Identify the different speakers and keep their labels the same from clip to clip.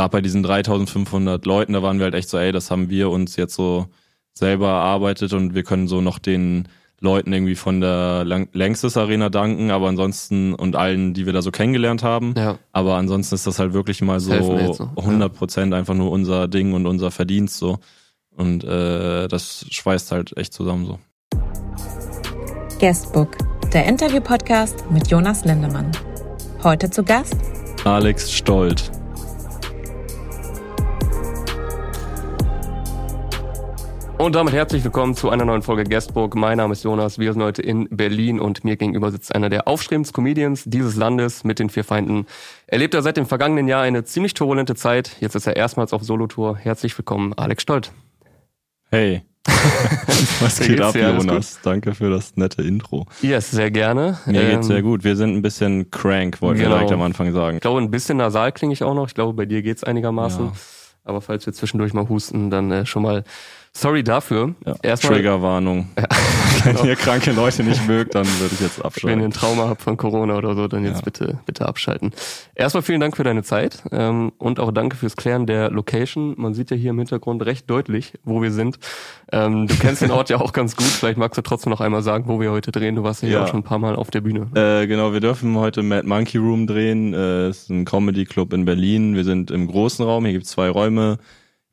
Speaker 1: gerade bei diesen 3500 Leuten, da waren wir halt echt so, ey, das haben wir uns jetzt so selber erarbeitet und wir können so noch den Leuten irgendwie von der Längstes Arena danken, aber ansonsten und allen, die wir da so kennengelernt haben. Ja. Aber ansonsten ist das halt wirklich mal so, so. 100 Prozent ja. einfach nur unser Ding und unser Verdienst so. Und äh, das schweißt halt echt zusammen so.
Speaker 2: Guestbook, der Interview-Podcast mit Jonas Lindemann. Heute zu Gast
Speaker 1: Alex Stolt.
Speaker 3: Und damit herzlich willkommen zu einer neuen Folge Guestbook. Mein Name ist Jonas, wir sind heute in Berlin und mir gegenüber sitzt einer der aufstrebendsten Comedians dieses Landes mit den vier Feinden. Er lebt ja seit dem vergangenen Jahr eine ziemlich turbulente Zeit. Jetzt ist er erstmals auf Solotour. Herzlich willkommen, Alex Stolt.
Speaker 1: Hey. Was geht ab, Jonas? Danke für das nette Intro.
Speaker 3: Yes, sehr gerne.
Speaker 1: Mir ähm, geht's sehr gut. Wir sind ein bisschen crank, wollte genau. ich direkt am Anfang sagen.
Speaker 3: Ich glaube, ein bisschen nasal klinge ich auch noch. Ich glaube, bei dir geht's einigermaßen. Ja. Aber falls wir zwischendurch mal husten, dann äh, schon mal Sorry dafür.
Speaker 1: Ja. Erstmal, Triggerwarnung. Ja. Wenn ihr kranke Leute nicht mögt, dann würde ich jetzt abschalten.
Speaker 3: Wenn ihr ein Trauma habt von Corona oder so, dann jetzt ja. bitte, bitte abschalten. Erstmal vielen Dank für deine Zeit ähm, und auch danke fürs Klären der Location. Man sieht ja hier im Hintergrund recht deutlich, wo wir sind. Ähm, du kennst den Ort ja auch ganz gut. Vielleicht magst du trotzdem noch einmal sagen, wo wir heute drehen. Du warst ja, ja. auch schon ein paar Mal auf der Bühne.
Speaker 1: Äh, genau, wir dürfen heute Mad Monkey Room drehen. Äh, ist ein Comedy Club in Berlin. Wir sind im großen Raum. Hier gibt es zwei Räume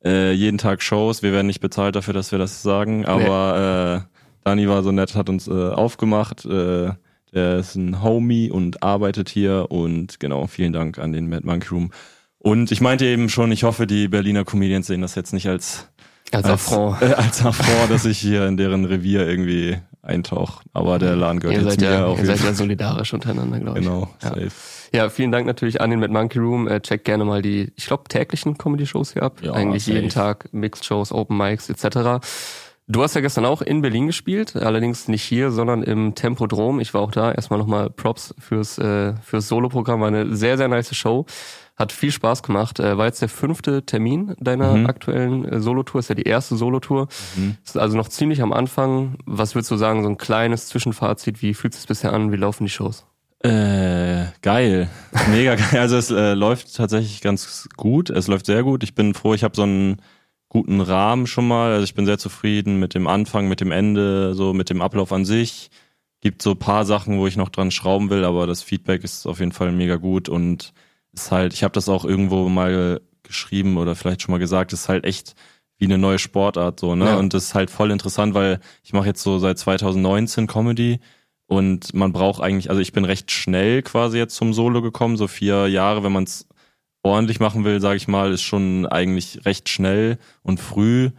Speaker 1: äh, jeden Tag Shows. Wir werden nicht bezahlt dafür, dass wir das sagen, aber nee. äh, Dani war so nett, hat uns äh, aufgemacht. Äh, der ist ein Homie und arbeitet hier und genau, vielen Dank an den Mad Monkey Room. Und ich meinte eben schon, ich hoffe, die Berliner Comedians sehen das jetzt nicht als
Speaker 3: als, als Affront,
Speaker 1: äh, als Affront, dass ich hier in deren Revier irgendwie eintauche. Aber der Laden gehört ihr jetzt mir
Speaker 3: ja,
Speaker 1: auf
Speaker 3: Ihr seid ja solidarisch untereinander, glaube
Speaker 1: ich. Genau,
Speaker 3: ja. safe. Ja, vielen Dank natürlich an den mit Monkey Room. Äh, checkt gerne mal die, ich glaube, täglichen Comedy-Shows hier ab. Ja, Eigentlich safe. jeden Tag Mixed-Shows, Open Mics etc. Du hast ja gestern auch in Berlin gespielt, allerdings nicht hier, sondern im Tempodrom. Ich war auch da. Erstmal nochmal Props fürs, äh, fürs Solo-Programm. War eine sehr, sehr nice Show. Hat viel Spaß gemacht. Äh, war jetzt der fünfte Termin deiner mhm. aktuellen äh, Solotour. Ist ja die erste Solotour. Mhm. Ist also noch ziemlich am Anfang. Was würdest du sagen, so ein kleines Zwischenfazit? Wie fühlt es sich bisher an? Wie laufen die Shows?
Speaker 1: Äh, geil. Mega geil. Also es äh, läuft tatsächlich ganz gut. Es läuft sehr gut. Ich bin froh, ich habe so einen guten Rahmen schon mal. Also ich bin sehr zufrieden mit dem Anfang, mit dem Ende, so mit dem Ablauf an sich. Gibt so paar Sachen, wo ich noch dran schrauben will, aber das Feedback ist auf jeden Fall mega gut und ist halt, ich habe das auch irgendwo mal geschrieben oder vielleicht schon mal gesagt, ist halt echt wie eine neue Sportart so, ne? Ja. Und das ist halt voll interessant, weil ich mache jetzt so seit 2019 Comedy und man braucht eigentlich, also ich bin recht schnell quasi jetzt zum Solo gekommen, so vier Jahre, wenn man es ordentlich machen will, sage ich mal, ist schon eigentlich recht schnell und früh.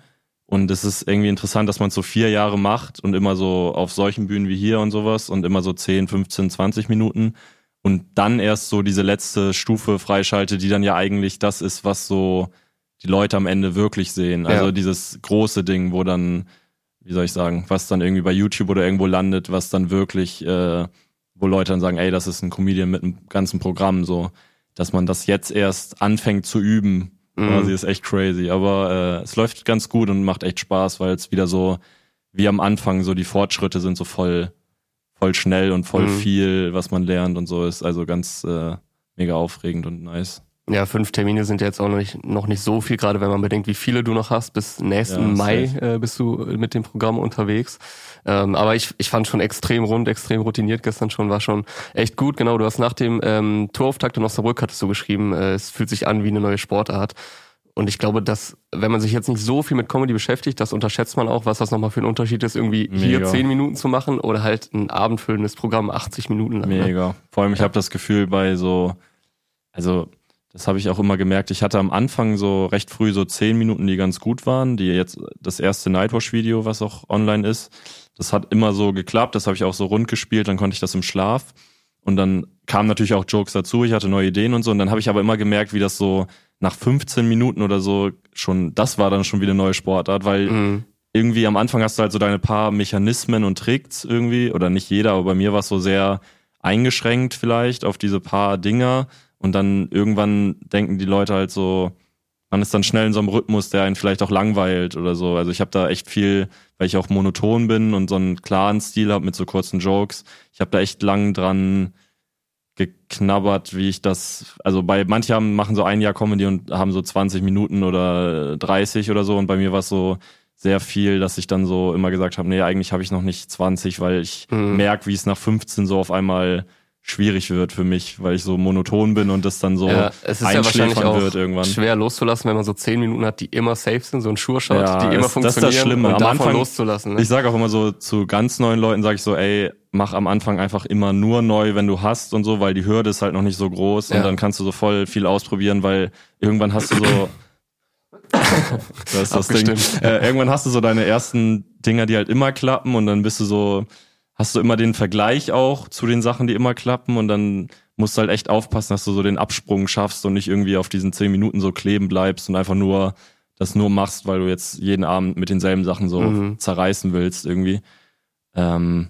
Speaker 1: Und es ist irgendwie interessant, dass man so vier Jahre macht und immer so auf solchen Bühnen wie hier und sowas und immer so 10, 15, 20 Minuten und dann erst so diese letzte Stufe freischalte, die dann ja eigentlich das ist, was so die Leute am Ende wirklich sehen. Also ja. dieses große Ding, wo dann, wie soll ich sagen, was dann irgendwie bei YouTube oder irgendwo landet, was dann wirklich, äh, wo Leute dann sagen, ey, das ist ein Comedian mit einem ganzen Programm, so, dass man das jetzt erst anfängt zu üben, mhm. quasi ist echt crazy. Aber äh, es läuft ganz gut und macht echt Spaß, weil es wieder so wie am Anfang so die Fortschritte sind so voll voll schnell und voll mhm. viel, was man lernt und so ist also ganz äh, mega aufregend und nice.
Speaker 3: Ja, fünf Termine sind jetzt auch noch nicht, noch nicht so viel, gerade wenn man bedenkt, wie viele du noch hast. Bis nächsten ja, Mai äh, bist du mit dem Programm unterwegs. Ähm, aber ich, ich fand schon extrem rund, extrem routiniert gestern schon, war schon echt gut. Genau, du hast nach dem ähm, Torauftakt in Osnabrück hattest du geschrieben, äh, es fühlt sich an wie eine neue Sportart. Und ich glaube, dass, wenn man sich jetzt nicht so viel mit Comedy beschäftigt, das unterschätzt man auch, was das nochmal für ein Unterschied ist, irgendwie Mega. hier zehn Minuten zu machen oder halt ein abendfüllendes Programm 80 Minuten lang.
Speaker 1: Ne? Mega. Vor allem, ich habe das Gefühl bei so, also das habe ich auch immer gemerkt. Ich hatte am Anfang so recht früh so zehn Minuten, die ganz gut waren. Die jetzt das erste Nightwash-Video, was auch online ist, das hat immer so geklappt. Das habe ich auch so rund gespielt. Dann konnte ich das im Schlaf. Und dann kamen natürlich auch Jokes dazu. Ich hatte neue Ideen und so. Und dann habe ich aber immer gemerkt, wie das so nach 15 Minuten oder so schon, das war dann schon wieder eine neue Sportart, weil mhm. irgendwie am Anfang hast du halt so deine paar Mechanismen und Tricks irgendwie, oder nicht jeder, aber bei mir war es so sehr eingeschränkt vielleicht auf diese paar Dinger und dann irgendwann denken die Leute halt so, man ist dann schnell in so einem Rhythmus, der einen vielleicht auch langweilt oder so. Also ich habe da echt viel, weil ich auch monoton bin und so einen klaren Stil habe mit so kurzen Jokes. Ich habe da echt lang dran geknabbert, wie ich das, also bei manche haben, machen so ein Jahr Comedy und haben so 20 Minuten oder 30 oder so und bei mir war es so sehr viel, dass ich dann so immer gesagt habe, nee, eigentlich habe ich noch nicht 20, weil ich mhm. merke, wie es nach 15 so auf einmal schwierig wird für mich, weil ich so monoton bin und das dann so ja,
Speaker 3: es ist ja wahrscheinlich auch wird irgendwann. Schwer loszulassen, wenn man so zehn Minuten hat, die immer safe sind, so ein Sure-Shot, ja, die immer es, funktionieren. Das ist das
Speaker 1: Schlimme. Und am Anfang loszulassen. Ne? Ich sage auch immer so zu ganz neuen Leuten, sage ich so, ey, mach am Anfang einfach immer nur neu, wenn du hast und so, weil die Hürde ist halt noch nicht so groß ja. und dann kannst du so voll viel ausprobieren, weil irgendwann hast du so das ist das Ding. Äh, irgendwann hast du so deine ersten Dinger, die halt immer klappen und dann bist du so, hast du immer den Vergleich auch zu den Sachen, die immer klappen und dann musst du halt echt aufpassen, dass du so den Absprung schaffst und nicht irgendwie auf diesen zehn Minuten so kleben bleibst und einfach nur das nur machst, weil du jetzt jeden Abend mit denselben Sachen so mhm. zerreißen willst irgendwie. Ähm,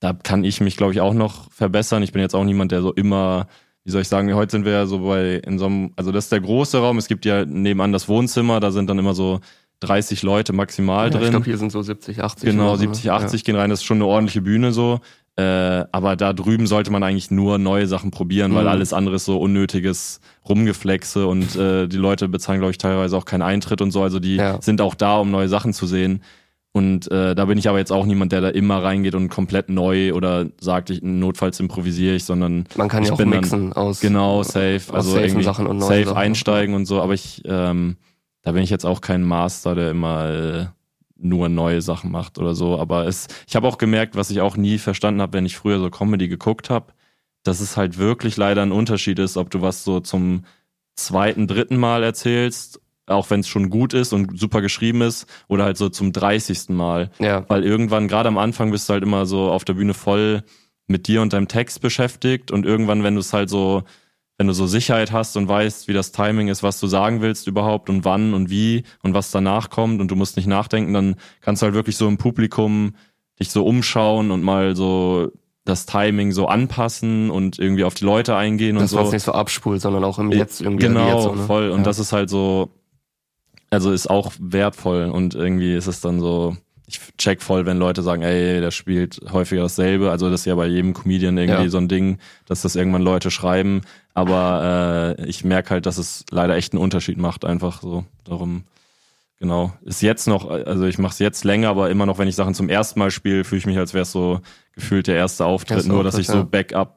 Speaker 1: da kann ich mich, glaube ich, auch noch verbessern. Ich bin jetzt auch niemand, der so immer, wie soll ich sagen, heute sind wir ja so bei in so einem, also das ist der große Raum. Es gibt ja nebenan das Wohnzimmer, da sind dann immer so 30 Leute maximal ja, drin. Ich
Speaker 3: glaube, hier sind so 70, 80.
Speaker 1: Genau, oder, 70, 80 ja. gehen rein. Das ist schon eine ordentliche Bühne so. Äh, aber da drüben sollte man eigentlich nur neue Sachen probieren, weil mhm. alles andere ist so unnötiges Rumgeflexe und äh, die Leute bezahlen, glaube ich, teilweise auch keinen Eintritt und so. Also die ja. sind auch da, um neue Sachen zu sehen. Und äh, da bin ich aber jetzt auch niemand, der da immer reingeht und komplett neu oder sagt, ich notfalls improvisiere ich, sondern
Speaker 3: man kann ja auch mixen
Speaker 1: dann, aus genau safe, also irgendwie Sachen und safe Sachen. einsteigen und so. Aber ich ähm, da bin ich jetzt auch kein Master, der immer äh, nur neue Sachen macht oder so. Aber es, ich habe auch gemerkt, was ich auch nie verstanden habe, wenn ich früher so Comedy geguckt habe, dass es halt wirklich leider ein Unterschied ist, ob du was so zum zweiten, dritten Mal erzählst, auch wenn es schon gut ist und super geschrieben ist, oder halt so zum dreißigsten Mal. Ja. Weil irgendwann, gerade am Anfang, bist du halt immer so auf der Bühne voll mit dir und deinem Text beschäftigt und irgendwann, wenn du es halt so wenn du so Sicherheit hast und weißt, wie das Timing ist, was du sagen willst überhaupt und wann und wie und was danach kommt und du musst nicht nachdenken, dann kannst du halt wirklich so im Publikum dich so umschauen und mal so das Timing so anpassen und irgendwie auf die Leute eingehen
Speaker 3: das
Speaker 1: und so.
Speaker 3: Das nicht so abspult, sondern auch im Jetzt irgendwie.
Speaker 1: Genau,
Speaker 3: jetzt
Speaker 1: so, ne? voll. Und ja. das ist halt so, also ist auch wertvoll und irgendwie ist es dann so, ich check voll, wenn Leute sagen, ey, der spielt häufiger dasselbe. Also das ist ja bei jedem Comedian irgendwie ja. so ein Ding, dass das irgendwann Leute schreiben. Aber äh, ich merke halt, dass es leider echt einen Unterschied macht, einfach so. Darum, genau. Ist jetzt noch, also ich mache es jetzt länger, aber immer noch, wenn ich Sachen zum ersten Mal spiele, fühle ich mich, als wäre es so gefühlt der erste Auftritt, erste nur dass ich so Backup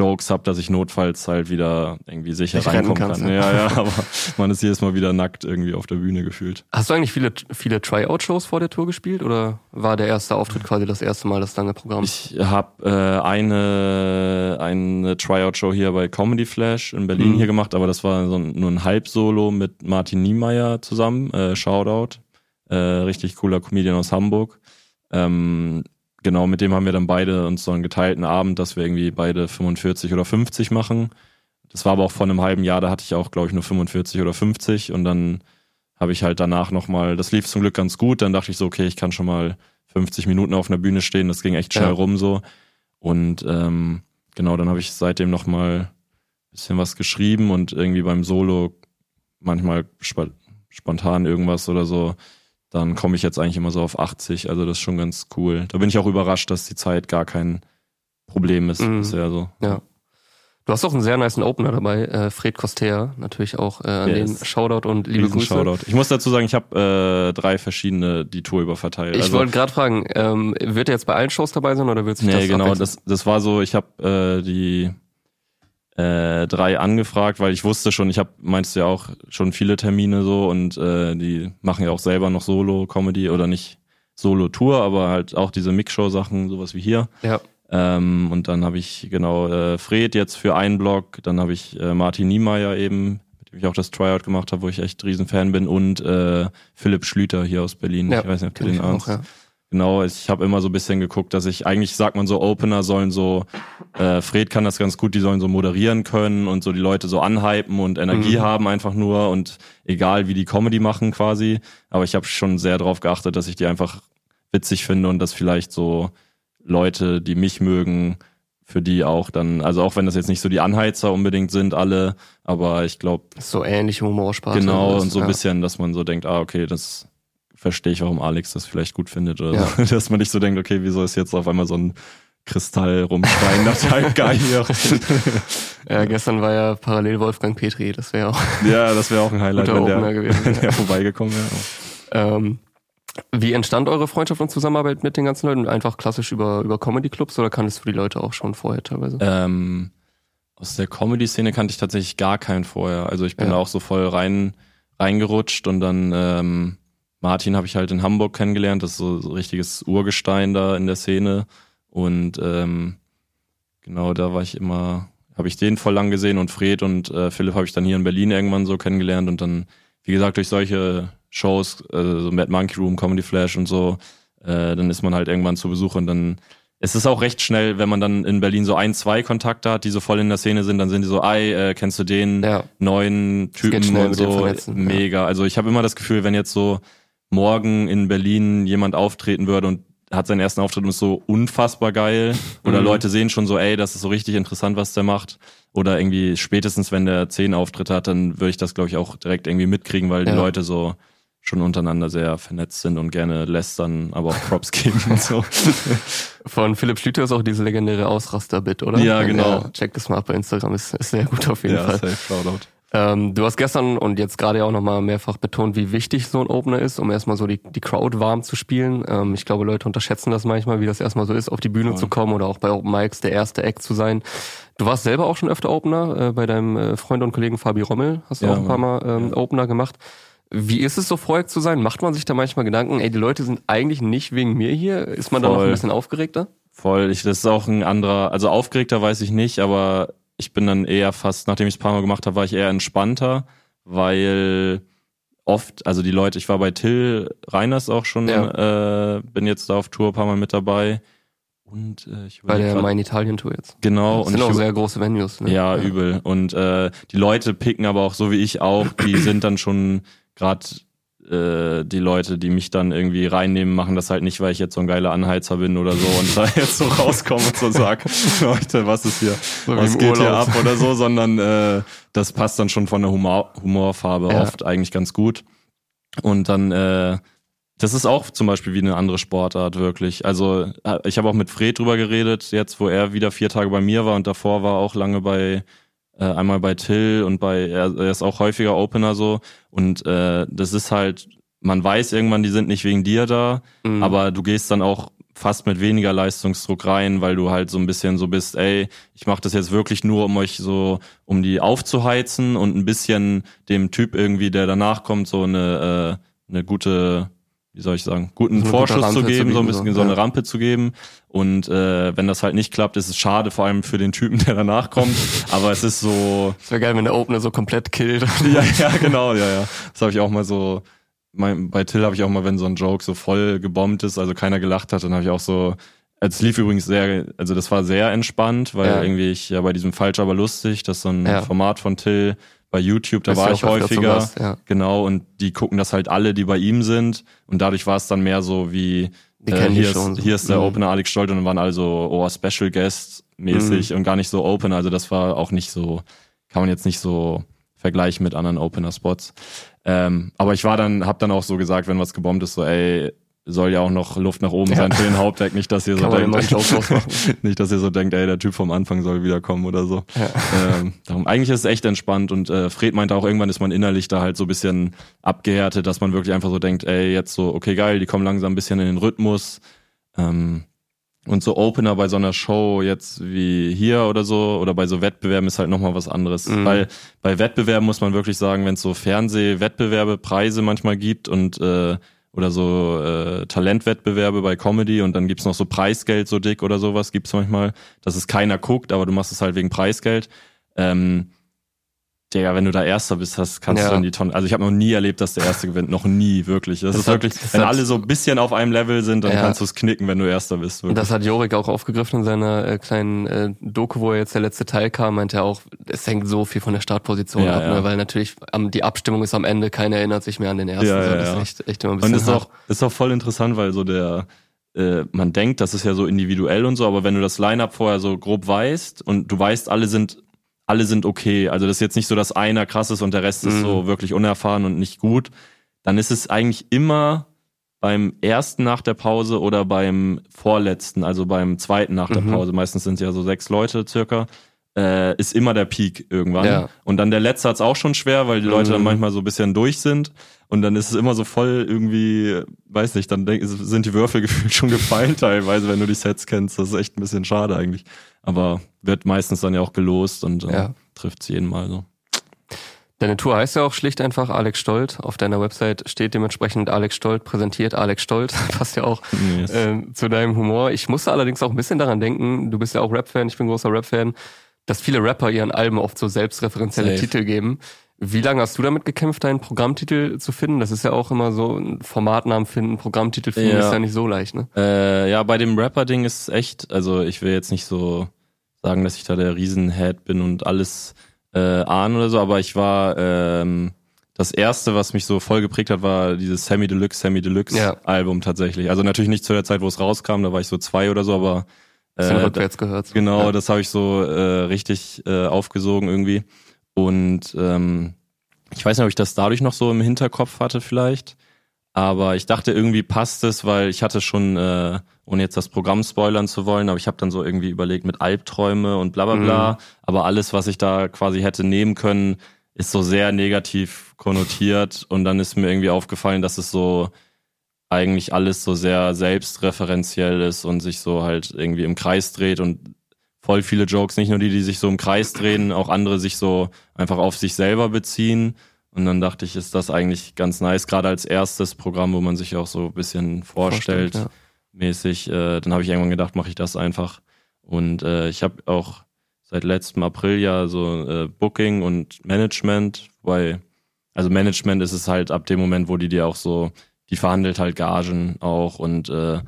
Speaker 1: Jokes habe, dass ich notfalls halt wieder irgendwie sicher ich reinkommen kann. Ne? Ja, ja, aber man ist jedes Mal wieder nackt irgendwie auf der Bühne gefühlt.
Speaker 3: Hast du eigentlich viele, viele Tryout-Shows vor der Tour gespielt oder war der erste Auftritt quasi das erste Mal das lange Programm?
Speaker 1: Ich habe äh, eine, eine Tryout-Show hier bei Comedy Flash in Berlin mhm. hier gemacht, aber das war so ein, nur ein Halbsolo mit Martin Niemeyer zusammen. Äh, Shoutout. Äh, richtig cooler Comedian aus Hamburg. Ähm, genau, mit dem haben wir dann beide uns so einen geteilten Abend, dass wir irgendwie beide 45 oder 50 machen. Das war aber auch vor einem halben Jahr, da hatte ich auch, glaube ich, nur 45 oder 50 und dann habe ich halt danach nochmal, das lief zum Glück ganz gut, dann dachte ich so, okay, ich kann schon mal 50 Minuten auf einer Bühne stehen, das ging echt schnell ja. rum so. Und ähm, genau, dann habe ich seitdem nochmal bisschen was geschrieben und irgendwie beim Solo manchmal sp spontan irgendwas oder so dann komme ich jetzt eigentlich immer so auf 80. Also das ist schon ganz cool. Da bin ich auch überrascht, dass die Zeit gar kein Problem ist mhm. bisher so.
Speaker 3: Ja. Du hast auch einen sehr nice Opener dabei, äh, Fred Coster, natürlich auch äh, an yes. den Shoutout und liebe Riesen Grüße. Shoutout.
Speaker 1: Ich muss dazu sagen, ich habe äh, drei verschiedene die Tour über verteilt.
Speaker 3: Ich also, wollte gerade fragen, ähm, wird er jetzt bei allen Shows dabei sein oder wird sich
Speaker 1: nee,
Speaker 3: das
Speaker 1: Nee, genau, das, das war so, ich habe äh, die äh, drei angefragt, weil ich wusste schon, ich habe, meinst du ja auch, schon viele Termine so und äh, die machen ja auch selber noch Solo-Comedy oder nicht Solo-Tour, aber halt auch diese Mixshow-Sachen, sowas wie hier.
Speaker 3: Ja.
Speaker 1: Ähm, und dann habe ich genau äh, Fred jetzt für einen Blog, dann habe ich äh, Martin Niemeyer eben, mit dem ich auch das Tryout gemacht habe, wo ich echt riesen Fan bin und äh, Philipp Schlüter hier aus Berlin. Ja, ich weiß nicht, ob du den. Auch, ja. Genau, ich habe immer so ein bisschen geguckt, dass ich eigentlich sagt man so Opener sollen so äh, Fred kann das ganz gut, die sollen so moderieren können und so die Leute so anhypen und Energie mhm. haben einfach nur und egal wie die Comedy machen quasi, aber ich habe schon sehr darauf geachtet, dass ich die einfach witzig finde und dass vielleicht so Leute, die mich mögen, für die auch dann, also auch wenn das jetzt nicht so die Anheizer unbedingt sind, alle, aber ich glaube.
Speaker 3: So ähnlich Humorsparte.
Speaker 1: Genau, und so ein ja. bisschen, dass man so denkt, ah, okay, das verstehe ich, warum Alex das vielleicht gut findet oder ja. so. Dass man nicht so denkt, okay, wieso ist jetzt auf einmal so ein Kristall rumschreien, das ist halt geil.
Speaker 3: ja, gestern war ja parallel Wolfgang Petri, das wäre auch.
Speaker 1: Ja, das wäre auch ein Highlight, wenn der, gewesen, wenn der vorbeigekommen wäre.
Speaker 3: Ähm, wie entstand eure Freundschaft und Zusammenarbeit mit den ganzen Leuten? Einfach klassisch über, über Comedy-Clubs oder kanntest du die Leute auch schon vorher teilweise?
Speaker 1: Ähm, aus der Comedy-Szene kannte ich tatsächlich gar keinen vorher. Also ich bin ja. da auch so voll rein reingerutscht und dann ähm, Martin habe ich halt in Hamburg kennengelernt. Das ist so, so richtiges Urgestein da in der Szene. Und ähm, genau, da war ich immer, habe ich den voll lang gesehen und Fred und äh, Philipp habe ich dann hier in Berlin irgendwann so kennengelernt und dann, wie gesagt, durch solche Shows, äh, so Mad Monkey Room, Comedy Flash und so, äh, dann ist man halt irgendwann zu Besuch und dann es ist auch recht schnell, wenn man dann in Berlin so ein, zwei Kontakte hat, die so voll in der Szene sind, dann sind die so, ey, äh, kennst du den ja. neuen Typen und so, mega. Ja. Also ich habe immer das Gefühl, wenn jetzt so morgen in Berlin jemand auftreten würde und hat seinen ersten Auftritt und ist so unfassbar geil. Oder mhm. Leute sehen schon so, ey, das ist so richtig interessant, was der macht. Oder irgendwie spätestens, wenn der zehn Auftritte hat, dann würde ich das, glaube ich, auch direkt irgendwie mitkriegen, weil ja. die Leute so schon untereinander sehr vernetzt sind und gerne lästern, aber auch Props geben und so.
Speaker 3: Von Philipp Schlüter ist auch diese legendäre Ausraster-Bit, oder?
Speaker 1: Ja, genau. Ja,
Speaker 3: check das mal ab bei Instagram, ist, ist sehr gut auf jeden
Speaker 1: ja,
Speaker 3: Fall.
Speaker 1: Safe, Shoutout.
Speaker 3: Ähm, du hast gestern und jetzt gerade auch nochmal mehrfach betont, wie wichtig so ein Opener ist, um erstmal so die, die Crowd warm zu spielen. Ähm, ich glaube, Leute unterschätzen das manchmal, wie das erstmal so ist, auf die Bühne ja. zu kommen oder auch bei Open Mics der erste Act zu sein. Du warst selber auch schon öfter Opener, äh, bei deinem äh, Freund und Kollegen Fabi Rommel hast du ja, auch ein paar Mal ähm, Opener gemacht. Wie ist es so vorher zu sein? Macht man sich da manchmal Gedanken, ey, die Leute sind eigentlich nicht wegen mir hier? Ist man Voll. da noch ein bisschen aufgeregter?
Speaker 1: Voll, ich, das ist auch ein anderer, also aufgeregter weiß ich nicht, aber ich bin dann eher fast, nachdem ich es paar Mal gemacht habe, war ich eher entspannter, weil oft, also die Leute, ich war bei Till Reiners auch schon, ja. äh, bin jetzt da auf Tour ein paar Mal mit dabei. Und äh, ich
Speaker 3: Bei der Main Italien Tour jetzt.
Speaker 1: Genau.
Speaker 3: Das sind und auch sehr große Venues.
Speaker 1: Ne? Ja, ja, übel. Und äh, die Leute picken aber auch so wie ich auch, die sind dann schon gerade äh, die Leute, die mich dann irgendwie reinnehmen, machen das halt nicht, weil ich jetzt so ein geiler Anheizer bin oder so und da jetzt so rauskomme und so sag, Leute, was ist hier, so was geht Urlaub. hier ab oder so, sondern äh, das passt dann schon von der Humor Humorfarbe ja. oft eigentlich ganz gut. Und dann, äh, das ist auch zum Beispiel wie eine andere Sportart wirklich. Also äh, ich habe auch mit Fred drüber geredet, jetzt wo er wieder vier Tage bei mir war und davor war auch lange bei äh, einmal bei Till und bei, er, er ist auch häufiger Opener so. Und äh, das ist halt, man weiß irgendwann, die sind nicht wegen dir da, mhm. aber du gehst dann auch fast mit weniger Leistungsdruck rein, weil du halt so ein bisschen so bist, ey, ich mache das jetzt wirklich nur, um euch so, um die aufzuheizen und ein bisschen dem Typ irgendwie, der danach kommt, so eine, äh, eine gute wie soll ich sagen, guten so Vorschuss zu geben, zu so ein bisschen so, so eine ja. Rampe zu geben. Und äh, wenn das halt nicht klappt, ist es schade, vor allem für den Typen, der danach kommt. Aber es ist so.
Speaker 3: Es wäre geil, wenn der Opener so komplett killt.
Speaker 1: ja, ja, genau, ja, ja. Das habe ich auch mal so. Mein, bei Till habe ich auch mal, wenn so ein Joke so voll gebombt ist, also keiner gelacht hat, dann habe ich auch so. Es lief übrigens sehr, also das war sehr entspannt, weil ja. irgendwie ich ja bei diesem Falsch aber lustig, das ist so ein ja. Format von Till bei YouTube, da war ich häufiger. Warst, ja. Genau, und die gucken das halt alle, die bei ihm sind. Und dadurch war es dann mehr so wie, äh, hier, ist, so. hier ist der mhm. Opener Alex Stolt und dann waren also oh, Special Guest mäßig mhm. und gar nicht so Open. Also das war auch nicht so, kann man jetzt nicht so vergleichen mit anderen Opener-Spots. Ähm, aber ich war dann, hab dann auch so gesagt, wenn was gebombt ist, so ey, soll ja auch noch Luft nach oben ja. sein für den Hauptdeck. Nicht, dass ihr so denkt, nicht, dass ihr so denkt, ey, der Typ vom Anfang soll wiederkommen oder so. Ja. Ähm, darum, eigentlich ist es echt entspannt und äh, Fred meinte auch, irgendwann ist man innerlich da halt so ein bisschen abgehärtet, dass man wirklich einfach so denkt, ey, jetzt so, okay, geil, die kommen langsam ein bisschen in den Rhythmus. Ähm, und so Opener bei so einer Show jetzt wie hier oder so oder bei so Wettbewerben ist halt nochmal was anderes. Mhm. Weil bei Wettbewerben muss man wirklich sagen, wenn es so Fernsehwettbewerbe, Preise manchmal gibt und äh, oder so äh, Talentwettbewerbe bei Comedy und dann gibt's noch so Preisgeld so dick oder sowas, gibt's manchmal, dass es keiner guckt, aber du machst es halt wegen Preisgeld. Ähm, Digga, wenn du da Erster bist, hast, kannst ja. du in die Tonne. Also ich habe noch nie erlebt, dass der Erste gewinnt. Noch nie, wirklich. Das, das ist hat, wirklich, wenn alle so ein bisschen auf einem Level sind, dann ja. kannst du es knicken, wenn du Erster bist.
Speaker 3: Wirklich. Das hat Jorik auch aufgegriffen in seiner äh, kleinen äh, Doku, wo er jetzt der letzte Teil kam, meinte er auch, es hängt so viel von der Startposition ja, ab, Ne? weil natürlich am, die Abstimmung ist am Ende, keiner erinnert sich mehr an den Ersten. Ja, so, das ist echt, echt immer ein bisschen
Speaker 1: Und ist auch, ist auch voll interessant, weil so der, äh, man denkt, das ist ja so individuell und so, aber wenn du das Line-Up vorher so grob weißt und du weißt, alle sind alle sind okay. Also das ist jetzt nicht so, dass einer krass ist und der Rest mhm. ist so wirklich unerfahren und nicht gut. Dann ist es eigentlich immer beim ersten nach der Pause oder beim vorletzten, also beim zweiten nach der mhm. Pause. Meistens sind es ja so sechs Leute circa. Äh, ist immer der Peak irgendwann. Ja. Und dann der letzte hat's auch schon schwer, weil die Leute mhm. dann manchmal so ein bisschen durch sind. Und dann ist es immer so voll irgendwie, weiß nicht, dann denk, sind die Würfel gefühlt schon gefallen teilweise, wenn du die Sets kennst. Das ist echt ein bisschen schade eigentlich. Aber wird meistens dann ja auch gelost und äh, ja. trifft jeden Mal so.
Speaker 3: Deine Tour heißt ja auch schlicht einfach Alex Stolt. Auf deiner Website steht dementsprechend Alex Stolt präsentiert Alex Stolt. Passt ja auch yes. äh, zu deinem Humor. Ich musste allerdings auch ein bisschen daran denken, du bist ja auch Rap-Fan, ich bin großer Rap-Fan, dass viele Rapper ihren Alben oft so selbstreferenzielle Safe. Titel geben. Wie lange hast du damit gekämpft, deinen Programmtitel zu finden? Das ist ja auch immer so ein Formatnamen finden, Programmtitel finden, ja. ist ja nicht so leicht, ne?
Speaker 1: Äh, ja, bei dem Rapper-Ding ist echt, also ich will jetzt nicht so sagen, dass ich da der Riesenhead bin und alles äh, ahnen oder so, aber ich war ähm, das erste, was mich so voll geprägt hat, war dieses Semi Deluxe, Semi Deluxe ja. Album tatsächlich. Also natürlich nicht zu der Zeit, wo es rauskam, da war ich so zwei oder so, aber
Speaker 3: äh, rückwärts gehört.
Speaker 1: Genau, ja. das habe ich so äh, richtig äh, aufgesogen irgendwie. Und ähm, ich weiß nicht, ob ich das dadurch noch so im Hinterkopf hatte vielleicht. Aber ich dachte, irgendwie passt es, weil ich hatte schon, äh, ohne jetzt das Programm spoilern zu wollen, aber ich habe dann so irgendwie überlegt mit Albträume und bla bla bla. Mhm. Aber alles, was ich da quasi hätte nehmen können, ist so sehr negativ konnotiert. Und dann ist mir irgendwie aufgefallen, dass es so eigentlich alles so sehr selbstreferenziell ist und sich so halt irgendwie im Kreis dreht und voll viele Jokes, nicht nur die, die sich so im Kreis drehen, auch andere sich so einfach auf sich selber beziehen. Und dann dachte ich, ist das eigentlich ganz nice, gerade als erstes Programm, wo man sich auch so ein bisschen vorstellt, vorstellt ja. mäßig. Äh, dann habe ich irgendwann gedacht, mache ich das einfach. Und äh, ich habe auch seit letztem April ja so äh, Booking und Management, weil, also Management ist es halt ab dem Moment, wo die dir auch so, die verhandelt halt Gagen auch und äh,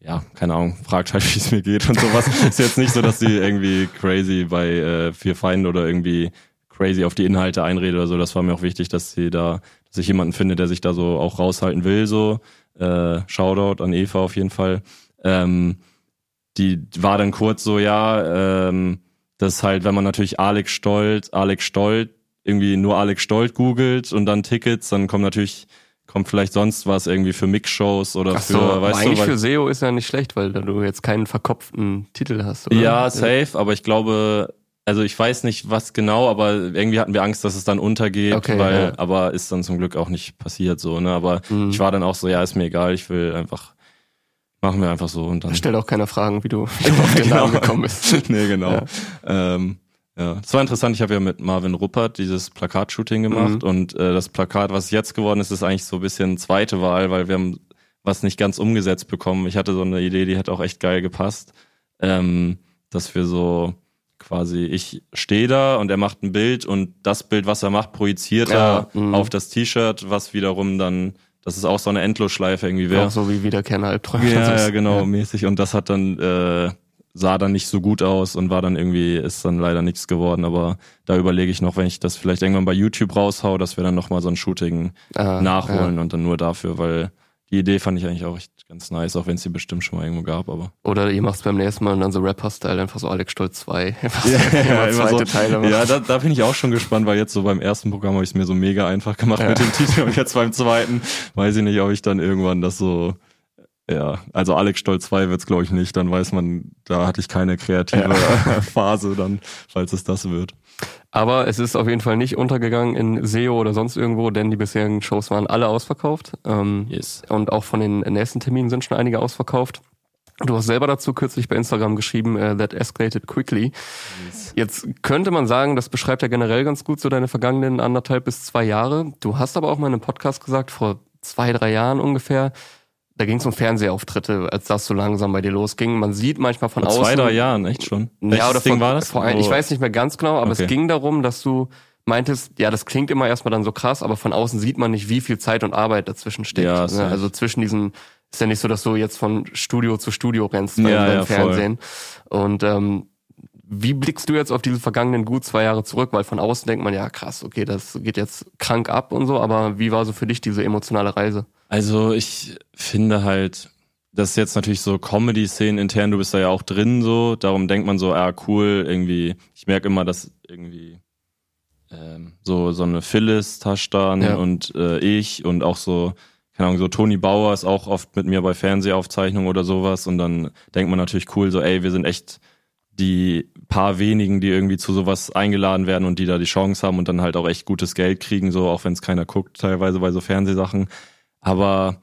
Speaker 1: ja, keine Ahnung, fragt halt, wie es mir geht und sowas. ist jetzt nicht so, dass die irgendwie crazy bei äh, vier Feinden oder irgendwie crazy auf die Inhalte einrede oder so. Das war mir auch wichtig, dass sie da, dass ich jemanden finde, der sich da so auch raushalten will. So äh, Shoutout an Eva auf jeden Fall. Ähm, die war dann kurz so, ja, ähm, das halt, wenn man natürlich Alex Stolt, Alex Stolt, irgendwie nur Alex Stolt googelt und dann Tickets, dann kommt natürlich kommt vielleicht sonst was irgendwie für Mixshows oder so, für,
Speaker 3: weißt eigentlich du, für SEO ist ja nicht schlecht, weil du jetzt keinen verkopften Titel hast, oder?
Speaker 1: Ja, safe, aber ich glaube, also ich weiß nicht, was genau, aber irgendwie hatten wir Angst, dass es dann untergeht, okay, weil, ja. aber ist dann zum Glück auch nicht passiert so, ne? Aber mhm. ich war dann auch so, ja, ist mir egal, ich will einfach, machen wir einfach so und dann.
Speaker 3: Stellt auch keine Fragen, wie du, wie du auf den genau. Namen gekommen bist.
Speaker 1: nee, genau. Ja. Ähm, ja, das war interessant. Ich habe ja mit Marvin Ruppert dieses Plakatshooting gemacht mhm. und äh, das Plakat, was jetzt geworden ist, ist eigentlich so ein bisschen zweite Wahl, weil wir haben was nicht ganz umgesetzt bekommen. Ich hatte so eine Idee, die hätte auch echt geil gepasst, ähm, dass wir so quasi, ich stehe da und er macht ein Bild und das Bild, was er macht, projiziert ja, er mh. auf das T-Shirt, was wiederum dann, das ist auch so eine Endlosschleife irgendwie wäre. Auch
Speaker 3: so wie wieder Albträume.
Speaker 1: Ja, ja, genau, ja. mäßig. Und das hat dann, äh, sah dann nicht so gut aus und war dann irgendwie, ist dann leider nichts geworden. Aber da überlege ich noch, wenn ich das vielleicht irgendwann bei YouTube raushau, dass wir dann nochmal so ein Shooting ah, nachholen ja. und dann nur dafür, weil die Idee fand ich eigentlich auch echt ganz nice, auch wenn es die bestimmt schon mal irgendwo gab, aber.
Speaker 3: Oder ihr macht es beim nächsten Mal und dann so Rapper-Style, einfach so Alex Stolz 2.
Speaker 1: ja, ja, zweite so, ja da, da bin ich auch schon gespannt, weil jetzt so beim ersten Programm habe ich es mir so mega einfach gemacht ja. mit dem Titel und jetzt beim zweiten weiß ich nicht, ob ich dann irgendwann das so ja, also Alex Stolz 2 wird's glaube ich nicht, dann weiß man, da hatte ich keine kreative ja. Phase dann, falls es das wird.
Speaker 3: Aber es ist auf jeden Fall nicht untergegangen in SEO oder sonst irgendwo, denn die bisherigen Shows waren alle ausverkauft. Ähm, yes. Und auch von den nächsten Terminen sind schon einige ausverkauft. Du hast selber dazu kürzlich bei Instagram geschrieben, uh, that escalated quickly. Yes. Jetzt könnte man sagen, das beschreibt ja generell ganz gut so deine vergangenen anderthalb bis zwei Jahre. Du hast aber auch mal in einem Podcast gesagt, vor zwei, drei Jahren ungefähr, da ging es um Fernsehauftritte, als das so langsam bei dir losging. Man sieht manchmal von
Speaker 1: Vor
Speaker 3: außen.
Speaker 1: Zwei, drei Jahren, echt schon.
Speaker 3: Ja, oder vor, war das? Vor ein, ich weiß nicht mehr ganz genau, aber okay. es ging darum, dass du meintest, ja, das klingt immer erstmal dann so krass, aber von außen sieht man nicht, wie viel Zeit und Arbeit dazwischen steckt. Ja, ne? Also zwischen diesen, ist ja nicht so, dass du jetzt von Studio zu Studio rennst beim, ja, ja, Fernsehen. Voll. Und ähm, wie blickst du jetzt auf diese vergangenen gut zwei Jahre zurück? Weil von außen denkt man, ja krass, okay, das geht jetzt krank ab und so, aber wie war so für dich diese emotionale Reise?
Speaker 1: Also ich finde halt, das ist jetzt natürlich so Comedy-Szenen intern, du bist da ja auch drin so, darum denkt man so, ah cool, irgendwie, ich merke immer, dass irgendwie ähm, so so eine Phyllis Taschtan ja. und äh, ich und auch so keine Ahnung, so Toni Bauer ist auch oft mit mir bei Fernsehaufzeichnungen oder sowas und dann denkt man natürlich cool, so ey, wir sind echt die paar wenigen, die irgendwie zu sowas eingeladen werden und die da die Chance haben und dann halt auch echt gutes Geld kriegen, so auch wenn es keiner guckt, teilweise bei so Fernsehsachen. Aber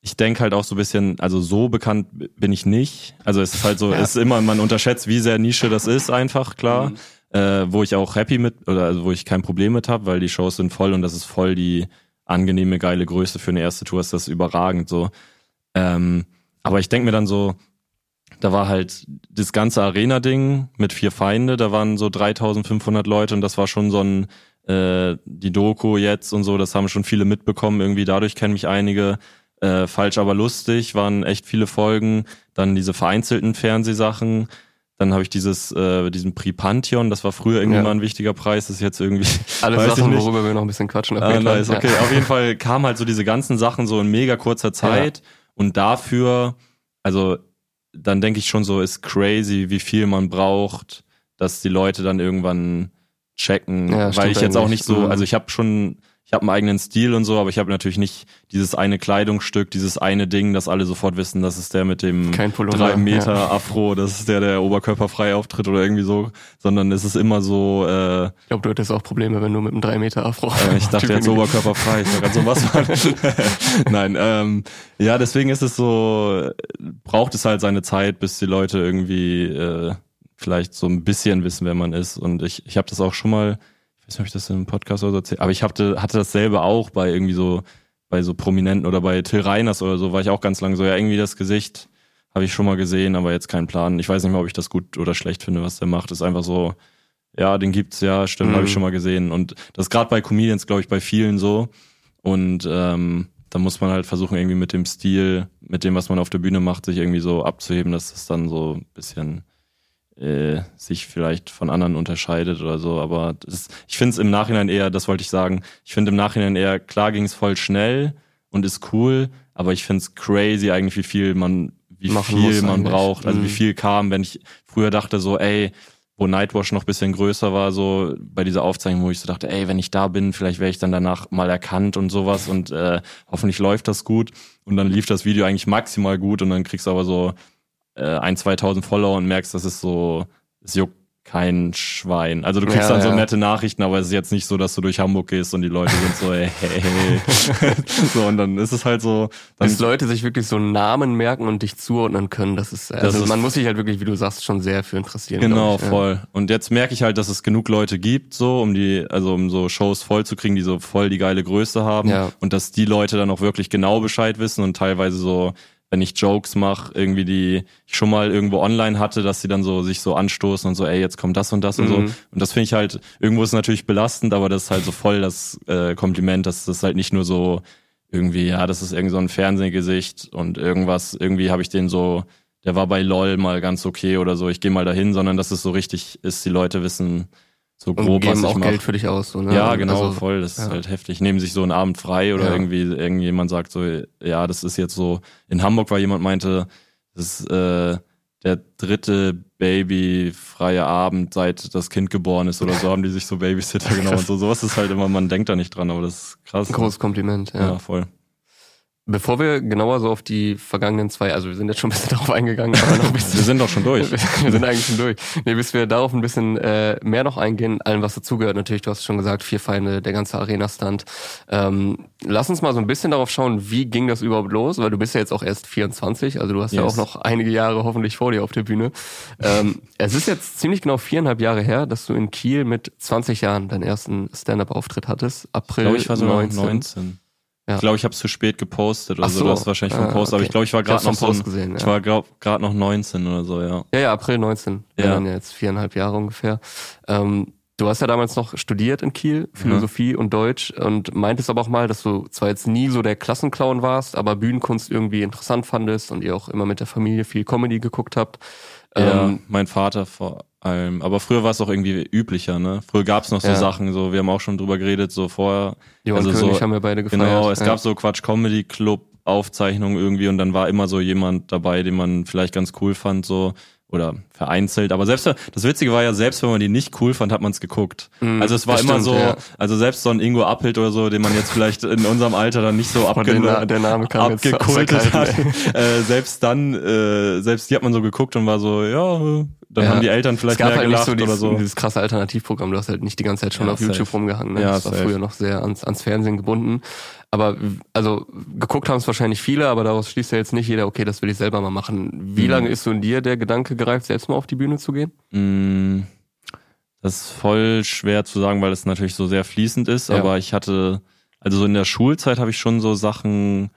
Speaker 1: ich denke halt auch so ein bisschen, also so bekannt bin ich nicht. Also es ist halt so, ja. es ist immer, man unterschätzt, wie sehr Nische das ist, einfach, klar. Mhm. Äh, wo ich auch happy mit, oder also wo ich kein Problem mit habe, weil die Shows sind voll und das ist voll die angenehme, geile Größe für eine erste Tour, ist das überragend so. Ähm, aber ich denke mir dann so, da war halt das ganze Arena-Ding mit vier Feinde, da waren so 3500 Leute und das war schon so ein, äh, die Doku jetzt und so, das haben schon viele mitbekommen, irgendwie dadurch kennen mich einige. Äh, falsch aber lustig, waren echt viele Folgen. Dann diese vereinzelten Fernsehsachen. Dann habe ich dieses, äh, diesen Prix Pantheon, das war früher irgendwie ja. mal ein wichtiger Preis, das ist jetzt irgendwie.
Speaker 3: Alles Sachen, worüber wir noch ein bisschen quatschen.
Speaker 1: Ah, nice, okay. Ja. Auf jeden Fall kamen halt so diese ganzen Sachen so in mega kurzer Zeit. Ja. Und dafür, also dann denke ich schon so, ist crazy, wie viel man braucht, dass die Leute dann irgendwann checken. Ja, weil ich jetzt auch nicht so, mhm. also ich habe schon ich habe einen eigenen Stil und so, aber ich habe natürlich nicht dieses eine Kleidungsstück, dieses eine Ding, das alle sofort wissen, das ist der mit dem drei Meter ja. Afro, das ist der, der oberkörperfrei auftritt oder irgendwie so, sondern es ist immer so. Äh,
Speaker 3: ich glaube, du hättest auch Probleme, wenn du mit einem drei Meter Afro.
Speaker 1: Äh, ich dachte jetzt oberkörperfrei, ich gerade so was. Nein, ähm, ja, deswegen ist es so, braucht es halt seine Zeit, bis die Leute irgendwie äh, vielleicht so ein bisschen wissen, wer man ist. Und ich, ich habe das auch schon mal weiß nicht, ob ich das in einem Podcast oder so erzählt, aber ich hatte, hatte dasselbe auch bei irgendwie so, bei so Prominenten oder bei Till Reiners oder so, war ich auch ganz lange so, ja, irgendwie das Gesicht habe ich schon mal gesehen, aber jetzt keinen Plan. Ich weiß nicht mehr, ob ich das gut oder schlecht finde, was der macht. ist einfach so, ja, den gibt's ja, stimmt, mhm. habe ich schon mal gesehen. Und das ist gerade bei Comedians, glaube ich, bei vielen so. Und ähm, da muss man halt versuchen, irgendwie mit dem Stil, mit dem, was man auf der Bühne macht, sich irgendwie so abzuheben, dass das dann so ein bisschen äh, sich vielleicht von anderen unterscheidet oder so. Aber das, ich finde es im Nachhinein eher, das wollte ich sagen, ich finde im Nachhinein eher, klar ging es voll schnell und ist cool, aber ich finde es crazy eigentlich, wie viel man, wie Machen viel man braucht, also mhm. wie viel kam, wenn ich früher dachte so, ey, wo Nightwash noch bisschen größer war, so bei dieser Aufzeichnung, wo ich so dachte, ey, wenn ich da bin, vielleicht wäre ich dann danach mal erkannt und sowas und äh, hoffentlich läuft das gut. Und dann lief das Video eigentlich maximal gut und dann kriegst du aber so äh, ein, 2000 Follower und merkst, das ist so, es juckt kein Schwein. Also du kriegst ja, dann so nette Nachrichten, aber es ist jetzt nicht so, dass du durch Hamburg gehst und die Leute sind so, hey, hey. so, und dann ist es halt so.
Speaker 3: Dann dass Leute sich wirklich so einen Namen merken und dich zuordnen können, das ist, also das ist, man muss sich halt wirklich, wie du sagst, schon sehr für interessieren.
Speaker 1: Genau, voll. Ja. Und jetzt merke ich halt, dass es genug Leute gibt, so, um die, also um so Shows voll zu kriegen, die so voll die geile Größe haben. Und dass die Leute dann auch wirklich genau Bescheid wissen und teilweise so wenn ich Jokes mache, irgendwie die ich schon mal irgendwo online hatte, dass sie dann so sich so anstoßen und so, ey, jetzt kommt das und das mhm. und so. Mhm. Und das finde ich halt, irgendwo ist natürlich belastend, aber das ist halt so voll das äh, Kompliment, dass das halt nicht nur so irgendwie, ja, das ist irgendwie so ein Fernsehgesicht und irgendwas, irgendwie habe ich den so, der war bei LOL mal ganz okay oder so, ich gehe mal dahin, sondern dass es so richtig ist, die Leute wissen, so grob, und
Speaker 3: geben
Speaker 1: was
Speaker 3: auch mach. Geld für dich aus, so, ne?
Speaker 1: Ja, genau, also, voll. Das ja. ist halt heftig. Nehmen sich so einen Abend frei oder ja. irgendwie irgendjemand sagt so, ja, das ist jetzt so. In Hamburg war jemand meinte, das ist äh, der dritte babyfreie Abend, seit das Kind geboren ist oder so, haben die sich so Babysitter genommen und so. Sowas ist halt immer, man denkt da nicht dran, aber das ist krass.
Speaker 3: Ein großes Kompliment, ja.
Speaker 1: Ja, voll.
Speaker 3: Bevor wir genauer so auf die vergangenen zwei, also wir sind jetzt schon ein bisschen darauf eingegangen, aber noch ein bisschen.
Speaker 1: wir sind doch schon durch.
Speaker 3: wir sind eigentlich schon durch. Nee, bis wir darauf ein bisschen äh, mehr noch eingehen, allem was dazugehört. Natürlich, du hast schon gesagt, vier Feinde, der ganze Arena-Stand. Ähm, lass uns mal so ein bisschen darauf schauen, wie ging das überhaupt los? Weil du bist ja jetzt auch erst 24, also du hast yes. ja auch noch einige Jahre hoffentlich vor dir auf der Bühne. Ähm, es ist jetzt ziemlich genau viereinhalb Jahre her, dass du in Kiel mit 20 Jahren deinen ersten Stand-Up-Auftritt hattest. April ich, glaub, ich war so 19. 19.
Speaker 1: Ja. Ich glaube, ich habe es zu spät gepostet oder so. so. Du hast wahrscheinlich vom ah, Post, okay. aber ich glaube, ich war gerade noch so ein, gesehen, ja. ich war gerade noch 19 oder so, ja.
Speaker 3: Ja, ja, April 19. Ja. Wir waren ja jetzt viereinhalb Jahre ungefähr. Ähm, du hast ja damals noch studiert in Kiel, Philosophie mhm. und Deutsch und meintest aber auch mal, dass du zwar jetzt nie so der Klassenclown warst, aber Bühnenkunst irgendwie interessant fandest und ihr auch immer mit der Familie viel Comedy geguckt habt.
Speaker 1: Ja, ähm, mein Vater vor allem. Aber früher war es auch irgendwie üblicher, ne? Früher gab es noch so ja. Sachen, so wir haben auch schon drüber geredet, so vorher.
Speaker 3: Johann also König so, haben wir beide gefeiert.
Speaker 1: Genau, es ja. gab so Quatsch Comedy Club Aufzeichnungen irgendwie und dann war immer so jemand dabei, den man vielleicht ganz cool fand, so. oder vereinzelt. Aber selbst das Witzige war ja, selbst wenn man die nicht cool fand, hat man es geguckt. Mm, also es war immer stimmt, so, ja. also selbst so ein Ingo Appelt oder so, den man jetzt vielleicht in unserem Alter dann nicht so abge
Speaker 3: Na der Name kam
Speaker 1: abgekultet hat. äh, selbst dann, äh, selbst die hat man so geguckt und war so, ja, dann ja. haben die Eltern vielleicht mehr halt gelacht
Speaker 3: so dieses,
Speaker 1: oder so.
Speaker 3: Dieses krasse Alternativprogramm, du hast halt nicht die ganze Zeit schon ja, auf YouTube rumgehangen. Ne? Ja, das war safe. früher noch sehr ans, ans Fernsehen gebunden. Aber also geguckt haben es wahrscheinlich viele, aber daraus schließt ja jetzt nicht jeder, okay, das will ich selber mal machen. Wie mhm. lange ist so in dir der Gedanke gereift, selbst mal auf die Bühne zu gehen?
Speaker 1: Mhm. Das ist voll schwer zu sagen, weil es natürlich so sehr fließend ist, ja. aber ich hatte, also so in der Schulzeit habe ich schon so Sachen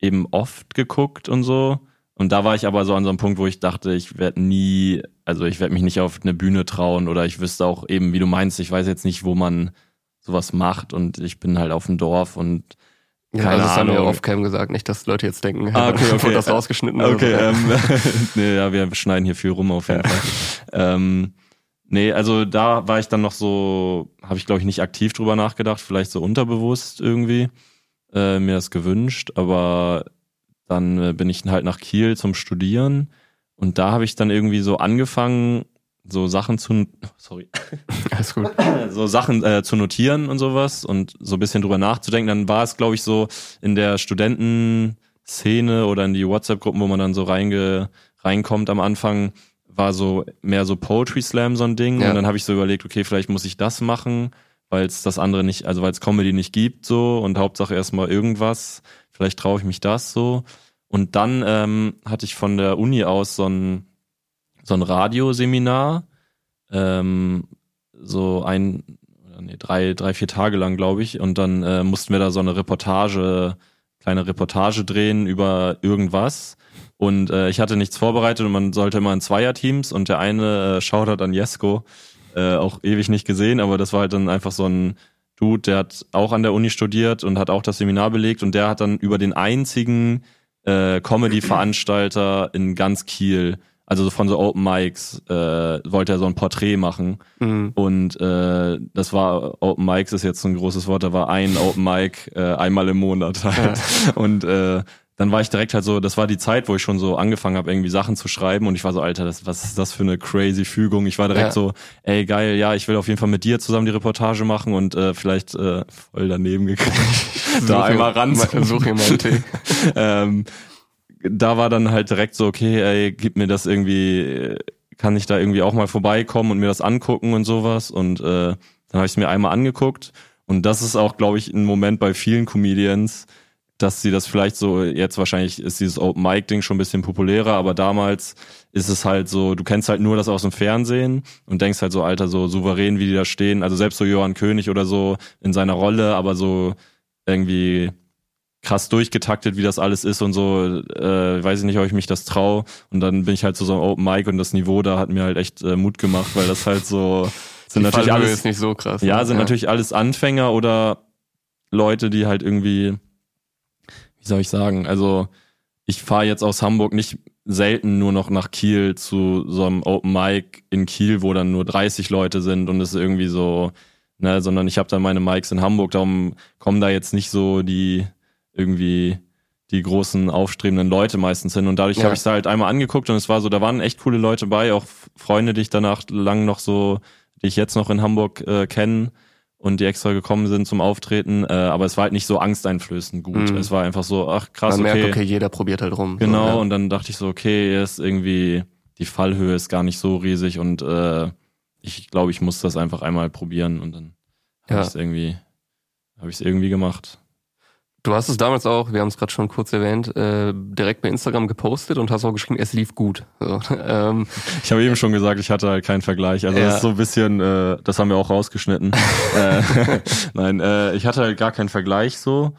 Speaker 1: eben oft geguckt und so. Und da war ich aber so an so einem Punkt, wo ich dachte, ich werde nie, also ich werde mich nicht auf eine Bühne trauen oder ich wüsste auch eben, wie du meinst, ich weiß jetzt nicht, wo man sowas macht und ich bin halt auf dem Dorf und
Speaker 3: keine ja, das Ahnung. haben wir off-cam gesagt, nicht, dass Leute jetzt denken, ah, okay, okay. das rausgeschnitten.
Speaker 1: Okay, so. ähm, nee, ja, wir schneiden hier viel rum auf jeden. Fall. Ähm, nee, also da war ich dann noch so, habe ich glaube ich nicht aktiv drüber nachgedacht, vielleicht so unterbewusst irgendwie äh, mir das gewünscht, aber dann äh, bin ich halt nach Kiel zum Studieren und da habe ich dann irgendwie so angefangen, so Sachen zu, sorry, alles gut, so Sachen äh, zu notieren und sowas und so ein bisschen drüber nachzudenken. Dann war es, glaube ich, so in der Studentenszene oder in die WhatsApp-Gruppen, wo man dann so reinge, reinkommt am Anfang, war so mehr so Poetry Slam so ein Ding. Ja. Und dann habe ich so überlegt, okay, vielleicht muss ich das machen, weil es das andere nicht, also weil es Comedy nicht gibt so und Hauptsache erstmal irgendwas vielleicht traue ich mich das so. Und dann ähm, hatte ich von der Uni aus so ein, so ein Radioseminar, ähm, so ein, nee, drei, drei, vier Tage lang, glaube ich. Und dann äh, mussten wir da so eine Reportage, kleine Reportage drehen über irgendwas. Und äh, ich hatte nichts vorbereitet und man sollte immer in Zweierteams und der eine äh, schaut halt an Jesko, äh, auch ewig nicht gesehen, aber das war halt dann einfach so ein Dude, der hat auch an der Uni studiert und hat auch das Seminar belegt und der hat dann über den einzigen äh, Comedy-Veranstalter in ganz Kiel, also von so Open Mics, äh, wollte er so ein Porträt machen. Mhm. Und äh, das war, Open Mics ist jetzt so ein großes Wort, da war ein Open Mic äh, einmal im Monat halt. Ja. Und äh, dann war ich direkt halt so, das war die Zeit, wo ich schon so angefangen habe, irgendwie Sachen zu schreiben und ich war so, Alter, das, was ist das für eine crazy Fügung? Ich war direkt ja. so, ey geil, ja, ich will auf jeden Fall mit dir zusammen die Reportage machen und äh, vielleicht äh, voll daneben gekriegt, da einmal ran. Such einen Tee. ähm, da war dann halt direkt so, okay, ey, gib mir das irgendwie, kann ich da irgendwie auch mal vorbeikommen und mir das angucken und sowas und äh, dann habe ich es mir einmal angeguckt und das ist auch, glaube ich, ein Moment bei vielen Comedians, dass sie das vielleicht so, jetzt wahrscheinlich ist dieses Open Mic Ding schon ein bisschen populärer, aber damals ist es halt so, du kennst halt nur das aus dem Fernsehen und denkst halt so, Alter, so souverän, wie die da stehen. Also selbst so Johann König oder so in seiner Rolle, aber so irgendwie krass durchgetaktet, wie das alles ist und so, äh, weiß ich nicht, ob ich mich das traue. Und dann bin ich halt zu so einem Open Mic und das Niveau da hat mir halt echt äh, Mut gemacht, weil das halt so sind die natürlich alles
Speaker 3: ist nicht so krass.
Speaker 1: Ja, ne? sind ja. natürlich alles Anfänger oder Leute, die halt irgendwie wie soll ich sagen, also ich fahre jetzt aus Hamburg nicht selten nur noch nach Kiel zu so einem Open Mic in Kiel, wo dann nur 30 Leute sind und es ist irgendwie so, ne, sondern ich habe dann meine Mics in Hamburg, darum kommen da jetzt nicht so die irgendwie die großen aufstrebenden Leute meistens hin. Und dadurch ja. habe ich es halt einmal angeguckt und es war so, da waren echt coole Leute bei, auch Freunde, die ich danach lang noch so, die ich jetzt noch in Hamburg äh, kenne und die extra gekommen sind zum Auftreten, äh, aber es war halt nicht so angsteinflößend gut. Mhm. Es war einfach so, ach krass,
Speaker 3: Man
Speaker 1: okay.
Speaker 3: merkt, okay, jeder probiert halt rum.
Speaker 1: Genau, so, ja. und dann dachte ich so, okay, ist irgendwie, die Fallhöhe ist gar nicht so riesig und äh, ich glaube, ich muss das einfach einmal probieren und dann habe ja. ich es irgendwie, habe ich es irgendwie gemacht.
Speaker 3: Du hast es damals auch, wir haben es gerade schon kurz erwähnt, äh, direkt bei Instagram gepostet und hast auch geschrieben, es lief gut. So,
Speaker 1: ähm, ich habe eben schon gesagt, ich hatte halt keinen Vergleich. Also ja. das ist so ein bisschen, äh, das haben wir auch rausgeschnitten. äh, nein, äh, ich hatte halt gar keinen Vergleich so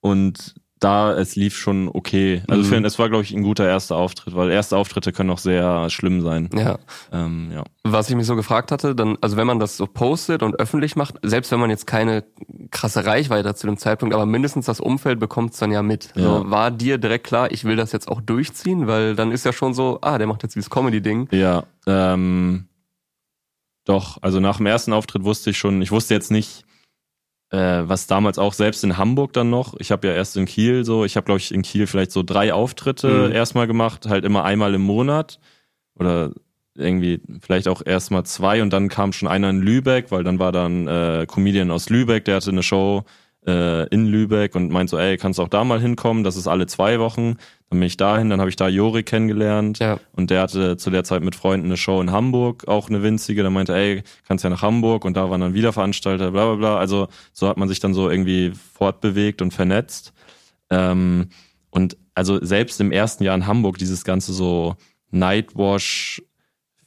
Speaker 1: und da, es lief schon okay. Also mhm. für, es war, glaube ich, ein guter erster Auftritt, weil erste Auftritte können auch sehr schlimm sein.
Speaker 3: Ja. Ähm, ja. Was ich mich so gefragt hatte, dann, also wenn man das so postet und öffentlich macht, selbst wenn man jetzt keine krasse Reichweite hat zu dem Zeitpunkt, aber mindestens das Umfeld bekommt es dann ja mit. Ja. So, war dir direkt klar, ich will das jetzt auch durchziehen, weil dann ist ja schon so, ah, der macht jetzt dieses Comedy-Ding.
Speaker 1: Ja, ähm, doch, also nach dem ersten Auftritt wusste ich schon, ich wusste jetzt nicht, äh, was damals auch selbst in Hamburg dann noch, ich habe ja erst in Kiel so, ich habe glaube ich in Kiel vielleicht so drei Auftritte mhm. erstmal gemacht, halt immer einmal im Monat oder irgendwie vielleicht auch erstmal zwei und dann kam schon einer in Lübeck, weil dann war dann äh, Comedian aus Lübeck, der hatte eine Show äh, in Lübeck und meint so, ey, kannst auch da mal hinkommen, das ist alle zwei Wochen. Dann bin ich dahin, dann habe ich da Jori kennengelernt ja. und der hatte zu der Zeit mit Freunden eine Show in Hamburg, auch eine winzige. Dann meinte, ey, kannst ja nach Hamburg und da waren dann wieder Veranstalter, bla bla bla. Also so hat man sich dann so irgendwie fortbewegt und vernetzt. Ähm, und also selbst im ersten Jahr in Hamburg dieses ganze so Nightwash,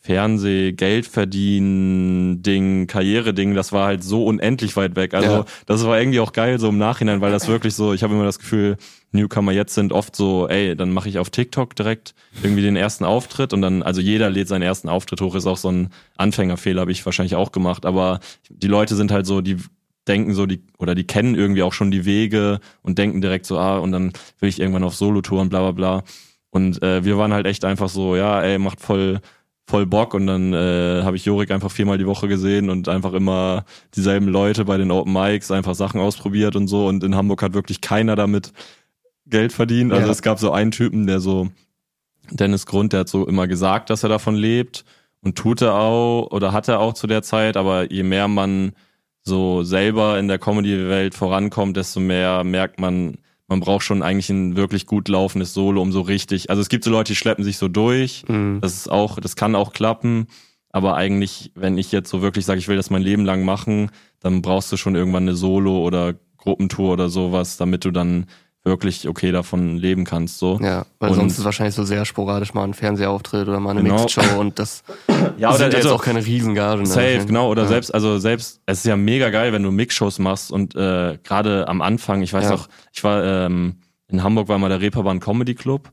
Speaker 1: Fernseh, Geld verdienen, Ding, Karriere-Ding, das war halt so unendlich weit weg. Also ja. das war irgendwie auch geil so im Nachhinein, weil das wirklich so, ich habe immer das Gefühl, Newcomer jetzt sind oft so, ey, dann mache ich auf TikTok direkt irgendwie den ersten Auftritt und dann, also jeder lädt seinen ersten Auftritt hoch, ist auch so ein Anfängerfehler, habe ich wahrscheinlich auch gemacht, aber die Leute sind halt so, die denken so, die, oder die kennen irgendwie auch schon die Wege und denken direkt so, ah, und dann will ich irgendwann auf Solo-Touren, bla bla bla. Und äh, wir waren halt echt einfach so, ja, ey, macht voll voll Bock und dann äh, habe ich Jorik einfach viermal die Woche gesehen und einfach immer dieselben Leute bei den Open Mics einfach Sachen ausprobiert und so und in Hamburg hat wirklich keiner damit Geld verdient. Also ja. es gab so einen Typen, der so Dennis Grund, der hat so immer gesagt, dass er davon lebt und tut er auch oder hat er auch zu der Zeit, aber je mehr man so selber in der Comedy-Welt vorankommt, desto mehr merkt man, man braucht schon eigentlich ein wirklich gut laufendes Solo, um so richtig. Also es gibt so Leute, die schleppen sich so durch. Mhm. Das ist auch, das kann auch klappen. Aber eigentlich, wenn ich jetzt so wirklich sage, ich will das mein Leben lang machen, dann brauchst du schon irgendwann eine Solo- oder Gruppentour oder sowas, damit du dann wirklich okay davon leben kannst. So.
Speaker 3: Ja, weil und sonst ist es wahrscheinlich so sehr sporadisch mal ein Fernsehauftritt oder mal eine genau. Mixed-Show und das
Speaker 1: ja, oder
Speaker 3: sind
Speaker 1: jetzt
Speaker 3: also, auch keine Riesengagen.
Speaker 1: Ne? Safe, genau. Oder ja. selbst, also selbst, es ist ja mega geil, wenn du Mixshows machst und äh, gerade am Anfang, ich weiß ja. noch, ich war ähm, in Hamburg war mal der Reeperbahn Comedy Club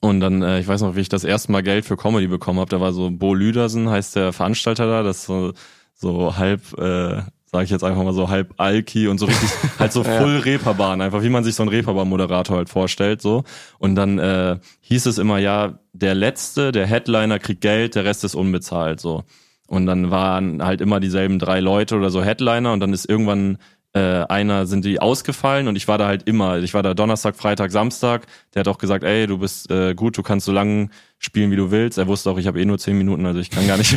Speaker 1: und dann, äh, ich weiß noch, wie ich das erste Mal Geld für Comedy bekommen habe. Da war so Bo Lüdersen, heißt der Veranstalter da, das so, so halb äh, sage ich jetzt einfach mal so halb Alki und so richtig halt so full ja. Reeperbahn, einfach wie man sich so einen Reeperbahn-Moderator halt vorstellt so. Und dann äh, hieß es immer ja, der letzte, der Headliner kriegt Geld, der Rest ist unbezahlt so. Und dann waren halt immer dieselben drei Leute oder so Headliner und dann ist irgendwann äh, einer sind die ausgefallen und ich war da halt immer. Ich war da Donnerstag, Freitag, Samstag. Der hat auch gesagt, ey, du bist äh, gut, du kannst so lange spielen, wie du willst. Er wusste auch, ich habe eh nur zehn Minuten, also ich kann gar nicht,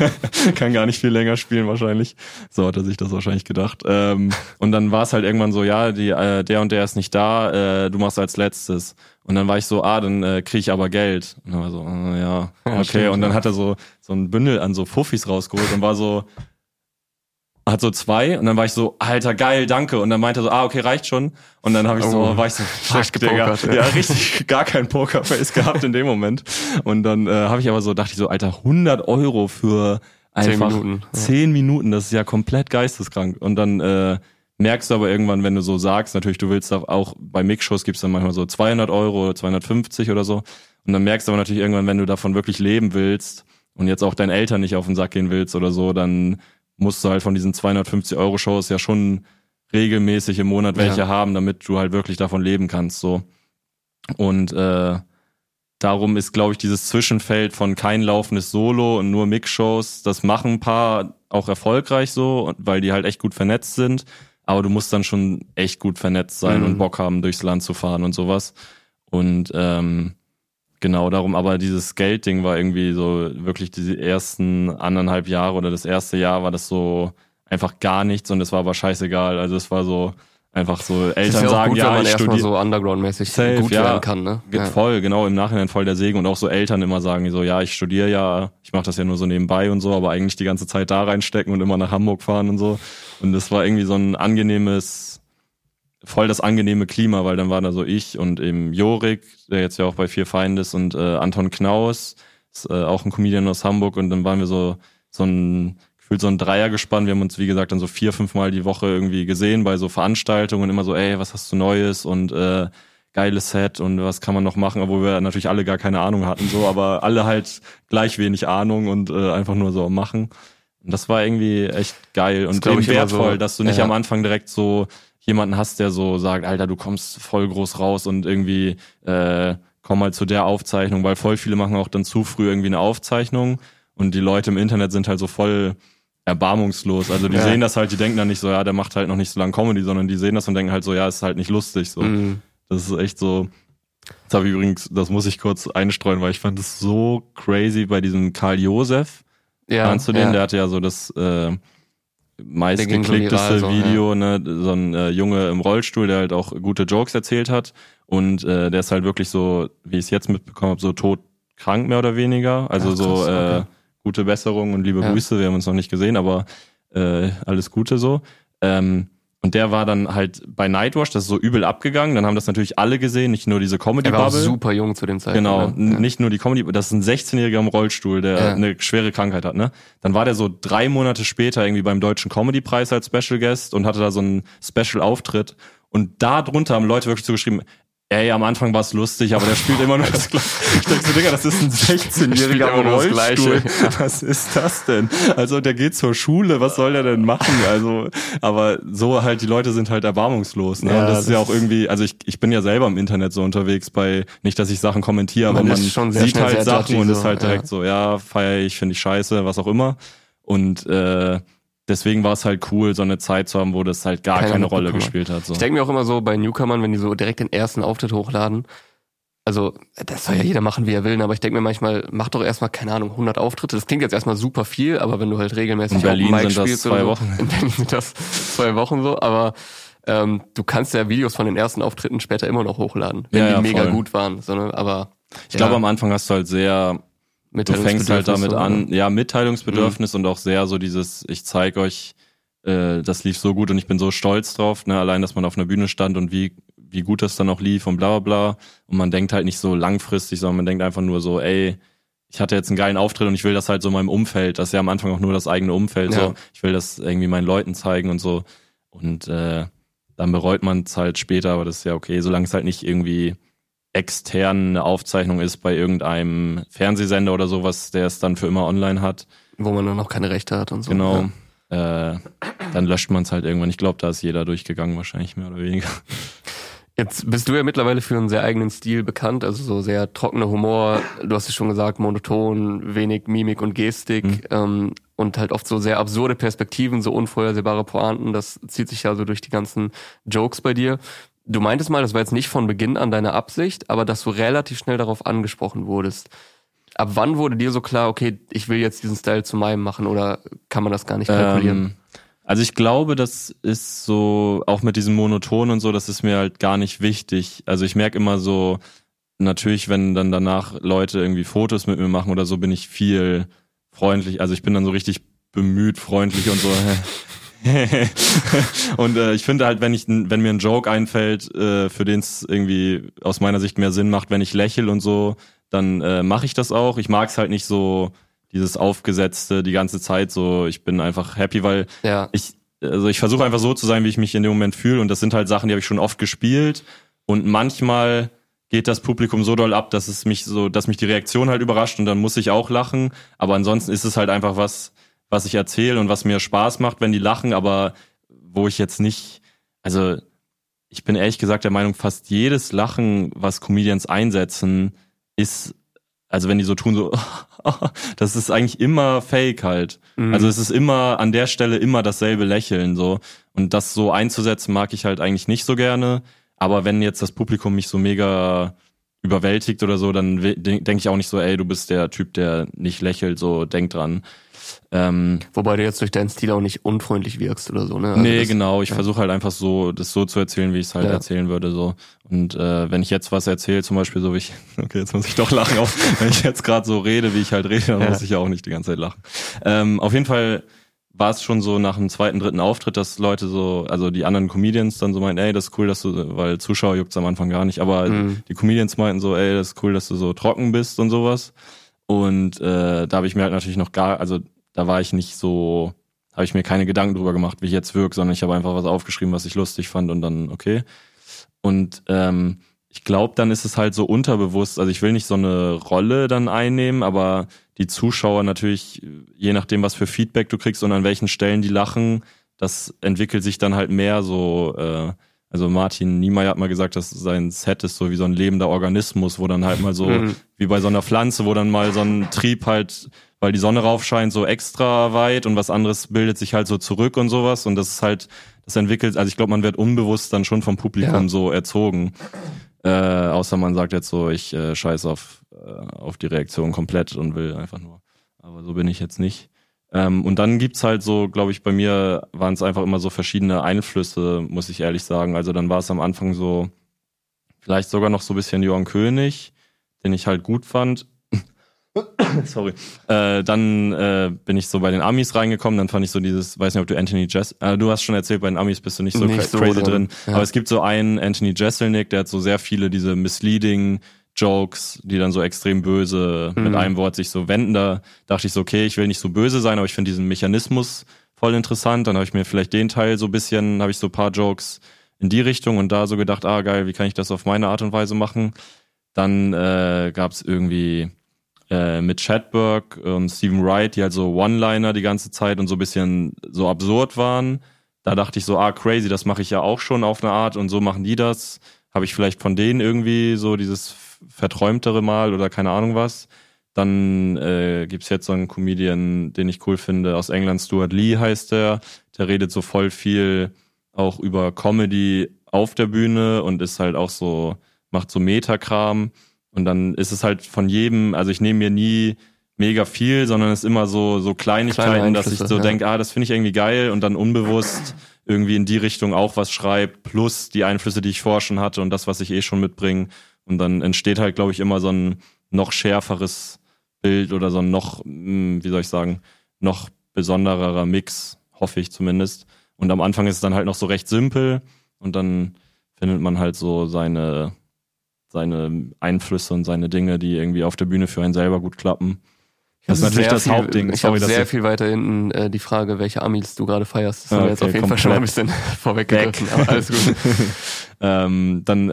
Speaker 1: kann gar nicht viel länger spielen wahrscheinlich. So hat er sich das wahrscheinlich gedacht. Ähm, und dann war es halt irgendwann so, ja, die, äh, der und der ist nicht da, äh, du machst als letztes. Und dann war ich so, ah, dann äh, krieg ich aber Geld. Und dann war so, äh, ja, okay. Und dann hat er so so ein Bündel an so Fuffis rausgeholt und war so, hat so zwei und dann war ich so, alter geil, danke. Und dann meinte er so, ah, okay, reicht schon. Und dann habe ich so, oh, war ich so, fuck, Digga. Ja. ja, richtig gar kein Pokerface gehabt in dem Moment. Und dann äh, habe ich aber so, dachte ich so, alter, 100 Euro für einfach 10 Minuten. 10 Minuten, das ist ja komplett geisteskrank. Und dann äh, merkst du aber irgendwann, wenn du so sagst, natürlich, du willst auch bei Mixshows gibt's dann manchmal so 200 Euro, 250 oder so. Und dann merkst du aber natürlich irgendwann, wenn du davon wirklich leben willst und jetzt auch deinen Eltern nicht auf den Sack gehen willst oder so, dann musst du halt von diesen 250 Euro Shows ja schon regelmäßig im Monat welche ja. haben, damit du halt wirklich davon leben kannst, so. Und äh, darum ist, glaube ich, dieses Zwischenfeld von kein laufendes Solo und nur Mix-Shows, das machen ein paar auch erfolgreich so, weil die halt echt gut vernetzt sind. Aber du musst dann schon echt gut vernetzt sein mhm. und Bock haben, durchs Land zu fahren und sowas. Und ähm, Genau, darum, aber dieses Geldding war irgendwie so wirklich die ersten anderthalb Jahre oder das erste Jahr war das so einfach gar nichts und es war aber scheißegal. Also es war so einfach so Eltern ja sagen, gut, ja,
Speaker 3: ich studiere so underground-mäßig gut ja, werden kann, ne?
Speaker 1: Ja. Voll, genau, im Nachhinein voll der Segen und auch so Eltern immer sagen so, ja, ich studiere ja, ich mache das ja nur so nebenbei und so, aber eigentlich die ganze Zeit da reinstecken und immer nach Hamburg fahren und so. Und das war irgendwie so ein angenehmes voll das angenehme Klima, weil dann waren da so ich und eben Jorik, der jetzt ja auch bei Vier Feind ist, und äh, Anton Knaus, ist, äh, auch ein Comedian aus Hamburg und dann waren wir so so ein gefühlt so ein Dreier gespannt. Wir haben uns, wie gesagt, dann so vier, fünf Mal die Woche irgendwie gesehen bei so Veranstaltungen, immer so, ey, was hast du Neues und äh, geiles Set und was kann man noch machen, obwohl wir natürlich alle gar keine Ahnung hatten, so, aber alle halt gleich wenig Ahnung und äh, einfach nur so machen. Und das war irgendwie echt geil und das wertvoll, so, dass du nicht ja. am Anfang direkt so jemanden hast, der so sagt, Alter, du kommst voll groß raus und irgendwie äh, komm mal zu der Aufzeichnung, weil voll viele machen auch dann zu früh irgendwie eine Aufzeichnung und die Leute im Internet sind halt so voll erbarmungslos. Also die ja. sehen das halt, die denken dann nicht so, ja, der macht halt noch nicht so lange Comedy, sondern die sehen das und denken halt so, ja, ist halt nicht lustig. So. Mhm. Das ist echt so. Das habe ich übrigens, das muss ich kurz einstreuen, weil ich fand es so crazy bei diesem Karl Josef. Ja, Kannst du den? Ja. Der hatte ja so das äh, meistgeklickteste so Video, ja. ne, so ein äh, Junge im Rollstuhl, der halt auch gute Jokes erzählt hat. Und äh, der ist halt wirklich so, wie ich es jetzt mitbekommen habe, so todkrank mehr oder weniger. Also Ach, so äh, gute Besserung und liebe ja. Grüße. Wir haben uns noch nicht gesehen, aber äh, alles Gute so. Ähm, und der war dann halt bei Nightwash, das ist so übel abgegangen. Dann haben das natürlich alle gesehen, nicht nur diese Comedy Bubble. Er war
Speaker 3: super jung zu dem Zeitpunkt.
Speaker 1: Genau, ne? ja. nicht nur die Comedy, das ist ein 16-Jähriger im Rollstuhl, der ja. eine schwere Krankheit hat, ne? Dann war der so drei Monate später irgendwie beim Deutschen Comedy Preis als Special Guest und hatte da so einen Special Auftritt. Und da drunter haben Leute wirklich so geschrieben, Ey, am Anfang war es lustig, aber der spielt immer nur das Gleiche. Ich denke so, Digga, das ist ein 16-Jähriger im Rollstuhl. Was ist das denn? Also der geht zur Schule, was soll der denn machen? Also, aber so halt, die Leute sind halt erbarmungslos. Ne? Ja, und das, das ist ja auch irgendwie, also ich, ich bin ja selber im Internet so unterwegs bei, nicht, dass ich Sachen kommentiere, aber man, man sieht halt Sachen und so, ist halt direkt ja. so, ja, feier ich, finde ich scheiße, was auch immer. Und äh, deswegen war es halt cool, so eine Zeit zu haben, wo das halt gar Keiner keine Rolle gespielt hat. So.
Speaker 3: Ich denke mir auch immer so bei Newcomern, wenn die so direkt den ersten Auftritt hochladen, also das soll ja jeder machen, wie er will, ne? aber ich denke mir manchmal, mach doch erstmal, keine Ahnung, 100 Auftritte. Das klingt jetzt erstmal super viel, aber wenn du halt regelmäßig
Speaker 1: in Berlin Mike sind das zwei so, Wochen.
Speaker 3: In Berlin sind das zwei Wochen so, aber ähm, du kannst ja Videos von den ersten Auftritten später immer noch hochladen, wenn ja, die ja, mega voll. gut waren. Sondern, aber
Speaker 1: ich ja. glaube, am Anfang hast du halt sehr Du fängst halt damit an, ja, Mitteilungsbedürfnis mhm. und auch sehr so dieses, ich zeige euch, äh, das lief so gut und ich bin so stolz drauf, ne, allein, dass man auf einer Bühne stand und wie, wie gut das dann auch lief und bla bla bla. Und man denkt halt nicht so langfristig, sondern man denkt einfach nur so, ey, ich hatte jetzt einen geilen Auftritt und ich will das halt so meinem Umfeld, das ist ja am Anfang auch nur das eigene Umfeld, ja. so, ich will das irgendwie meinen Leuten zeigen und so. Und äh, dann bereut man es halt später, aber das ist ja okay, solange es halt nicht irgendwie extern eine Aufzeichnung ist bei irgendeinem Fernsehsender oder sowas, der es dann für immer online hat.
Speaker 3: Wo man dann noch keine Rechte hat und so.
Speaker 1: Genau. Ja. Äh, dann löscht man es halt irgendwann. Ich glaube, da ist jeder durchgegangen, wahrscheinlich mehr oder weniger.
Speaker 3: Jetzt bist du ja mittlerweile für einen sehr eigenen Stil bekannt, also so sehr trockener Humor, du hast es schon gesagt, monoton, wenig Mimik und Gestik mhm. ähm, und halt oft so sehr absurde Perspektiven, so unvorhersehbare Pointen, das zieht sich ja so durch die ganzen Jokes bei dir. Du meintest mal, das war jetzt nicht von Beginn an deine Absicht, aber dass du relativ schnell darauf angesprochen wurdest. Ab wann wurde dir so klar, okay, ich will jetzt diesen Style zu meinem machen oder kann man das gar nicht kalkulieren? Ähm,
Speaker 1: also ich glaube, das ist so, auch mit diesem Monoton und so, das ist mir halt gar nicht wichtig. Also ich merke immer so, natürlich, wenn dann danach Leute irgendwie Fotos mit mir machen oder so, bin ich viel freundlich. Also ich bin dann so richtig bemüht, freundlich und so. und äh, ich finde halt, wenn ich, wenn mir ein Joke einfällt, äh, für den es irgendwie aus meiner Sicht mehr Sinn macht, wenn ich lächel und so, dann äh, mache ich das auch. Ich mag es halt nicht so dieses aufgesetzte die ganze Zeit so. Ich bin einfach happy, weil ja. ich also ich versuche einfach so zu sein, wie ich mich in dem Moment fühle und das sind halt Sachen, die habe ich schon oft gespielt und manchmal geht das Publikum so doll ab, dass es mich so, dass mich die Reaktion halt überrascht und dann muss ich auch lachen. Aber ansonsten ist es halt einfach was, was ich erzähle und was mir Spaß macht, wenn die lachen, aber wo ich jetzt nicht, also ich bin ehrlich gesagt der Meinung, fast jedes Lachen, was Comedians einsetzen, ist, also wenn die so tun, so, das ist eigentlich immer fake halt. Mhm. Also es ist immer an der Stelle immer dasselbe Lächeln so. Und das so einzusetzen mag ich halt eigentlich nicht so gerne. Aber wenn jetzt das Publikum mich so mega überwältigt oder so, dann denke ich auch nicht so, ey, du bist der Typ, der nicht lächelt, so denk dran.
Speaker 3: Ähm, Wobei du jetzt durch deinen Stil auch nicht unfreundlich wirkst oder so, ne?
Speaker 1: Also nee, das, genau. Ich ja. versuche halt einfach so, das so zu erzählen, wie ich es halt ja. erzählen würde. so. Und äh, wenn ich jetzt was erzähle, zum Beispiel so wie ich, okay, jetzt muss ich doch lachen, auch wenn ich jetzt gerade so rede, wie ich halt rede, dann ja. muss ich ja auch nicht die ganze Zeit lachen. Ähm, auf jeden Fall war es schon so nach dem zweiten, dritten Auftritt, dass Leute so, also die anderen Comedians dann so meinen, ey, das ist cool, dass du, weil Zuschauer juckt's am Anfang gar nicht, aber mhm. die Comedians meinten so, ey, das ist cool, dass du so trocken bist und sowas. Und äh, da habe ich mir halt natürlich noch gar, also da war ich nicht so, habe ich mir keine Gedanken drüber gemacht, wie ich jetzt wirke, sondern ich habe einfach was aufgeschrieben, was ich lustig fand und dann okay. Und ähm, ich glaube, dann ist es halt so unterbewusst, also ich will nicht so eine Rolle dann einnehmen, aber die Zuschauer natürlich, je nachdem, was für Feedback du kriegst und an welchen Stellen die lachen, das entwickelt sich dann halt mehr so, äh, also Martin Niemeyer hat mal gesagt, dass sein Set ist so wie so ein lebender Organismus, wo dann halt mal so, wie bei so einer Pflanze, wo dann mal so ein Trieb halt weil die Sonne rauf scheint, so extra weit und was anderes bildet sich halt so zurück und sowas. Und das ist halt, das entwickelt, also ich glaube, man wird unbewusst dann schon vom Publikum ja. so erzogen. Äh, außer man sagt jetzt so, ich äh, scheiße auf, äh, auf die Reaktion komplett und will einfach nur. Aber so bin ich jetzt nicht. Ähm, und dann gibt's halt so, glaube ich, bei mir waren es einfach immer so verschiedene Einflüsse, muss ich ehrlich sagen. Also dann war es am Anfang so, vielleicht sogar noch so ein bisschen Johann König, den ich halt gut fand. Sorry. Äh, dann äh, bin ich so bei den Amis reingekommen, dann fand ich so dieses, weiß nicht, ob du Anthony Jess, äh, du hast schon erzählt, bei den Amis bist du nicht so nicht crazy so drin, ja. aber es gibt so einen Anthony Jeselnik, der hat so sehr viele diese misleading Jokes, die dann so extrem böse mhm. mit einem Wort sich so wenden. Da dachte ich so, okay, ich will nicht so böse sein, aber ich finde diesen Mechanismus voll interessant. Dann habe ich mir vielleicht den Teil so bisschen, habe ich so paar Jokes in die Richtung und da so gedacht, ah geil, wie kann ich das auf meine Art und Weise machen? Dann äh, gab es irgendwie äh, mit Chatberg und Stephen Wright, die halt so One-Liner die ganze Zeit und so bisschen so absurd waren. Da dachte ich so, ah crazy, das mache ich ja auch schon auf eine Art und so machen die das. Habe ich vielleicht von denen irgendwie so dieses verträumtere Mal oder keine Ahnung was. Dann äh, gibt jetzt so einen Comedian, den ich cool finde, aus England, Stuart Lee heißt der. Der redet so voll viel auch über Comedy auf der Bühne und ist halt auch so, macht so Metakram. Und dann ist es halt von jedem, also ich nehme mir nie mega viel, sondern es ist immer so, so Kleinigkeiten, dass ich so ja. denke, ah, das finde ich irgendwie geil und dann unbewusst irgendwie in die Richtung auch was schreibt, plus die Einflüsse, die ich vorher schon hatte und das, was ich eh schon mitbringe. Und dann entsteht halt, glaube ich, immer so ein noch schärferes Bild oder so ein noch, hm, wie soll ich sagen, noch besondererer Mix, hoffe ich zumindest. Und am Anfang ist es dann halt noch so recht simpel und dann findet man halt so seine, seine Einflüsse und seine Dinge, die irgendwie auf der Bühne für einen selber gut klappen.
Speaker 3: Das, ist natürlich das viel, Hauptding. Ich habe sehr viel weiter hinten äh, die Frage, welche Amis du gerade feierst. Das okay, haben wir jetzt auf jeden Fall schon ein bisschen vorweggegriffen, aber alles gut.
Speaker 1: ähm, dann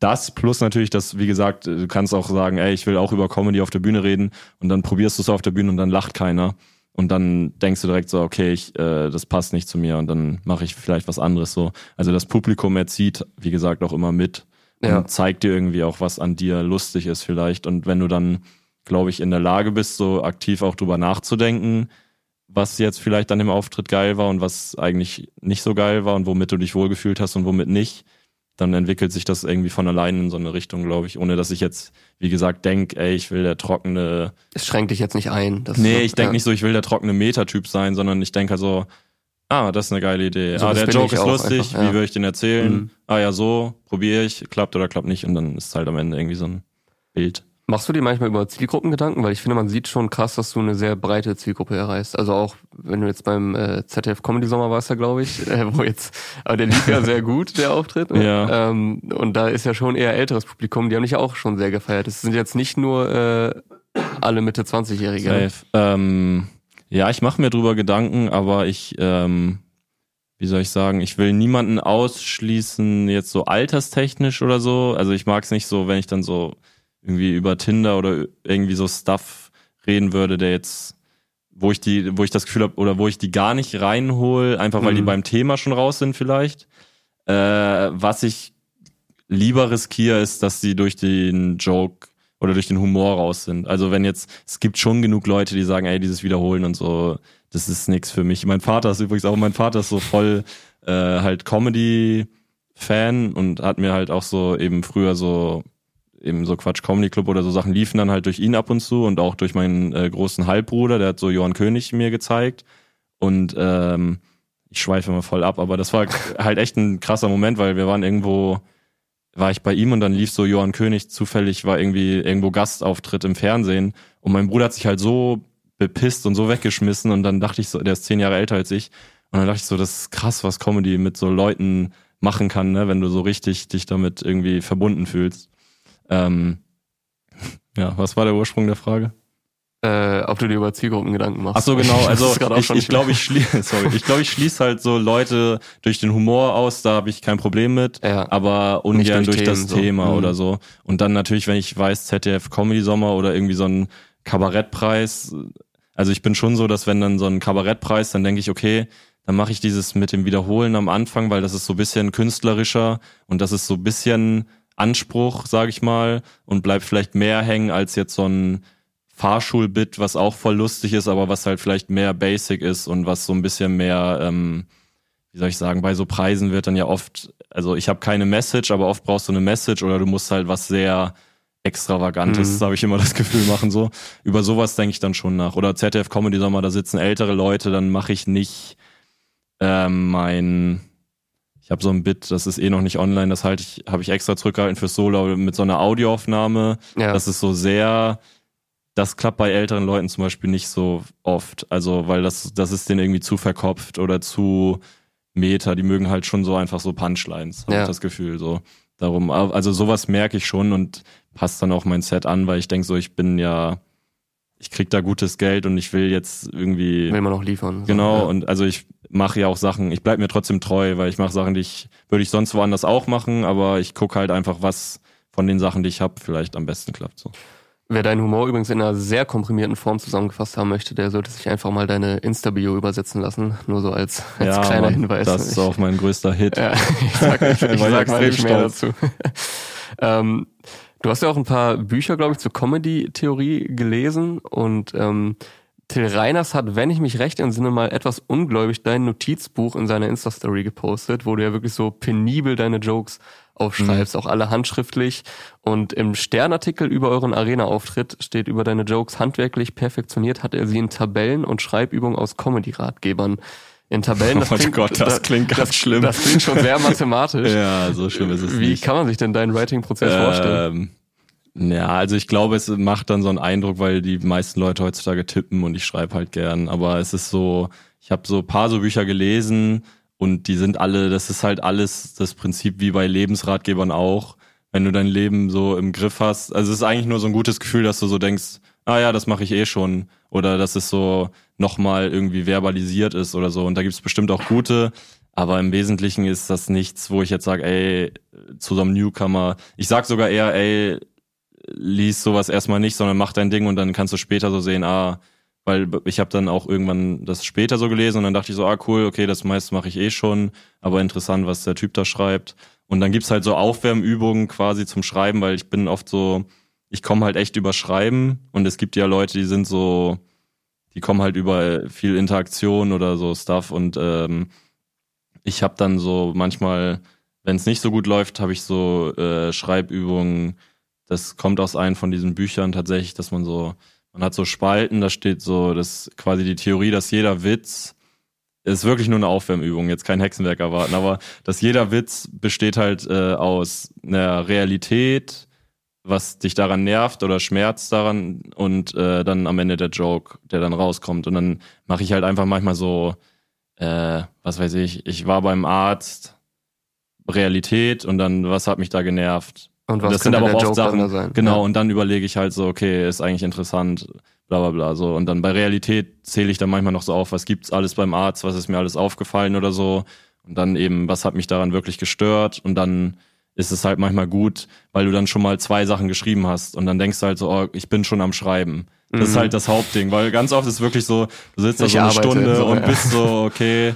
Speaker 1: das plus natürlich, dass, wie gesagt, du kannst auch sagen, ey, ich will auch über Comedy auf der Bühne reden und dann probierst du es auf der Bühne und dann lacht keiner. Und dann denkst du direkt so, okay, ich, äh, das passt nicht zu mir und dann mache ich vielleicht was anderes so. Also das Publikum erzieht, wie gesagt, auch immer mit ja. und zeigt dir irgendwie auch, was an dir lustig ist vielleicht. Und wenn du dann, glaube ich, in der Lage bist, so aktiv auch drüber nachzudenken, was jetzt vielleicht an dem Auftritt geil war und was eigentlich nicht so geil war und womit du dich wohlgefühlt hast und womit nicht, dann entwickelt sich das irgendwie von allein in so eine Richtung, glaube ich, ohne dass ich jetzt, wie gesagt, denk, ey, ich will der trockene.
Speaker 3: Es schränkt dich jetzt nicht ein.
Speaker 1: nee, ich denk ja. nicht so, ich will der trockene Metatyp sein, sondern ich denke also, ah, das ist eine geile Idee. So, ah, der Joke ist lustig, einfach, ja. wie würde ich den erzählen? Mhm. Ah ja, so, probiere ich, klappt oder klappt nicht und dann ist es halt am Ende irgendwie so ein Bild.
Speaker 3: Machst du dir manchmal über Zielgruppen Gedanken? Weil ich finde, man sieht schon krass, dass du eine sehr breite Zielgruppe erreichst. Also auch, wenn du jetzt beim äh, ZDF Comedy Sommer warst, ja, glaube ich, äh, wo jetzt, aber der lief ja sehr gut, der Auftritt.
Speaker 1: Ne? Ja.
Speaker 3: Ähm, und da ist ja schon eher älteres Publikum, die haben dich auch schon sehr gefeiert. Es sind jetzt nicht nur äh, alle Mitte 20-Jährige.
Speaker 1: Ähm, ja, ich mache mir drüber Gedanken, aber ich, ähm, wie soll ich sagen, ich will niemanden ausschließen, jetzt so alterstechnisch oder so. Also ich mag es nicht so, wenn ich dann so irgendwie über Tinder oder irgendwie so Stuff reden würde, der jetzt, wo ich die, wo ich das Gefühl habe, oder wo ich die gar nicht reinhole, einfach weil mhm. die beim Thema schon raus sind vielleicht. Äh, was ich lieber riskiere, ist, dass sie durch den Joke oder durch den Humor raus sind. Also wenn jetzt, es gibt schon genug Leute, die sagen, ey, dieses Wiederholen und so, das ist nix für mich. Mein Vater ist übrigens auch, mein Vater ist so voll äh, halt Comedy-Fan und hat mir halt auch so eben früher so eben so Quatsch Comedy Club oder so Sachen liefen dann halt durch ihn ab und zu und auch durch meinen äh, großen Halbbruder, der hat so Johann König mir gezeigt und ähm, ich schweife immer voll ab, aber das war halt echt ein krasser Moment, weil wir waren irgendwo, war ich bei ihm und dann lief so Johann König zufällig, war irgendwie irgendwo Gastauftritt im Fernsehen und mein Bruder hat sich halt so bepisst und so weggeschmissen und dann dachte ich so, der ist zehn Jahre älter als ich und dann dachte ich so, das ist krass, was Comedy mit so Leuten machen kann, ne, wenn du so richtig dich damit irgendwie verbunden fühlst. Ähm, ja, was war der Ursprung der Frage?
Speaker 3: Äh, ob du dir über Zielgruppen Gedanken machst.
Speaker 1: Ach so, genau. Also ich, ich glaube, ich schließe, sorry, ich glaube, ich schließe halt so Leute durch den Humor aus, da habe ich kein Problem mit, ja. aber ungern durch, durch Themen, das so. Thema mhm. oder so. Und dann natürlich, wenn ich weiß, ZDF Comedy Sommer oder irgendwie so ein Kabarettpreis, also ich bin schon so, dass wenn dann so ein Kabarettpreis, dann denke ich, okay, dann mache ich dieses mit dem Wiederholen am Anfang, weil das ist so bisschen künstlerischer und das ist so bisschen Anspruch, sage ich mal, und bleibt vielleicht mehr hängen als jetzt so ein Fahrschulbit, was auch voll lustig ist, aber was halt vielleicht mehr basic ist und was so ein bisschen mehr, ähm, wie soll ich sagen, bei so Preisen wird dann ja oft, also ich habe keine Message, aber oft brauchst du eine Message oder du musst halt was sehr Extravagantes, mhm. habe ich immer das Gefühl, machen so. Über sowas denke ich dann schon nach. Oder ZDF Comedy Sommer, da sitzen ältere Leute, dann mache ich nicht ähm, mein, ich habe so ein Bit, das ist eh noch nicht online, das halte ich, habe ich extra zurückgehalten fürs Solo mit so einer Audioaufnahme. Ja. Das ist so sehr, das klappt bei älteren Leuten zum Beispiel nicht so oft. Also, weil das, das ist denen irgendwie zu verkopft oder zu Meta. Die mögen halt schon so einfach so Punchlines, habe ja. ich das Gefühl. So. Darum, also sowas merke ich schon und passt dann auch mein Set an, weil ich denke so, ich bin ja, ich krieg da gutes Geld und ich will jetzt irgendwie.
Speaker 3: Will man noch liefern.
Speaker 1: Genau, so, ja. und also ich mache ja auch Sachen, ich bleib mir trotzdem treu, weil ich mache Sachen, die ich, würde ich sonst woanders auch machen, aber ich gucke halt einfach, was von den Sachen, die ich habe, vielleicht am besten klappt. So.
Speaker 3: Wer deinen Humor übrigens in einer sehr komprimierten Form zusammengefasst haben möchte, der sollte sich einfach mal deine Insta-Bio übersetzen lassen. Nur so als, als ja, kleiner Hinweis.
Speaker 1: Das ist auch mein größter Hit. Ja,
Speaker 3: ich sag, ich, ich sag mal nicht mehr dazu. ähm, du hast ja auch ein paar Bücher, glaube ich, zur Comedy-Theorie gelesen und ähm, Till Reiners hat, wenn ich mich recht entsinne, mal etwas ungläubig dein Notizbuch in seiner Insta-Story gepostet, wo du ja wirklich so penibel deine Jokes aufschreibst, mhm. auch alle handschriftlich. Und im Sternartikel über euren Arena-Auftritt steht über deine Jokes handwerklich perfektioniert, hat er sie in Tabellen und Schreibübungen aus Comedy-Ratgebern. In Tabellen,
Speaker 1: das, oh klingt, Gott, das klingt ganz
Speaker 3: das,
Speaker 1: schlimm.
Speaker 3: Das klingt schon sehr mathematisch.
Speaker 1: ja, so schlimm ist es
Speaker 3: Wie
Speaker 1: nicht.
Speaker 3: kann man sich denn deinen Writing-Prozess ähm, vorstellen?
Speaker 1: Ja, also ich glaube, es macht dann so einen Eindruck, weil die meisten Leute heutzutage tippen und ich schreibe halt gern. Aber es ist so, ich habe so paar so Bücher gelesen und die sind alle, das ist halt alles das Prinzip wie bei Lebensratgebern auch. Wenn du dein Leben so im Griff hast, also es ist eigentlich nur so ein gutes Gefühl, dass du so denkst, ah ja, das mache ich eh schon. Oder dass es so nochmal irgendwie verbalisiert ist oder so. Und da gibt's bestimmt auch gute, aber im Wesentlichen ist das nichts, wo ich jetzt sage, ey, zu so einem Newcomer. Ich sag sogar eher, ey, lies sowas erstmal nicht, sondern mach dein Ding und dann kannst du später so sehen, ah, weil ich habe dann auch irgendwann das später so gelesen und dann dachte ich so, ah cool, okay, das meiste mache ich eh schon, aber interessant, was der Typ da schreibt. Und dann gibt's halt so Aufwärmübungen quasi zum Schreiben, weil ich bin oft so, ich komme halt echt über Schreiben und es gibt ja Leute, die sind so, die kommen halt über viel Interaktion oder so Stuff und ähm, ich habe dann so manchmal, wenn es nicht so gut läuft, habe ich so äh, Schreibübungen, das kommt aus einem von diesen Büchern tatsächlich, dass man so, man hat so Spalten, da steht so, das quasi die Theorie, dass jeder Witz ist wirklich nur eine Aufwärmübung, jetzt kein Hexenwerk erwarten, aber dass jeder Witz besteht halt äh, aus einer Realität, was dich daran nervt oder schmerzt daran und äh, dann am Ende der Joke, der dann rauskommt. Und dann mache ich halt einfach manchmal so, äh, was weiß ich, ich war beim Arzt, Realität und dann, was hat mich da genervt?
Speaker 3: Und was das sind aber auch oft Joke Sachen, sein?
Speaker 1: genau, ja. und dann überlege ich halt so, okay, ist eigentlich interessant, bla bla bla. So. Und dann bei Realität zähle ich dann manchmal noch so auf, was gibt's alles beim Arzt, was ist mir alles aufgefallen oder so. Und dann eben, was hat mich daran wirklich gestört? Und dann ist es halt manchmal gut, weil du dann schon mal zwei Sachen geschrieben hast und dann denkst du halt so, oh, ich bin schon am Schreiben. Das mhm. ist halt das Hauptding, weil ganz oft ist wirklich so, du sitzt da so eine Stunde so, und ja. bist so, okay,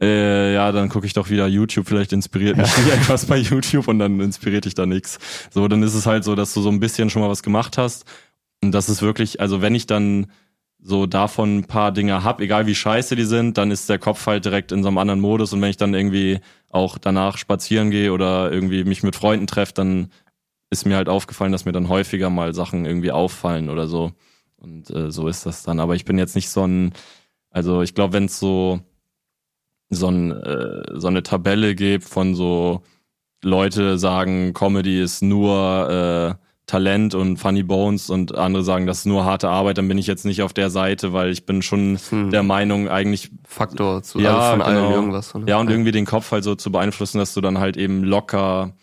Speaker 1: äh, ja, dann gucke ich doch wieder YouTube, vielleicht inspiriert mich ja. etwas bei YouTube und dann inspiriert dich da nichts. So, dann ist es halt so, dass du so ein bisschen schon mal was gemacht hast. Und das ist wirklich, also wenn ich dann so davon ein paar Dinge hab, egal wie scheiße die sind, dann ist der Kopf halt direkt in so einem anderen Modus. Und wenn ich dann irgendwie auch danach spazieren gehe oder irgendwie mich mit Freunden treffe, dann ist mir halt aufgefallen, dass mir dann häufiger mal Sachen irgendwie auffallen oder so. Und äh, so ist das dann. Aber ich bin jetzt nicht so ein, also ich glaube, wenn es so so, ein, äh, so eine Tabelle gibt von so Leute sagen, Comedy ist nur äh, Talent und Funny Bones und andere sagen, das ist nur harte Arbeit, dann bin ich jetzt nicht auf der Seite, weil ich bin schon hm. der Meinung eigentlich
Speaker 3: Faktor zu
Speaker 1: ja,
Speaker 3: also
Speaker 1: von genau. allen irgendwas. Ne? Ja, und irgendwie den Kopf halt so zu beeinflussen, dass du dann halt eben locker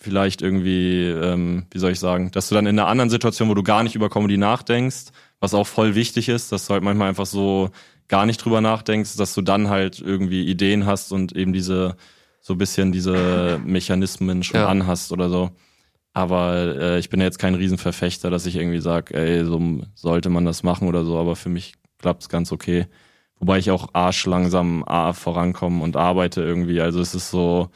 Speaker 1: vielleicht irgendwie, ähm, wie soll ich sagen, dass du dann in einer anderen Situation, wo du gar nicht über Comedy nachdenkst, was auch voll wichtig ist, dass du halt manchmal einfach so gar nicht drüber nachdenkst, dass du dann halt irgendwie Ideen hast und eben diese, so bisschen diese Mechanismen schon ja. anhast oder so. Aber äh, ich bin jetzt kein Riesenverfechter, dass ich irgendwie sage, ey, so sollte man das machen oder so, aber für mich klappt's ganz okay. Wobei ich auch arsch langsam vorankomme und arbeite irgendwie. Also es ist so,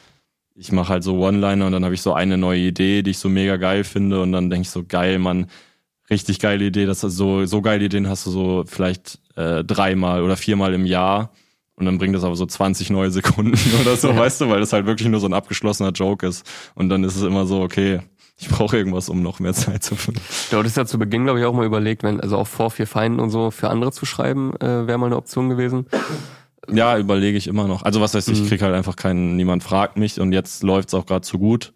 Speaker 1: ich mache halt so One-Liner und dann habe ich so eine neue Idee, die ich so mega geil finde und dann denke ich so, geil, man, richtig geile Idee, dass du so, so geile Ideen hast du so vielleicht äh, dreimal oder viermal im Jahr Und dann bringt das aber so 20 neue Sekunden oder so, ja. weißt du, weil das halt wirklich nur so ein abgeschlossener Joke ist. Und dann ist es immer so, okay, ich brauche irgendwas, um noch mehr Zeit zu finden.
Speaker 3: Du hattest ja zu Beginn, glaube ich, auch mal überlegt, wenn, also auch vor vier Feinden und so für andere zu schreiben, äh, wäre mal eine Option gewesen.
Speaker 1: Ja, überlege ich immer noch. Also was heißt, ich mhm. krieg halt einfach keinen, niemand fragt mich und jetzt läuft's auch gerade zu gut.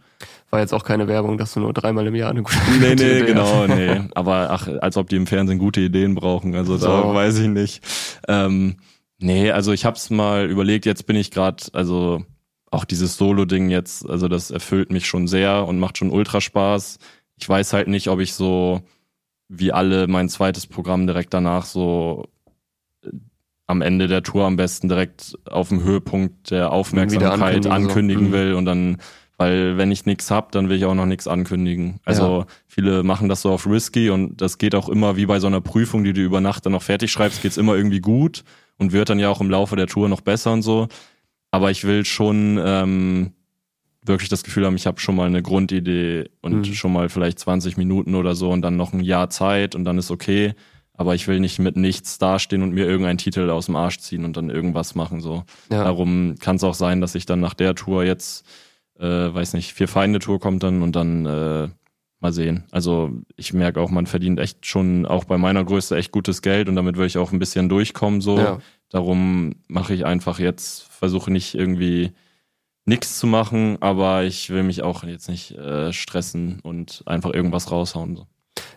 Speaker 3: War jetzt auch keine Werbung, dass du nur dreimal im Jahr eine gute,
Speaker 1: nee, gute nee, Idee genau, hast. nee. Aber ach, als ob die im Fernsehen gute Ideen brauchen. Also so. da weiß ich nicht. Ähm, nee, also ich hab's mal überlegt, jetzt bin ich gerade, also auch dieses Solo-Ding jetzt, also das erfüllt mich schon sehr und macht schon ultra Spaß. Ich weiß halt nicht, ob ich so wie alle mein zweites Programm direkt danach so äh, am Ende der Tour am besten direkt auf dem Höhepunkt der Aufmerksamkeit ankündigen, ankündigen so. Mhm. will und dann, weil wenn ich nichts hab, dann will ich auch noch nichts ankündigen. Also ja. viele machen das so auf risky und das geht auch immer wie bei so einer Prüfung, die du über Nacht dann noch fertig schreibst, geht's immer irgendwie gut und wird dann ja auch im Laufe der Tour noch besser und so. Aber ich will schon ähm, wirklich das Gefühl haben, ich habe schon mal eine Grundidee und mhm. schon mal vielleicht 20 Minuten oder so und dann noch ein Jahr Zeit und dann ist okay. Aber ich will nicht mit nichts dastehen und mir irgendeinen Titel aus dem Arsch ziehen und dann irgendwas machen. So. Ja. Darum kann es auch sein, dass ich dann nach der Tour jetzt, äh, weiß nicht, vier Feinde Tour kommt dann und dann äh, mal sehen. Also ich merke auch, man verdient echt schon auch bei meiner Größe echt gutes Geld und damit will ich auch ein bisschen durchkommen. So. Ja. Darum mache ich einfach jetzt, versuche nicht irgendwie nichts zu machen, aber ich will mich auch jetzt nicht äh, stressen und einfach irgendwas raushauen. So.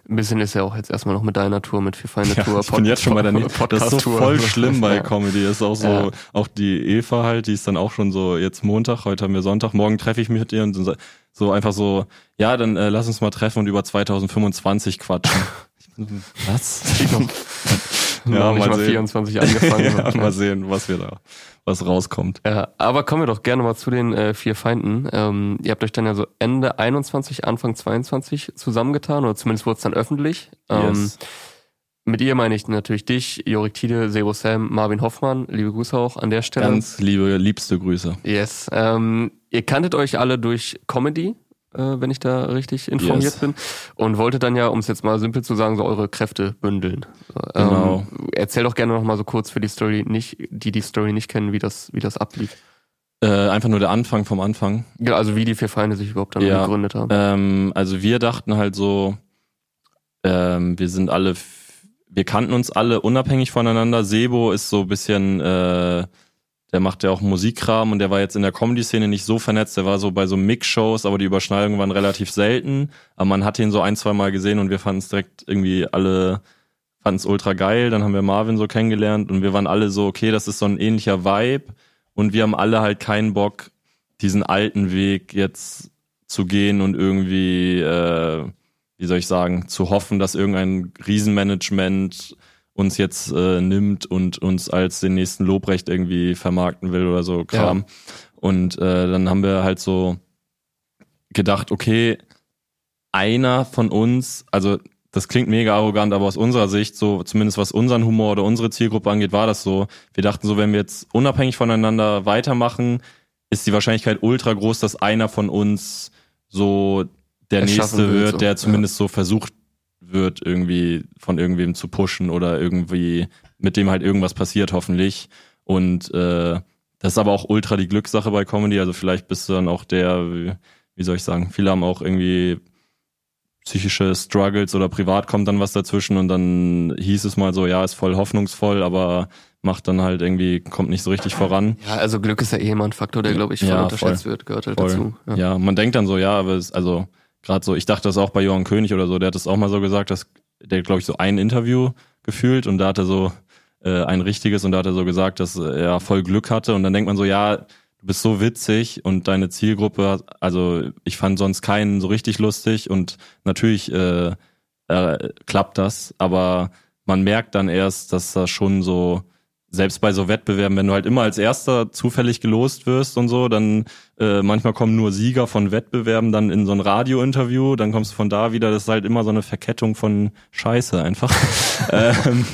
Speaker 3: Ein bisschen ist ja auch jetzt erstmal noch mit deiner Tour, mit Vier Feinde Tour.
Speaker 1: Ja, ich bin jetzt schon bei der Podcast Das ist so voll schlimm bei. Comedy. Das ist auch so, ja. auch die Eva halt, die ist dann auch schon so jetzt Montag, heute haben wir Sonntag, morgen treffe ich mich mit ihr und so einfach so, ja, dann äh, lass uns mal treffen und über 2025 quatschen. Was?
Speaker 3: Ja, mal, mal 24 angefangen.
Speaker 1: ja, mal sehen, was wir da, was rauskommt.
Speaker 3: Ja, aber kommen wir doch gerne mal zu den äh, vier Feinden. Ähm, ihr habt euch dann ja so Ende 21, Anfang 22 zusammengetan, oder zumindest wurde es dann öffentlich. Ähm, yes. Mit ihr meine ich natürlich dich, Jorik Tide, Sebo Sam, Marvin Hoffmann. Liebe Grüße auch an der Stelle.
Speaker 1: Ganz liebe, liebste Grüße.
Speaker 3: Yes. Ähm, ihr kanntet euch alle durch Comedy wenn ich da richtig informiert yes. bin. Und wollte dann ja, um es jetzt mal simpel zu sagen, so eure Kräfte bündeln. Ähm, genau. erzähl doch gerne noch mal so kurz für die Story nicht, die die Story nicht kennen, wie das, wie das ablief.
Speaker 1: Äh, einfach nur der Anfang vom Anfang.
Speaker 3: Ja, also wie die vier Feinde sich überhaupt dann ja, gegründet haben.
Speaker 1: Ähm, also wir dachten halt so, ähm, wir sind alle, wir kannten uns alle unabhängig voneinander. Sebo ist so ein bisschen äh, der macht ja auch Musikkram und der war jetzt in der Comedy-Szene nicht so vernetzt. Der war so bei so Mix-Shows, aber die Überschneidungen waren relativ selten. Aber man hat ihn so ein, zwei Mal gesehen und wir fanden es direkt irgendwie alle, fanden es ultra geil. Dann haben wir Marvin so kennengelernt und wir waren alle so, okay, das ist so ein ähnlicher Vibe. Und wir haben alle halt keinen Bock, diesen alten Weg jetzt zu gehen und irgendwie, äh, wie soll ich sagen, zu hoffen, dass irgendein Riesenmanagement uns jetzt äh, nimmt und uns als den nächsten Lobrecht irgendwie vermarkten will oder so Kram. Ja. Und äh, dann haben wir halt so gedacht, okay, einer von uns, also das klingt mega arrogant, aber aus unserer Sicht, so zumindest was unseren Humor oder unsere Zielgruppe angeht, war das so. Wir dachten so, wenn wir jetzt unabhängig voneinander weitermachen, ist die Wahrscheinlichkeit ultra groß, dass einer von uns so der nächste wird, so. der zumindest ja. so versucht, wird, irgendwie von irgendwem zu pushen oder irgendwie mit dem halt irgendwas passiert, hoffentlich. Und äh, das ist aber auch ultra die Glückssache bei Comedy. Also vielleicht bist du dann auch der, wie soll ich sagen, viele haben auch irgendwie psychische Struggles oder privat kommt dann was dazwischen und dann hieß es mal so, ja, ist voll hoffnungsvoll, aber macht dann halt irgendwie, kommt nicht so richtig voran.
Speaker 3: Ja, also Glück ist ja eh immer ein Faktor, der, glaube ich, voll ja, unterschätzt voll, wird, gehört halt voll. dazu.
Speaker 1: Ja. ja. man denkt dann so, ja, aber es, also Gerade so, ich dachte das auch bei Johann König oder so, der hat das auch mal so gesagt, dass der, glaube ich, so ein Interview gefühlt und da hat er so äh, ein richtiges und da hat er so gesagt, dass er voll Glück hatte und dann denkt man so, ja, du bist so witzig und deine Zielgruppe, also ich fand sonst keinen so richtig lustig und natürlich äh, äh, klappt das, aber man merkt dann erst, dass das schon so selbst bei so Wettbewerben, wenn du halt immer als Erster zufällig gelost wirst und so, dann äh, manchmal kommen nur Sieger von Wettbewerben dann in so ein Radiointerview, dann kommst du von da wieder, das ist halt immer so eine Verkettung von Scheiße einfach. ähm,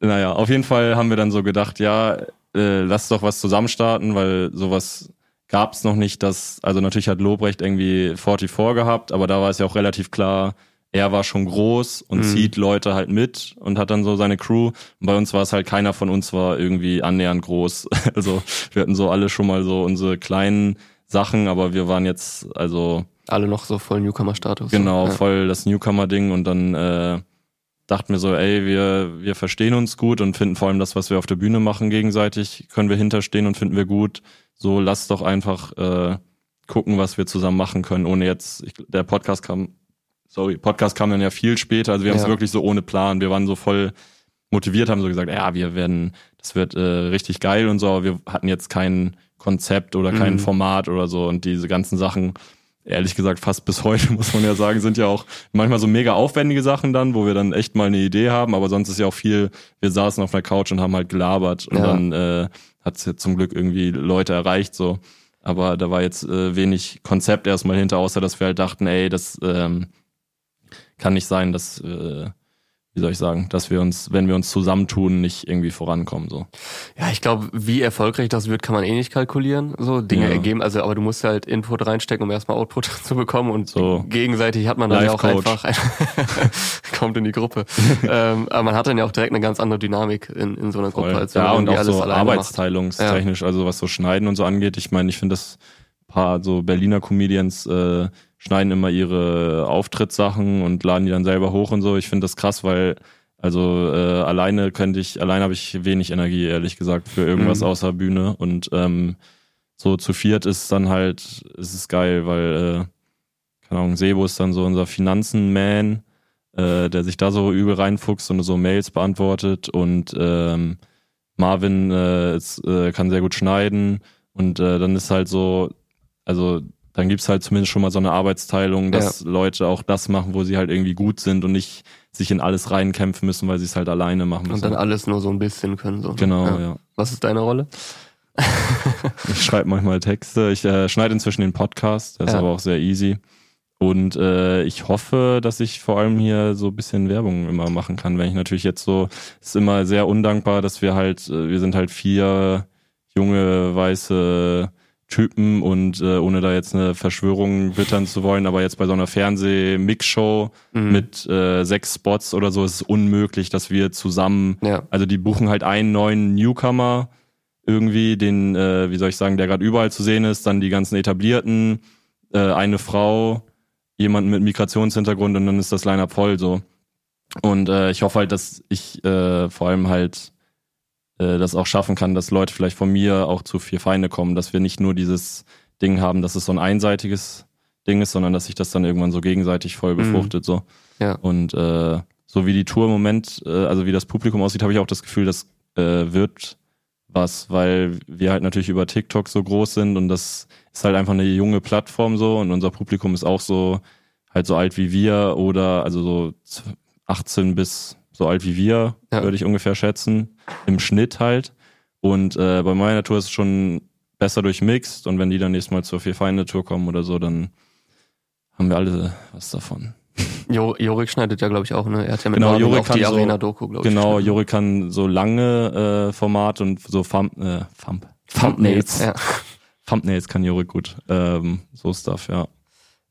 Speaker 1: naja, auf jeden Fall haben wir dann so gedacht, ja, äh, lass doch was zusammenstarten, weil sowas gab's noch nicht, dass, also natürlich hat Lobrecht irgendwie 44 gehabt, aber da war es ja auch relativ klar, er war schon groß und mhm. zieht Leute halt mit und hat dann so seine Crew. Und bei uns war es halt keiner von uns war irgendwie annähernd groß. Also wir hatten so alle schon mal so unsere kleinen Sachen, aber wir waren jetzt also
Speaker 3: alle noch so voll Newcomer-Status.
Speaker 1: Genau, ja. voll das Newcomer-Ding und dann äh, dachten wir so, ey, wir wir verstehen uns gut und finden vor allem das, was wir auf der Bühne machen gegenseitig, können wir hinterstehen und finden wir gut. So lass doch einfach äh, gucken, was wir zusammen machen können, ohne jetzt ich, der Podcast kam sorry, Podcast kam dann ja viel später, also wir haben es wirklich so ohne Plan, wir waren so voll motiviert, haben so gesagt, ja, wir werden, das wird äh, richtig geil und so, aber wir hatten jetzt kein Konzept oder kein mhm. Format oder so und diese ganzen Sachen, ehrlich gesagt, fast bis heute, muss man ja sagen, sind ja auch manchmal so mega aufwendige Sachen dann, wo wir dann echt mal eine Idee haben, aber sonst ist ja auch viel, wir saßen auf der Couch und haben halt gelabert und ja. dann äh, hat es jetzt zum Glück irgendwie Leute erreicht so. Aber da war jetzt äh, wenig Konzept erstmal hinter, außer dass wir halt dachten, ey, das ähm, kann nicht sein, dass, äh, wie soll ich sagen, dass wir uns, wenn wir uns zusammentun, nicht irgendwie vorankommen. So.
Speaker 3: Ja, ich glaube, wie erfolgreich das wird, kann man eh nicht kalkulieren. So Dinge ja. ergeben, also aber du musst halt Input reinstecken, um erstmal Output zu bekommen und so. gegenseitig hat man dann ja auch einfach ein, kommt in die Gruppe. ähm, aber man hat dann ja auch direkt eine ganz andere Dynamik in, in so einer Gruppe,
Speaker 1: als wenn ja, man und auch alles so arbeitsteilungstechnisch, ja. also was so Schneiden und so angeht. Ich meine, ich finde das paar so Berliner Comedians äh, schneiden immer ihre Auftrittssachen und laden die dann selber hoch und so. Ich finde das krass, weil also äh, alleine könnte ich, alleine habe ich wenig Energie, ehrlich gesagt, für irgendwas mhm. außer Bühne. Und ähm, so zu viert ist dann halt, ist es geil, weil, äh, keine Ahnung, Sebo ist dann so unser Finanzen-Man, äh, der sich da so übel reinfuchst und so Mails beantwortet und ähm, Marvin äh, ist, äh, kann sehr gut schneiden und äh, dann ist halt so, also dann gibt's halt zumindest schon mal so eine Arbeitsteilung, dass ja. Leute auch das machen, wo sie halt irgendwie gut sind und nicht sich in alles reinkämpfen müssen, weil sie es halt alleine machen müssen.
Speaker 3: Und dann alles nur so ein bisschen können. So.
Speaker 1: Genau, ja. ja.
Speaker 3: Was ist deine Rolle?
Speaker 1: ich schreibe manchmal Texte. Ich äh, schneide inzwischen den Podcast, der ist ja. aber auch sehr easy. Und äh, ich hoffe, dass ich vor allem hier so bisschen Werbung immer machen kann, wenn ich natürlich jetzt so, ist immer sehr undankbar, dass wir halt, äh, wir sind halt vier junge, weiße Typen und äh, ohne da jetzt eine Verschwörung wittern zu wollen, aber jetzt bei so einer Fernseh-Mix-Show mhm. mit äh, sechs Spots oder so ist es unmöglich, dass wir zusammen, ja. also die buchen halt einen neuen Newcomer irgendwie, den, äh, wie soll ich sagen, der gerade überall zu sehen ist, dann die ganzen etablierten, äh, eine Frau, jemanden mit Migrationshintergrund und dann ist das Line-Up voll so. Und äh, ich hoffe halt, dass ich äh, vor allem halt äh, das auch schaffen kann, dass Leute vielleicht von mir auch zu vier Feinde kommen, dass wir nicht nur dieses Ding haben, dass es so ein einseitiges Ding ist, sondern dass sich das dann irgendwann so gegenseitig voll mhm. befruchtet. Mhm. So. Ja. Und äh, so wie die Tour im Moment, äh, also wie das Publikum aussieht, habe ich auch das Gefühl, das äh, wird was, weil wir halt natürlich über TikTok so groß sind und das ist halt einfach eine junge Plattform so und unser Publikum ist auch so halt so alt wie wir oder also so 18 bis so alt wie wir, ja. würde ich ungefähr schätzen, im Schnitt halt. Und äh, bei meiner Tour ist es schon besser durchmixt und wenn die dann nächstes Mal zur Vier Feinde Tour kommen oder so, dann haben wir alle was davon.
Speaker 3: Jo, Jorik schneidet ja, glaube ich, auch, ne? Er hat ja mit
Speaker 1: genau, Jorik
Speaker 3: auch die
Speaker 1: so,
Speaker 3: Arena-Doku,
Speaker 1: glaube ich. Genau, Jorik kann so lange äh, Formate und so Thumb, äh, Thumb, Thumbnails. Ja. Thumbnails kann Jorik gut. Ähm, so Stuff, ja.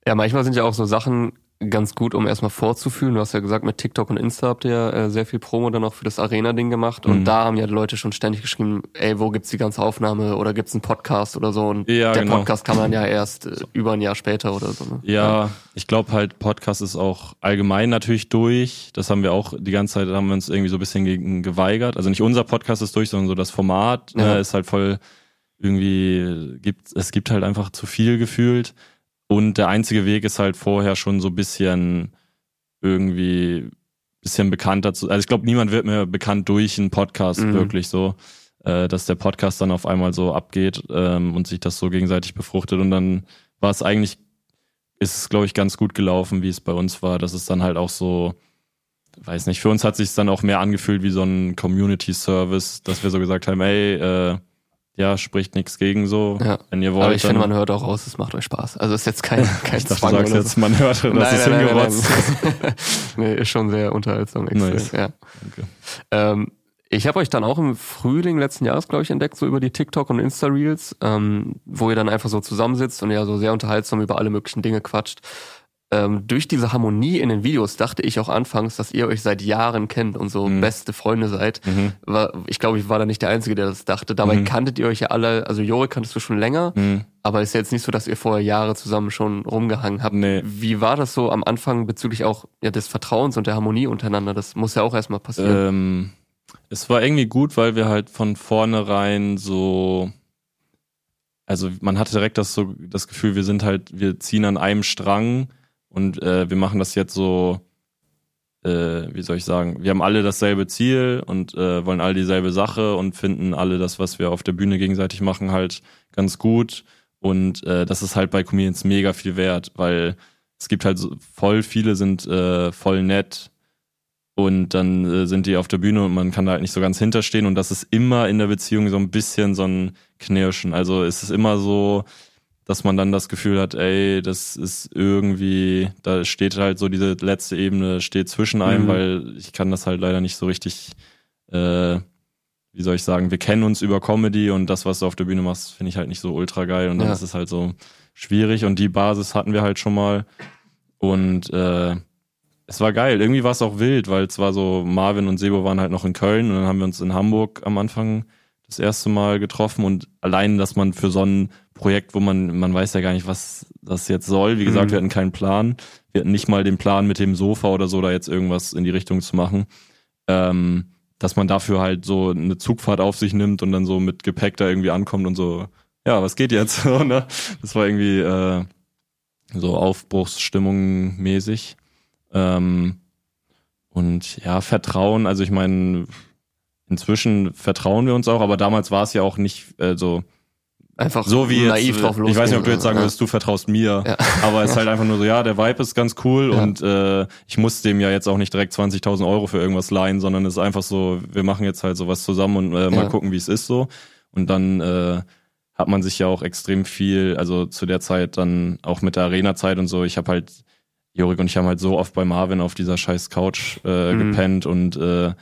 Speaker 3: Ja, manchmal sind ja auch so Sachen ganz gut, um erstmal vorzufühlen. Du hast ja gesagt, mit TikTok und Insta habt ihr ja äh, sehr viel Promo dann auch für das Arena-Ding gemacht. Und mhm. da haben ja die Leute schon ständig geschrieben, ey, wo gibt's die ganze Aufnahme oder gibt's einen Podcast oder so? Und ja, der genau. Podcast kam dann ja erst äh, über ein Jahr später oder so. Ne?
Speaker 1: Ja, ja, ich glaube halt, Podcast ist auch allgemein natürlich durch. Das haben wir auch die ganze Zeit, haben wir uns irgendwie so ein bisschen gegen geweigert. Also nicht unser Podcast ist durch, sondern so das Format ja. äh, ist halt voll irgendwie gibt es gibt halt einfach zu viel gefühlt und der einzige Weg ist halt vorher schon so ein bisschen irgendwie bisschen bekannter zu. Also ich glaube, niemand wird mehr bekannt durch einen Podcast mhm. wirklich so, äh, dass der Podcast dann auf einmal so abgeht ähm, und sich das so gegenseitig befruchtet. Und dann war es eigentlich, ist es, glaube ich, ganz gut gelaufen, wie es bei uns war, dass es dann halt auch so, weiß nicht, für uns hat sich dann auch mehr angefühlt wie so ein Community Service, dass wir so gesagt haben, ey, äh, ja, spricht nichts gegen so, ja. wenn ihr wollt.
Speaker 3: Aber ich finde, man hört auch raus, es macht euch Spaß. Also ist jetzt kein, kein
Speaker 1: ich dachte, Zwang. Du sagst jetzt, man hört, dass nein, es nein, hingerotzt
Speaker 3: nein, nee, ist schon sehr unterhaltsam. Extrem, nice. ja. Okay. Ähm, ich habe euch dann auch im Frühling letzten Jahres, glaube ich, entdeckt, so über die TikTok und Insta-Reels, ähm, wo ihr dann einfach so zusammensitzt und ja so sehr unterhaltsam über alle möglichen Dinge quatscht. Ähm, durch diese Harmonie in den Videos dachte ich auch anfangs, dass ihr euch seit Jahren kennt und so mhm. beste Freunde seid. Mhm. Ich glaube, ich war da nicht der Einzige, der das dachte. Dabei mhm. kanntet ihr euch ja alle, also Jore kanntest du schon länger, mhm. aber ist ja jetzt nicht so, dass ihr vorher Jahre zusammen schon rumgehangen habt. Nee. Wie war das so am Anfang bezüglich auch ja, des Vertrauens und der Harmonie untereinander? Das muss ja auch erstmal passieren.
Speaker 1: Ähm, es war irgendwie gut, weil wir halt von vornherein so also man hatte direkt das so das Gefühl, wir sind halt, wir ziehen an einem Strang und äh, wir machen das jetzt so, äh, wie soll ich sagen, wir haben alle dasselbe Ziel und äh, wollen alle dieselbe Sache und finden alle das, was wir auf der Bühne gegenseitig machen, halt ganz gut. Und äh, das ist halt bei Comedians mega viel wert, weil es gibt halt so, voll viele sind äh, voll nett und dann äh, sind die auf der Bühne und man kann da halt nicht so ganz hinterstehen und das ist immer in der Beziehung so ein bisschen so ein Knirschen. Also es ist immer so, dass man dann das Gefühl hat, ey, das ist irgendwie, da steht halt so diese letzte Ebene, steht zwischen einem, mhm. weil ich kann das halt leider nicht so richtig, äh, wie soll ich sagen, wir kennen uns über Comedy und das, was du auf der Bühne machst, finde ich halt nicht so ultra geil und dann ja. ist es halt so schwierig und die Basis hatten wir halt schon mal und äh, es war geil. Irgendwie war es auch wild, weil es war so, Marvin und Sebo waren halt noch in Köln und dann haben wir uns in Hamburg am Anfang das erste Mal getroffen und allein, dass man für so ein Projekt, wo man, man weiß ja gar nicht, was das jetzt soll. Wie gesagt, mhm. wir hatten keinen Plan. Wir hatten nicht mal den Plan mit dem Sofa oder so, da jetzt irgendwas in die Richtung zu machen. Ähm, dass man dafür halt so eine Zugfahrt auf sich nimmt und dann so mit Gepäck da irgendwie ankommt und so, ja, was geht jetzt? Ne? das war irgendwie äh, so Aufbruchsstimmung mäßig. Ähm, und ja, Vertrauen, also ich meine, inzwischen vertrauen wir uns auch, aber damals war es ja auch nicht äh, so einfach so wie naiv jetzt, drauf losgehen. Ich weiß nicht, ob du jetzt sagen würdest, ja. du vertraust mir, ja. aber es ist halt einfach nur so, ja, der Vibe ist ganz cool ja. und äh, ich muss dem ja jetzt auch nicht direkt 20.000 Euro für irgendwas leihen, sondern es ist einfach so, wir machen jetzt halt sowas zusammen und äh, mal gucken, wie es ist so und dann äh, hat man sich ja auch extrem viel, also zu der Zeit dann auch mit der Arena-Zeit und so, ich habe halt Jorik und ich haben halt so oft bei Marvin auf dieser scheiß Couch äh, mhm. gepennt und äh,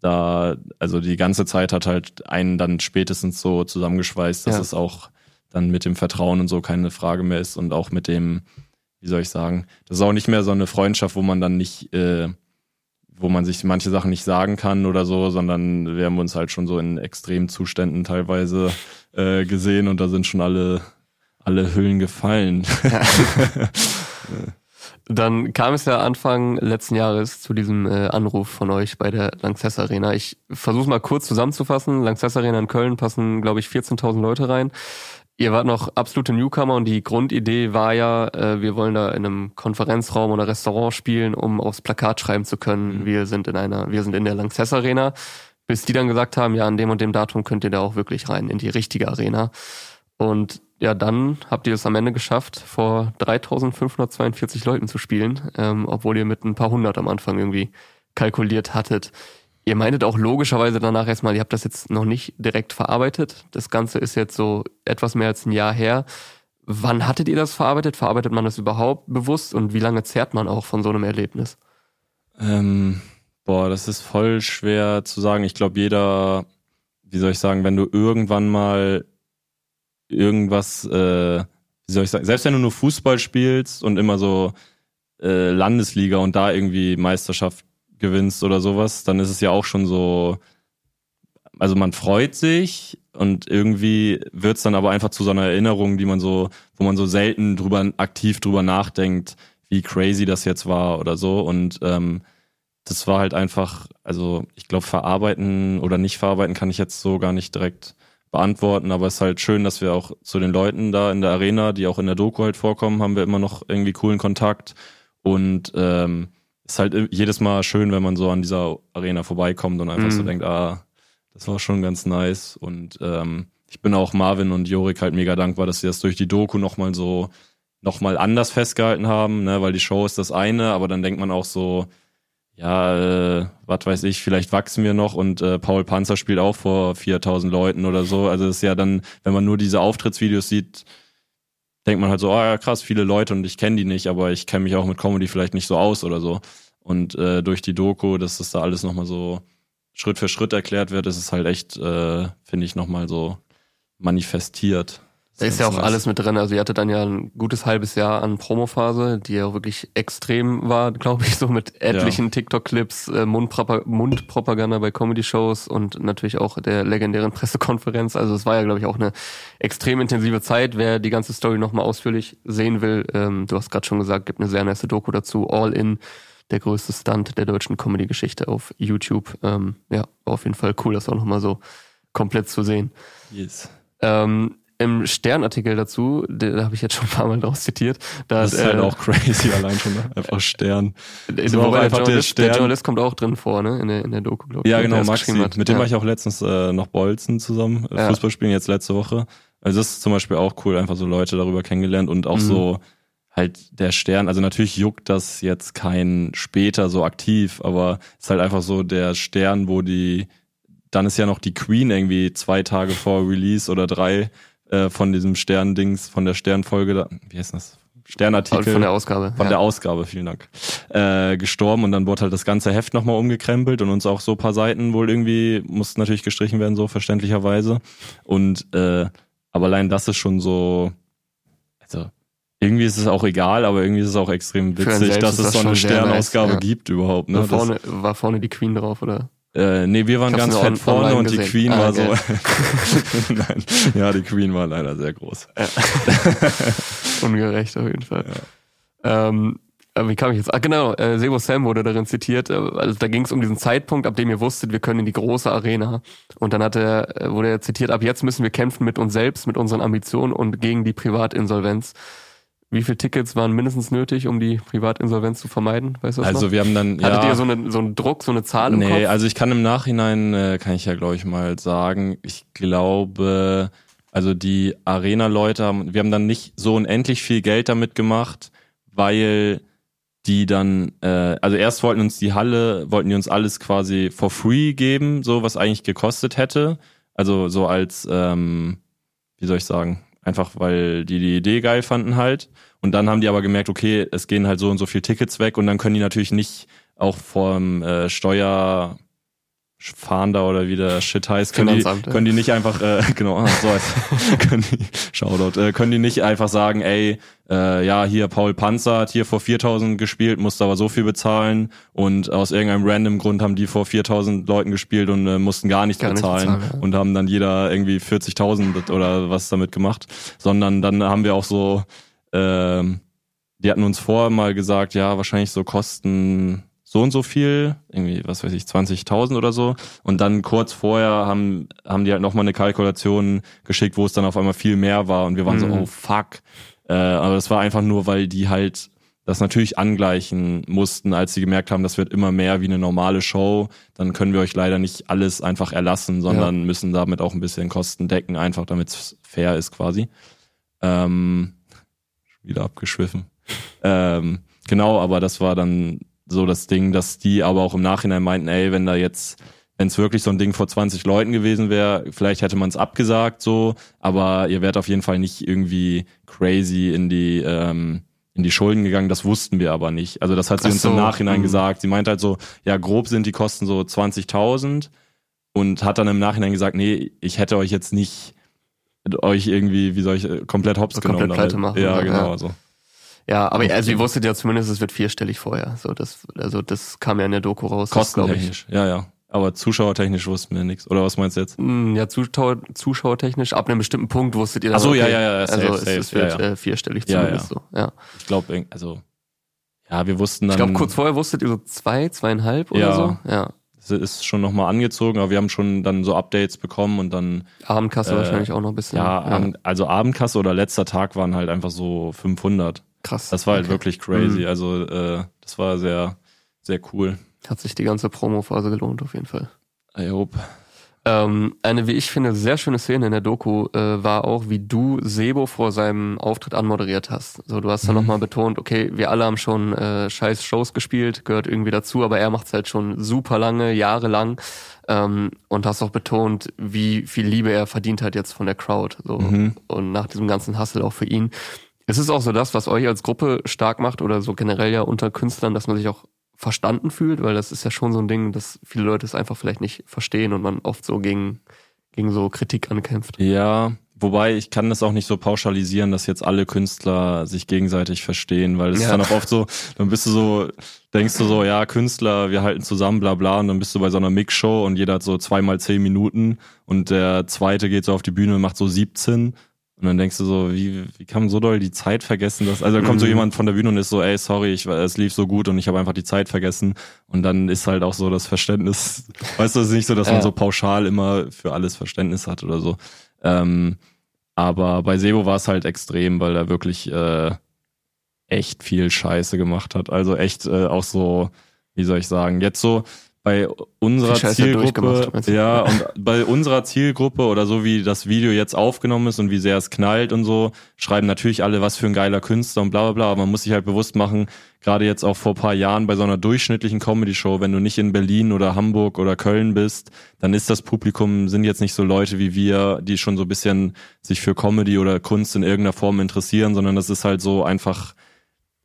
Speaker 1: da, also die ganze Zeit hat halt einen dann spätestens so zusammengeschweißt, dass ja. es auch dann mit dem Vertrauen und so keine Frage mehr ist und auch mit dem, wie soll ich sagen, das ist auch nicht mehr so eine Freundschaft, wo man dann nicht, äh, wo man sich manche Sachen nicht sagen kann oder so, sondern wir haben uns halt schon so in extremen Zuständen teilweise äh, gesehen und da sind schon alle, alle Hüllen gefallen. Ja.
Speaker 3: Dann kam es ja Anfang letzten Jahres zu diesem äh, Anruf von euch bei der Lanxess Arena. Ich versuche mal kurz zusammenzufassen. Lanxess Arena in Köln passen, glaube ich, 14.000 Leute rein. Ihr wart noch absolute Newcomer und die Grundidee war ja, äh, wir wollen da in einem Konferenzraum oder Restaurant spielen, um aufs Plakat schreiben zu können, mhm. wir sind in einer, wir sind in der Lanxess Arena. Bis die dann gesagt haben, ja, an dem und dem Datum könnt ihr da auch wirklich rein, in die richtige Arena. Und ja, dann habt ihr es am Ende geschafft, vor 3542 Leuten zu spielen, ähm, obwohl ihr mit ein paar hundert am Anfang irgendwie kalkuliert hattet. Ihr meintet auch logischerweise danach erstmal, ihr habt das jetzt noch nicht direkt verarbeitet. Das Ganze ist jetzt so etwas mehr als ein Jahr her. Wann hattet ihr das verarbeitet? Verarbeitet man das überhaupt bewusst und wie lange zehrt man auch von so einem Erlebnis?
Speaker 1: Ähm, boah, das ist voll schwer zu sagen. Ich glaube, jeder, wie soll ich sagen, wenn du irgendwann mal irgendwas, äh, wie soll ich sagen, selbst wenn du nur Fußball spielst und immer so äh, Landesliga und da irgendwie Meisterschaft gewinnst oder sowas, dann ist es ja auch schon so, also man freut sich und irgendwie wird's dann aber einfach zu so einer Erinnerung, die man so, wo man so selten drüber aktiv drüber nachdenkt, wie crazy das jetzt war oder so. Und ähm, das war halt einfach, also ich glaube, verarbeiten oder nicht verarbeiten kann ich jetzt so gar nicht direkt beantworten, aber es ist halt schön, dass wir auch zu den Leuten da in der Arena, die auch in der Doku halt vorkommen, haben wir immer noch irgendwie coolen Kontakt und ähm, ist halt jedes Mal schön, wenn man so an dieser Arena vorbeikommt und einfach mhm. so denkt, ah, das war schon ganz nice und ähm, ich bin auch Marvin und Jorik halt mega dankbar, dass sie das durch die Doku nochmal so nochmal anders festgehalten haben, ne, weil die Show ist das eine, aber dann denkt man auch so, ja, äh, was weiß ich, vielleicht wachsen wir noch und äh, Paul Panzer spielt auch vor 4000 Leuten oder so. Also ist ja dann, wenn man nur diese Auftrittsvideos sieht, denkt man halt so, oh ja krass, viele Leute und ich kenne die nicht, aber ich kenne mich auch mit Comedy vielleicht nicht so aus oder so. Und äh, durch die Doku, dass das da alles nochmal so Schritt für Schritt erklärt wird, ist es halt echt, äh, finde ich, nochmal so manifestiert.
Speaker 3: Da ist ja auch alles mit drin. Also ihr hattet dann ja ein gutes halbes Jahr an Promophase, die ja wirklich extrem war, glaube ich, so mit etlichen ja. TikTok-Clips, äh, Mundpropaganda bei Comedy-Shows und natürlich auch der legendären Pressekonferenz. Also es war ja, glaube ich, auch eine extrem intensive Zeit. Wer die ganze Story nochmal ausführlich sehen will, ähm, du hast gerade schon gesagt, gibt eine sehr nice Doku dazu. All in, der größte Stunt der deutschen Comedy-Geschichte auf YouTube. Ähm, ja, auf jeden Fall cool, das auch nochmal so komplett zu sehen.
Speaker 1: Yes.
Speaker 3: Ähm, im Sternartikel dazu, da habe ich jetzt schon ein paar Mal draus zitiert.
Speaker 1: Da das ist halt äh, auch crazy allein schon, ne? einfach Stern.
Speaker 3: So der, einfach der, Stern. der Journalist kommt auch drin vor, ne? In der, in der Doku,
Speaker 1: glaube ich. Ja, genau, Maxi. Mit dem ja. war ich auch letztens äh, noch Bolzen zusammen, äh, ja. Fußball spielen jetzt letzte Woche. Also das ist zum Beispiel auch cool, einfach so Leute darüber kennengelernt und auch mhm. so halt der Stern, also natürlich juckt das jetzt kein später so aktiv, aber es ist halt einfach so der Stern, wo die, dann ist ja noch die Queen irgendwie zwei Tage vor Release oder drei äh, von diesem Stern-Dings, von der Sternfolge, da, wie heißt das? Sternartikel.
Speaker 3: Von der Ausgabe.
Speaker 1: Von ja. der Ausgabe, vielen Dank. Äh, gestorben und dann wurde halt das ganze Heft nochmal umgekrempelt und uns auch so paar Seiten wohl irgendwie, mussten natürlich gestrichen werden, so verständlicherweise. Und äh, aber allein das ist schon so, also irgendwie ist es auch egal, aber irgendwie ist es auch extrem witzig, dass es das so eine Sternausgabe nice, ja. gibt überhaupt. Ne?
Speaker 3: War vorne, war vorne die Queen drauf, oder?
Speaker 1: Äh, nee, wir waren ganz fett vorne und die Queen ah, war okay. so. Nein. Ja, die Queen war leider sehr groß. Ja.
Speaker 3: Ungerecht auf jeden Fall. Ja. Ähm, wie kam ich jetzt? Ah, genau, äh, Sebo Sam wurde darin zitiert. Äh, also da ging es um diesen Zeitpunkt, ab dem ihr wusstet, wir können in die große Arena. Und dann hat er, äh, wurde er zitiert, ab jetzt müssen wir kämpfen mit uns selbst, mit unseren Ambitionen und gegen die Privatinsolvenz. Wie viele Tickets waren mindestens nötig, um die Privatinsolvenz zu vermeiden? Weißt du was
Speaker 1: Also noch? wir haben dann
Speaker 3: Hattet ja, ihr so, eine, so einen Druck, so eine Zahl im
Speaker 1: nee,
Speaker 3: Kopf?
Speaker 1: Nee, also ich kann im Nachhinein, äh, kann ich ja glaube ich mal sagen, ich glaube, also die Arena-Leute haben, wir haben dann nicht so unendlich viel Geld damit gemacht, weil die dann, äh, also erst wollten uns die Halle, wollten die uns alles quasi for free geben, so was eigentlich gekostet hätte. Also so als, ähm, wie soll ich sagen, Einfach weil die die Idee geil fanden halt. Und dann haben die aber gemerkt, okay, es gehen halt so und so viel Tickets weg und dann können die natürlich nicht auch vom äh, Steuer Fahnder oder wie der Shit heißt, können die, können die nicht einfach, äh, genau, ah, so heißt, können die, Shoutout, äh, können die nicht einfach sagen, ey, äh, ja, hier Paul Panzer hat hier vor 4000 gespielt, musste aber so viel bezahlen und aus irgendeinem random Grund haben die vor 4000 Leuten gespielt und äh, mussten gar nichts gar bezahlen nicht bezahlen, ja. und haben dann jeder irgendwie 40.000 oder was damit gemacht, sondern dann haben wir auch so, äh, die hatten uns vorher mal gesagt, ja, wahrscheinlich so Kosten so und so viel, irgendwie, was weiß ich, 20.000 oder so. Und dann kurz vorher haben, haben die halt nochmal eine Kalkulation geschickt, wo es dann auf einmal viel mehr war. Und wir waren mhm. so, oh fuck. Äh, aber das war einfach nur, weil die halt das natürlich angleichen mussten, als sie gemerkt haben, das wird immer mehr wie eine normale Show. Dann können wir euch leider nicht alles einfach erlassen, sondern ja. müssen damit auch ein bisschen Kosten decken, einfach damit es fair ist quasi. Ähm, wieder abgeschwiffen. ähm, genau, aber das war dann so das Ding, dass die aber auch im Nachhinein meinten, ey, wenn da jetzt, wenn es wirklich so ein Ding vor 20 Leuten gewesen wäre, vielleicht hätte man es abgesagt so, aber ihr wärt auf jeden Fall nicht irgendwie crazy in die ähm, in die Schulden gegangen, das wussten wir aber nicht. Also das hat sie uns so. im Nachhinein mhm. gesagt. Sie meint halt so, ja, grob sind die Kosten so 20.000 und hat dann im Nachhinein gesagt, nee, ich hätte euch jetzt nicht euch irgendwie, wie soll ich, komplett hops
Speaker 3: so
Speaker 1: genommen.
Speaker 3: Komplett pleite machen.
Speaker 1: Ja, genau, ja. so.
Speaker 3: Ja, aber also ihr wusstet ja zumindest, es wird vierstellig vorher. So, das, also das kam ja in der Doku raus.
Speaker 1: Kostentechnisch, ja, ja. Aber zuschauertechnisch wussten wir nichts. Oder was meinst du jetzt?
Speaker 3: Mm, ja, Zuschauer, zuschauertechnisch, ab einem bestimmten Punkt wusstet ihr dann,
Speaker 1: Ach so, okay, ja, ja, ja. Safe,
Speaker 3: also es, safe, es wird ja, ja. Äh, vierstellig
Speaker 1: zumindest ja. so. Ja. Ich glaube, also ja, wir wussten dann.
Speaker 3: Ich glaube, kurz vorher wusstet ihr so zwei, zweieinhalb oder
Speaker 1: ja.
Speaker 3: so. Ja.
Speaker 1: Es ist schon nochmal angezogen, aber wir haben schon dann so Updates bekommen und dann.
Speaker 3: Abendkasse äh, wahrscheinlich auch noch ein bisschen.
Speaker 1: Ja, ja, also Abendkasse oder letzter Tag waren halt einfach so 500.
Speaker 3: Krass.
Speaker 1: Das war halt okay. wirklich crazy. Mhm. Also äh, das war sehr, sehr cool.
Speaker 3: Hat sich die ganze Promo-Phase gelohnt auf jeden Fall.
Speaker 1: I hope.
Speaker 3: Ähm, eine, wie ich finde, sehr schöne Szene in der Doku äh, war auch, wie du Sebo vor seinem Auftritt anmoderiert hast. So, du hast mhm. dann nochmal betont, okay, wir alle haben schon äh, scheiß Shows gespielt, gehört irgendwie dazu, aber er macht es halt schon super lange, jahrelang. Ähm, und hast auch betont, wie viel Liebe er verdient hat jetzt von der Crowd. So. Mhm. Und nach diesem ganzen Hustle auch für ihn. Ist es auch so das, was euch als Gruppe stark macht oder so generell ja unter Künstlern, dass man sich auch verstanden fühlt? Weil das ist ja schon so ein Ding, dass viele Leute es einfach vielleicht nicht verstehen und man oft so gegen, gegen so Kritik ankämpft.
Speaker 1: Ja, wobei ich kann das auch nicht so pauschalisieren, dass jetzt alle Künstler sich gegenseitig verstehen, weil es ja. ist dann auch oft so, dann bist du so, denkst du so, ja, Künstler, wir halten zusammen, bla bla, und dann bist du bei so einer Mixshow und jeder hat so zweimal zehn Minuten und der zweite geht so auf die Bühne und macht so 17 und dann denkst du so, wie, wie kann man so doll die Zeit vergessen? Dass, also da kommt so mhm. jemand von der Bühne und ist so, ey, sorry, ich, es lief so gut und ich habe einfach die Zeit vergessen. Und dann ist halt auch so das Verständnis, weißt du, es ist nicht so, dass man so pauschal immer für alles Verständnis hat oder so. Ähm, aber bei Sebo war es halt extrem, weil er wirklich äh, echt viel Scheiße gemacht hat. Also echt äh, auch so, wie soll ich sagen, jetzt so, bei unserer Zielgruppe, ja, und bei unserer Zielgruppe oder so wie das Video jetzt aufgenommen ist und wie sehr es knallt und so, schreiben natürlich alle, was für ein geiler Künstler und bla bla bla. Aber man muss sich halt bewusst machen, gerade jetzt auch vor paar Jahren bei so einer durchschnittlichen Comedy-Show, wenn du nicht in Berlin oder Hamburg oder Köln bist, dann ist das Publikum, sind jetzt nicht so Leute wie wir, die schon so ein bisschen sich für Comedy oder Kunst in irgendeiner Form interessieren, sondern das ist halt so einfach,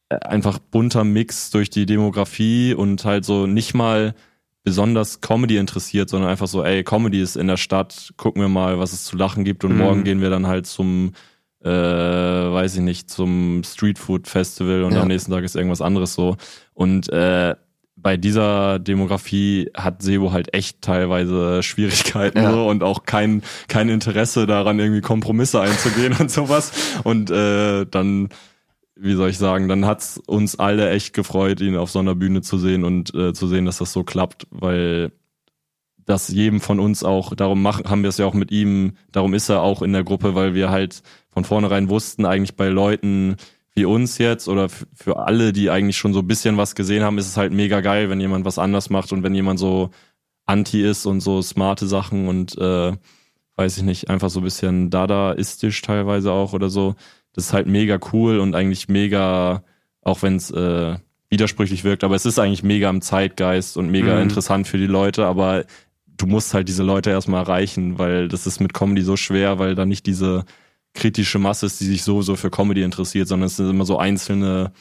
Speaker 1: äh, einfach bunter Mix durch die Demografie und halt so nicht mal besonders Comedy interessiert, sondern einfach so, ey, Comedy ist in der Stadt, gucken wir mal, was es zu lachen gibt und mhm. morgen gehen wir dann halt zum, äh, weiß ich nicht, zum Street Food Festival und ja. am nächsten Tag ist irgendwas anderes so. Und äh, bei dieser Demografie hat Sebo halt echt teilweise Schwierigkeiten ja. so und auch kein, kein Interesse daran, irgendwie Kompromisse einzugehen und sowas. Und äh, dann wie soll ich sagen, dann hat's uns alle echt gefreut, ihn auf so einer Bühne zu sehen und äh, zu sehen, dass das so klappt, weil das jedem von uns auch, darum machen, haben wir es ja auch mit ihm, darum ist er auch in der Gruppe, weil wir halt von vornherein wussten, eigentlich bei Leuten wie uns jetzt oder für alle, die eigentlich schon so ein bisschen was gesehen haben, ist es halt mega geil, wenn jemand was anders macht und wenn jemand so anti ist und so smarte Sachen und äh, weiß ich nicht, einfach so ein bisschen dadaistisch teilweise auch oder so das ist halt mega cool und eigentlich mega, auch wenn es äh, widersprüchlich wirkt, aber es ist eigentlich mega im Zeitgeist und mega mhm. interessant für die Leute, aber du musst halt diese Leute erstmal erreichen, weil das ist mit Comedy so schwer, weil da nicht diese kritische Masse ist, die sich sowieso für Comedy interessiert, sondern es sind immer so einzelne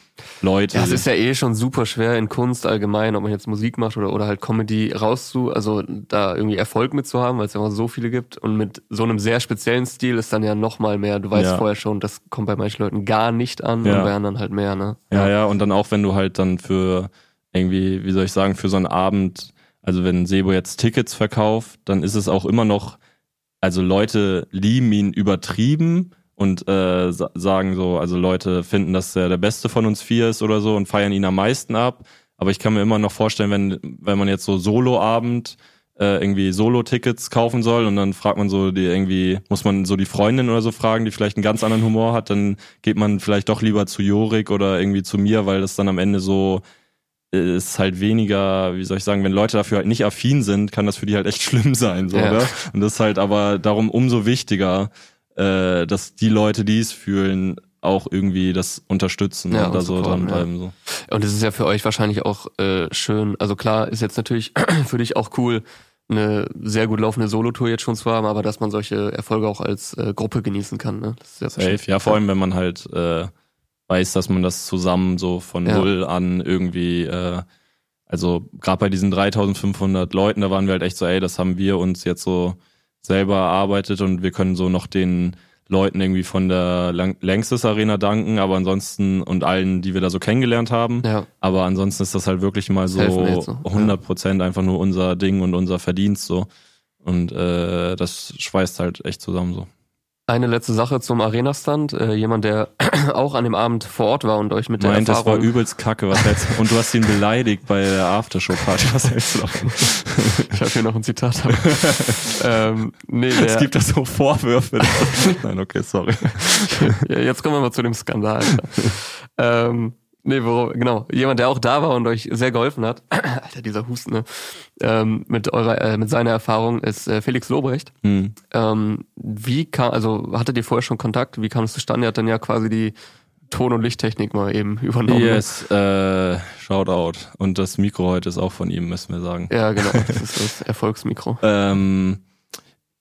Speaker 1: Leute.
Speaker 3: Ja, es ist ja eh schon super schwer in Kunst allgemein, ob man jetzt Musik macht oder, oder halt Comedy rauszu, also da irgendwie Erfolg mit zu haben, weil es ja immer so viele gibt. Und mit so einem sehr speziellen Stil ist dann ja noch mal mehr. Du weißt ja. vorher schon, das kommt bei manchen Leuten gar nicht an ja. und bei anderen halt mehr, ne?
Speaker 1: Ja, ja, und dann auch wenn du halt dann für irgendwie, wie soll ich sagen, für so einen Abend, also wenn Sebo jetzt Tickets verkauft, dann ist es auch immer noch also Leute lieben ihn übertrieben und äh, sagen so, also Leute finden, dass er der Beste von uns vier ist oder so und feiern ihn am meisten ab. Aber ich kann mir immer noch vorstellen, wenn, wenn man jetzt so Soloabend äh, irgendwie Solo-Tickets kaufen soll und dann fragt man so die irgendwie, muss man so die Freundin oder so fragen, die vielleicht einen ganz anderen Humor hat, dann geht man vielleicht doch lieber zu Jorik oder irgendwie zu mir, weil das dann am Ende so ist halt weniger, wie soll ich sagen, wenn Leute dafür halt nicht affin sind, kann das für die halt echt schlimm sein, so, ja. oder? Und das ist halt aber darum umso wichtiger, äh, dass die Leute, die es fühlen, auch irgendwie das unterstützen ja, oder so dranbleiben. Ja.
Speaker 3: So. Und es ist ja für euch wahrscheinlich auch äh, schön, also klar ist jetzt natürlich für dich auch cool, eine sehr gut laufende Solo-Tour jetzt schon zu haben, aber dass man solche Erfolge auch als äh, Gruppe genießen kann. Ne?
Speaker 1: Das ist ja Safe, ja, vor allem wenn man halt äh, weiß, dass man das zusammen so von ja. null an irgendwie, äh, also gerade bei diesen 3500 Leuten, da waren wir halt echt so, ey, das haben wir uns jetzt so selber erarbeitet und wir können so noch den Leuten irgendwie von der Längstes Arena danken, aber ansonsten und allen, die wir da so kennengelernt haben. Ja. Aber ansonsten ist das halt wirklich mal so, so. 100 Prozent ja. einfach nur unser Ding und unser Verdienst so. Und äh, das schweißt halt echt zusammen so.
Speaker 3: Eine letzte Sache zum Arena-Stand. Äh, jemand, der auch an dem Abend vor Ort war und euch mit der
Speaker 1: Meint, Erfahrung... das war übelst kacke. Was hältst Und du hast ihn beleidigt bei der Aftershow-Party. Was hältst du davon?
Speaker 3: ich habe hier noch ein Zitat. ähm,
Speaker 1: nee, der... Es gibt da so Vorwürfe. Nein, okay, sorry.
Speaker 3: jetzt kommen wir mal zu dem Skandal. ähm, Nee, wo, genau. Jemand, der auch da war und euch sehr geholfen hat, Alter, dieser Husten, ne? ähm, mit eurer, äh, mit seiner Erfahrung ist äh, Felix Lobrecht. Hm. Ähm, wie kam, also hattet ihr vorher schon Kontakt? Wie kam es zustande? Er hat dann ja quasi die Ton- und Lichttechnik mal eben übernommen.
Speaker 1: Yes, äh, Shoutout. Und das Mikro heute ist auch von ihm, müssen wir sagen.
Speaker 3: Ja, genau. Das ist das Erfolgsmikro.
Speaker 1: ähm,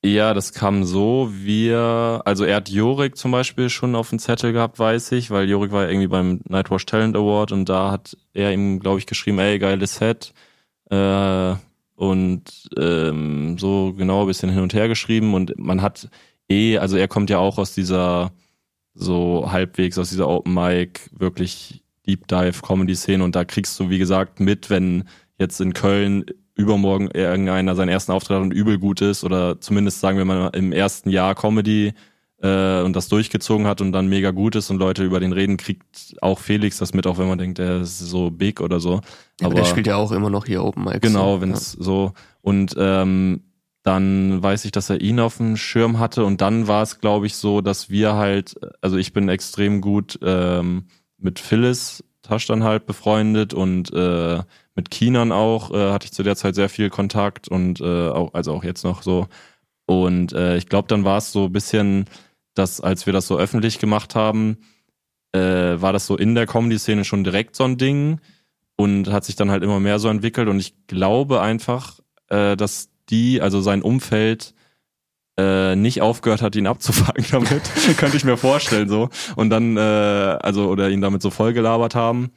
Speaker 1: ja, das kam so, wir, also er hat Jorik zum Beispiel schon auf dem Zettel gehabt, weiß ich, weil Jorik war irgendwie beim Nightwatch Talent Award und da hat er ihm, glaube ich, geschrieben, ey, geiles Set. Äh, und ähm, so genau ein bisschen hin und her geschrieben und man hat eh, also er kommt ja auch aus dieser so halbwegs aus dieser Open Mic wirklich Deep Dive Comedy Szene und da kriegst du wie gesagt mit, wenn jetzt in Köln übermorgen irgendeiner seinen ersten Auftritt hat und übel gut ist oder zumindest sagen wir mal im ersten Jahr Comedy äh, und das durchgezogen hat und dann mega gut ist und Leute über den reden, kriegt auch Felix das mit, auch wenn man denkt, er ist so big oder so.
Speaker 3: Ja, aber der spielt ja auch immer noch hier Open Mic.
Speaker 1: Genau, wenn es ja. so und ähm, dann weiß ich, dass er ihn auf dem Schirm hatte und dann war es, glaube ich, so, dass wir halt, also ich bin extrem gut ähm, mit Phyllis Tasch dann halt befreundet und äh, mit Kinan auch äh, hatte ich zu der Zeit sehr viel Kontakt und äh, auch, also auch jetzt noch so. Und äh, ich glaube, dann war es so ein bisschen, dass als wir das so öffentlich gemacht haben, äh, war das so in der Comedy-Szene schon direkt so ein Ding und hat sich dann halt immer mehr so entwickelt. Und ich glaube einfach, äh, dass die, also sein Umfeld, äh, nicht aufgehört hat, ihn abzufangen damit. Könnte ich mir vorstellen so. Und dann, also, oder ihn damit so vollgelabert haben.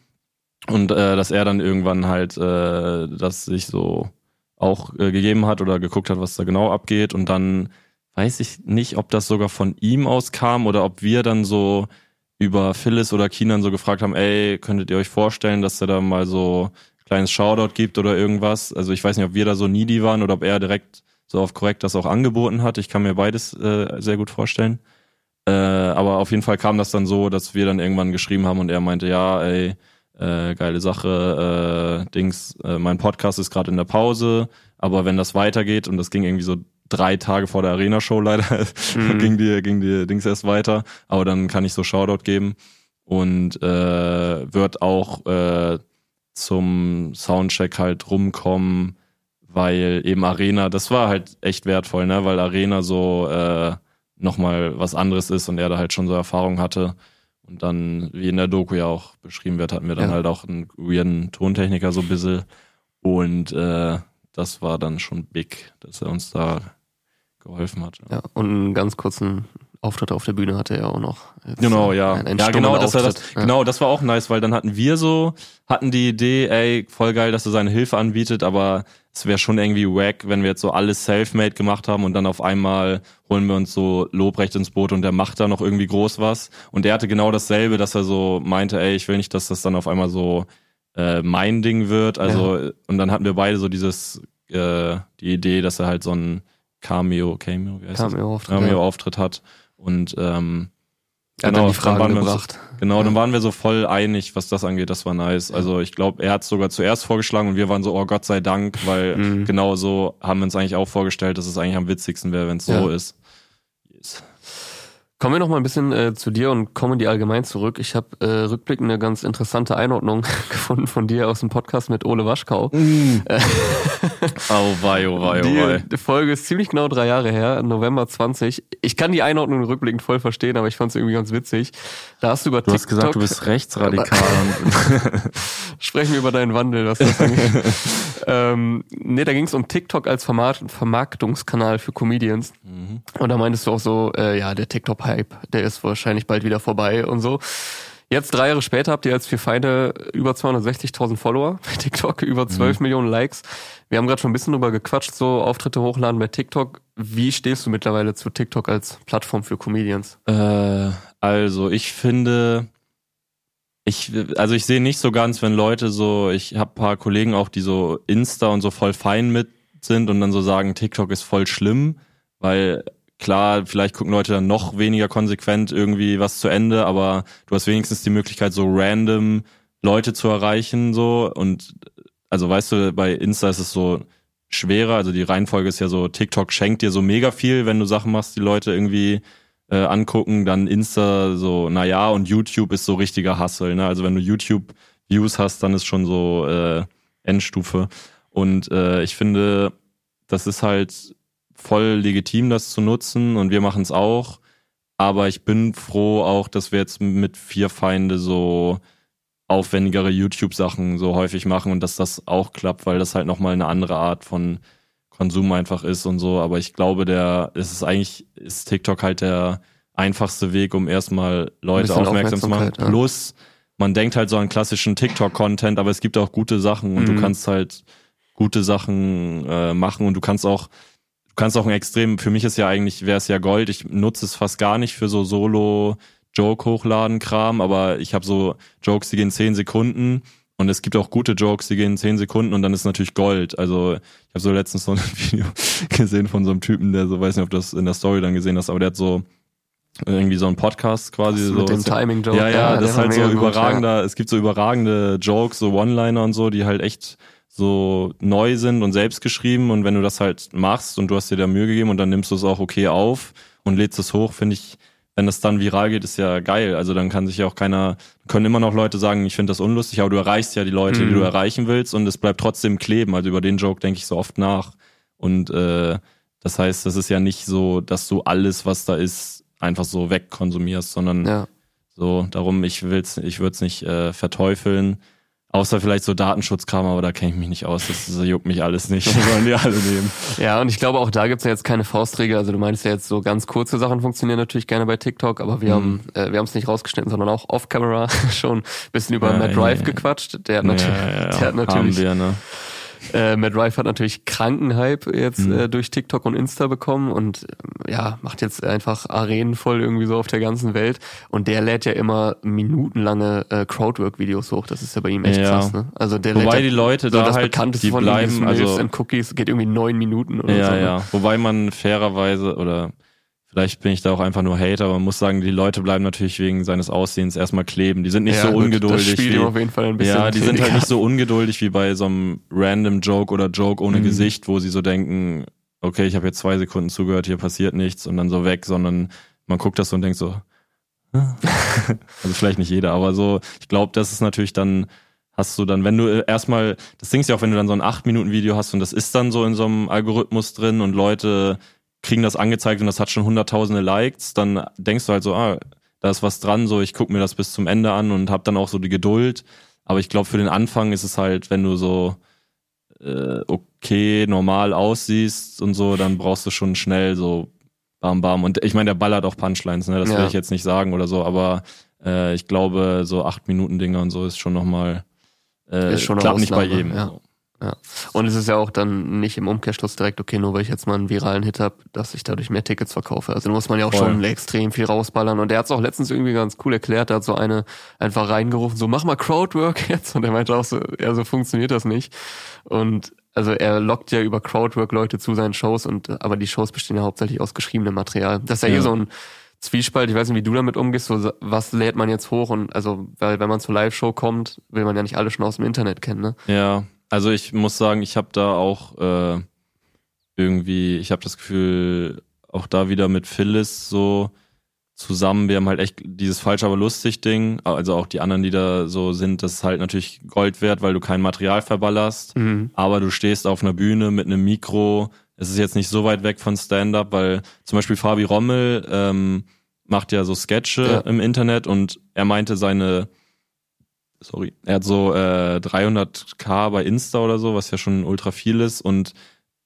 Speaker 1: Und äh, dass er dann irgendwann halt äh, das sich so auch äh, gegeben hat oder geguckt hat, was da genau abgeht. Und dann weiß ich nicht, ob das sogar von ihm aus kam oder ob wir dann so über Phyllis oder Kinan so gefragt haben, ey, könntet ihr euch vorstellen, dass er da mal so kleines Shoutout gibt oder irgendwas. Also ich weiß nicht, ob wir da so needy waren oder ob er direkt so auf korrekt das auch angeboten hat. Ich kann mir beides äh, sehr gut vorstellen. Äh, aber auf jeden Fall kam das dann so, dass wir dann irgendwann geschrieben haben und er meinte, ja, ey, äh, geile Sache, äh, Dings, äh, mein Podcast ist gerade in der Pause, aber wenn das weitergeht und das ging irgendwie so drei Tage vor der Arena-Show leider, mhm. ging die, ging die Dings erst weiter, aber dann kann ich so Shoutout geben und äh, wird auch äh, zum Soundcheck halt rumkommen, weil eben Arena, das war halt echt wertvoll, ne, weil Arena so äh, nochmal was anderes ist und er da halt schon so Erfahrung hatte. Und dann, wie in der Doku ja auch beschrieben wird, hatten wir dann ja. halt auch einen weirden Tontechniker so ein bisschen. Und äh, das war dann schon big, dass er uns da geholfen hat.
Speaker 3: Ja, und einen ganz kurzen Auftritt auf der Bühne hatte er auch noch.
Speaker 1: Jetzt genau, ja. Ein, ein ja, genau, das war das, ja. genau, das war auch nice, weil dann hatten wir so, hatten die Idee, ey, voll geil, dass er seine Hilfe anbietet, aber es wäre schon irgendwie wack, wenn wir jetzt so alles self-made gemacht haben und dann auf einmal holen wir uns so Lobrecht ins Boot und der macht da noch irgendwie groß was. Und er hatte genau dasselbe, dass er so meinte, ey, ich will nicht, dass das dann auf einmal so äh, mein Ding wird. Also, ja. und dann hatten wir beide so dieses, äh, die Idee, dass er halt so ein Cameo, Cameo, wie heißt Cameo-Auftritt Cameo -Auftritt hat. Und ähm,
Speaker 3: er genau, hat dann die Fragen dann gebracht.
Speaker 1: So, genau, ja. dann waren wir so voll einig, was das angeht. Das war nice. Ja. Also ich glaube, er hat sogar zuerst vorgeschlagen und wir waren so, oh Gott sei Dank, weil mhm. genau so haben wir uns eigentlich auch vorgestellt, dass es eigentlich am witzigsten wäre, wenn es so ist.
Speaker 3: Yes. Kommen wir noch mal ein bisschen äh, zu dir und Comedy allgemein zurück. Ich habe äh, rückblickend eine ganz interessante Einordnung gefunden von dir aus dem Podcast mit Ole Waschkau. Mm.
Speaker 1: oh wei, oh wei, oh wei.
Speaker 3: Die, die Folge ist ziemlich genau drei Jahre her, November 20. Ich kann die Einordnung rückblickend voll verstehen, aber ich fand es irgendwie ganz witzig. Da hast du über
Speaker 1: du TikTok... Du hast gesagt, du bist rechtsradikal.
Speaker 3: Sprechen wir über deinen Wandel, was das angeht. ähm, nee, da ging es um TikTok als Vermarkt Vermarktungskanal für Comedians. Mhm. Und da meintest du auch so, äh, ja, der TikTok Hype, der ist wahrscheinlich bald wieder vorbei und so. Jetzt drei Jahre später habt ihr als vier Feinde über 260.000 Follower bei TikTok, über 12 mhm. Millionen Likes. Wir haben gerade schon ein bisschen drüber gequatscht, so Auftritte hochladen bei TikTok. Wie stehst du mittlerweile zu TikTok als Plattform für Comedians?
Speaker 1: Äh, also ich finde, ich, also ich sehe nicht so ganz, wenn Leute so, ich habe paar Kollegen auch, die so Insta und so voll fein mit sind und dann so sagen, TikTok ist voll schlimm, weil Klar, vielleicht gucken Leute dann noch weniger konsequent irgendwie was zu Ende, aber du hast wenigstens die Möglichkeit, so random Leute zu erreichen, so. Und also weißt du, bei Insta ist es so schwerer. Also die Reihenfolge ist ja so, TikTok schenkt dir so mega viel, wenn du Sachen machst, die Leute irgendwie äh, angucken, dann Insta so, naja, und YouTube ist so richtiger Hustle, ne? Also wenn du YouTube-Views hast, dann ist schon so äh, Endstufe. Und äh, ich finde, das ist halt voll legitim, das zu nutzen und wir machen es auch. Aber ich bin froh auch, dass wir jetzt mit vier Feinde so aufwendigere YouTube-Sachen so häufig machen und dass das auch klappt, weil das halt nochmal eine andere Art von Konsum einfach ist und so. Aber ich glaube, der, es ist eigentlich, ist TikTok halt der einfachste Weg, um erstmal Leute aufmerksam zu machen. Ja. Plus, man denkt halt so an klassischen TikTok-Content, aber es gibt auch gute Sachen und mhm. du kannst halt gute Sachen äh, machen und du kannst auch du kannst auch ein extrem, für mich ist ja eigentlich, wäre es ja Gold, ich nutze es fast gar nicht für so Solo Joke hochladen Kram, aber ich habe so Jokes, die gehen zehn Sekunden und es gibt auch gute Jokes, die gehen zehn Sekunden und dann ist natürlich Gold. Also ich habe so letztens so ein Video gesehen von so einem Typen, der so, weiß nicht, ob du das in der Story dann gesehen hast, aber der hat so irgendwie so ein Podcast quasi so
Speaker 3: mit dem Timing Joke
Speaker 1: ja ja das ist halt so überragender ja. es gibt so überragende Jokes so One-Liner und so die halt echt so neu sind und selbst geschrieben und wenn du das halt machst und du hast dir da Mühe gegeben und dann nimmst du es auch okay auf und lädst es hoch finde ich wenn das dann viral geht, ist ja geil. Also dann kann sich ja auch keiner, können immer noch Leute sagen, ich finde das unlustig, aber du erreichst ja die Leute, mhm. die du mhm. erreichen willst und es bleibt trotzdem kleben. Also über den Joke denke ich so oft nach. Und äh, das heißt, das ist ja nicht so, dass du alles, was da ist, einfach so wegkonsumierst, sondern ja. so, darum, ich will's, ich würde es nicht äh, verteufeln. Außer vielleicht so Datenschutzkram, aber da kenne ich mich nicht aus. Das, das juckt mich alles nicht. Das sollen die alle nehmen.
Speaker 3: Ja, und ich glaube, auch da gibt's ja jetzt keine Faustregel. Also du meinst ja jetzt so ganz kurze Sachen funktionieren natürlich gerne bei TikTok, aber wir mhm. haben äh, wir haben es nicht rausgeschnitten, sondern auch off-camera schon ein bisschen über ja, Matt Drive ja, gequatscht. Der hat, natürlich, ja, der hat natürlich wir, ne? Äh, Matt Rife hat natürlich Krankenhype jetzt mhm. äh, durch TikTok und Insta bekommen und äh, ja, macht jetzt einfach Arenen voll irgendwie so auf der ganzen Welt. Und der lädt ja immer minutenlange äh, Crowdwork-Videos hoch. Das ist ja bei ihm echt ja. krass, ne?
Speaker 1: Also der Wobei lädt die Leute so da das halt,
Speaker 3: bekannteste
Speaker 1: die
Speaker 3: von
Speaker 1: bleiben,
Speaker 3: also and Cookies geht irgendwie neun Minuten oder
Speaker 1: ja,
Speaker 3: so.
Speaker 1: Ja, ne? ja. Wobei man fairerweise oder Vielleicht bin ich da auch einfach nur Hater, aber man muss sagen, die Leute bleiben natürlich wegen seines Aussehens erstmal kleben. Die sind nicht ja, so gut, ungeduldig. Das
Speaker 3: spielt wie, auf jeden Fall ein bisschen
Speaker 1: ja, die sind halt nicht so ungeduldig wie bei so einem random Joke oder Joke ohne mhm. Gesicht, wo sie so denken, okay, ich habe jetzt zwei Sekunden zugehört, hier passiert nichts und dann so weg, sondern man guckt das so und denkt so, also vielleicht nicht jeder, aber so, ich glaube, das ist natürlich dann, hast du dann, wenn du erstmal, das Ding ist ja auch, wenn du dann so ein 8-Minuten-Video hast und das ist dann so in so einem Algorithmus drin und Leute kriegen das angezeigt und das hat schon hunderttausende Likes, dann denkst du halt so, ah, da ist was dran, so ich gucke mir das bis zum Ende an und habe dann auch so die Geduld. Aber ich glaube, für den Anfang ist es halt, wenn du so äh, okay, normal aussiehst und so, dann brauchst du schon schnell so bam bam. Und ich meine, der ballert auch Punchlines, ne? Das ja. will ich jetzt nicht sagen oder so, aber äh, ich glaube, so acht Minuten Dinger und so ist schon nochmal äh, ist schon klappt nicht bei jedem. Ja. So.
Speaker 3: Ja. Und es ist ja auch dann nicht im Umkehrschluss direkt, okay, nur weil ich jetzt mal einen viralen Hit habe, dass ich dadurch mehr Tickets verkaufe. Also da muss man ja auch Voll. schon extrem viel rausballern. Und der hat es auch letztens irgendwie ganz cool erklärt. Der hat so eine einfach reingerufen, so mach mal Crowdwork jetzt. Und er meinte auch so, ja, so funktioniert das nicht. Und also er lockt ja über Crowdwork Leute zu seinen Shows und aber die Shows bestehen ja hauptsächlich aus geschriebenem Material. Das ist ja, ja. hier so ein Zwiespalt, ich weiß nicht, wie du damit umgehst, so was lädt man jetzt hoch und also, weil wenn man zur Live-Show kommt, will man ja nicht alle schon aus dem Internet kennen, ne?
Speaker 1: Ja, also ich muss sagen, ich habe da auch äh, irgendwie, ich habe das Gefühl, auch da wieder mit Phyllis so zusammen, wir haben halt echt dieses falsch aber lustig Ding, also auch die anderen, die da so sind, das ist halt natürlich Gold wert, weil du kein Material verballerst, mhm. aber du stehst auf einer Bühne mit einem Mikro, es ist jetzt nicht so weit weg von Stand-up, weil zum Beispiel Fabi Rommel ähm, macht ja so Sketche ja. im Internet und er meinte seine sorry, er hat so äh, 300k bei Insta oder so, was ja schon ultra viel ist und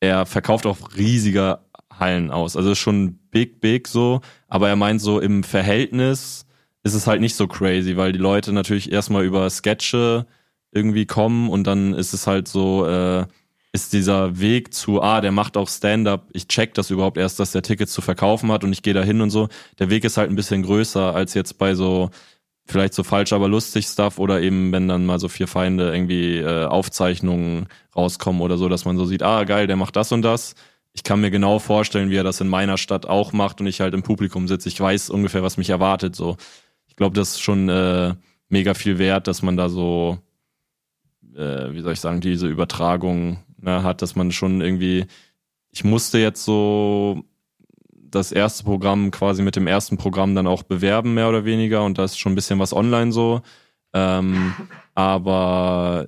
Speaker 1: er verkauft auch riesige Hallen aus. Also schon big, big so, aber er meint so im Verhältnis ist es halt nicht so crazy, weil die Leute natürlich erstmal über Sketche irgendwie kommen und dann ist es halt so, äh, ist dieser Weg zu, ah, der macht auch Stand-up, ich check das überhaupt erst, dass der Tickets zu verkaufen hat und ich gehe da hin und so. Der Weg ist halt ein bisschen größer als jetzt bei so vielleicht so falsch, aber lustig Stuff oder eben, wenn dann mal so vier Feinde irgendwie äh, Aufzeichnungen rauskommen oder so, dass man so sieht, ah, geil, der macht das und das. Ich kann mir genau vorstellen, wie er das in meiner Stadt auch macht und ich halt im Publikum sitze. Ich weiß ungefähr, was mich erwartet. So, ich glaube, das ist schon äh, mega viel wert, dass man da so, äh, wie soll ich sagen, diese Übertragung ne, hat, dass man schon irgendwie, ich musste jetzt so das erste Programm quasi mit dem ersten Programm dann auch bewerben, mehr oder weniger. Und da ist schon ein bisschen was online so. Ähm, aber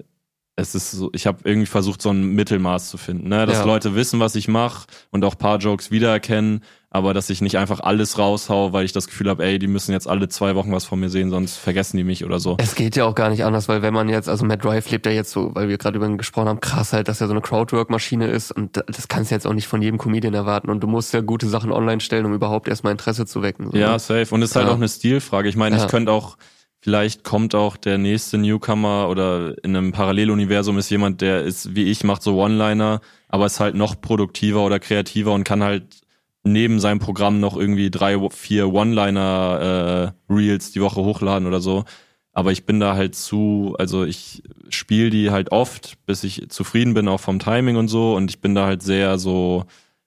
Speaker 1: es ist so, ich habe irgendwie versucht, so ein Mittelmaß zu finden, ne? dass ja. Leute wissen, was ich mache und auch paar Jokes wiedererkennen, aber dass ich nicht einfach alles raushau, weil ich das Gefühl habe, ey, die müssen jetzt alle zwei Wochen was von mir sehen, sonst vergessen die mich oder so.
Speaker 3: Es geht ja auch gar nicht anders, weil wenn man jetzt, also Matt Drive lebt ja jetzt so, weil wir gerade über ihn gesprochen haben, krass halt, dass er so eine Crowdwork-Maschine ist und das kannst du jetzt auch nicht von jedem Comedian erwarten und du musst ja gute Sachen online stellen, um überhaupt erstmal Interesse zu wecken.
Speaker 1: So, ja, ne? safe. Und es ist halt ja. auch eine Stilfrage. Ich meine, ja. ich könnte auch vielleicht kommt auch der nächste Newcomer oder in einem Paralleluniversum ist jemand, der ist wie ich, macht so One-Liner, aber ist halt noch produktiver oder kreativer und kann halt neben seinem Programm noch irgendwie drei, vier One-Liner-Reels äh, die Woche hochladen oder so. Aber ich bin da halt zu, also ich spiele die halt oft, bis ich zufrieden bin, auch vom Timing und so. Und ich bin da halt sehr so,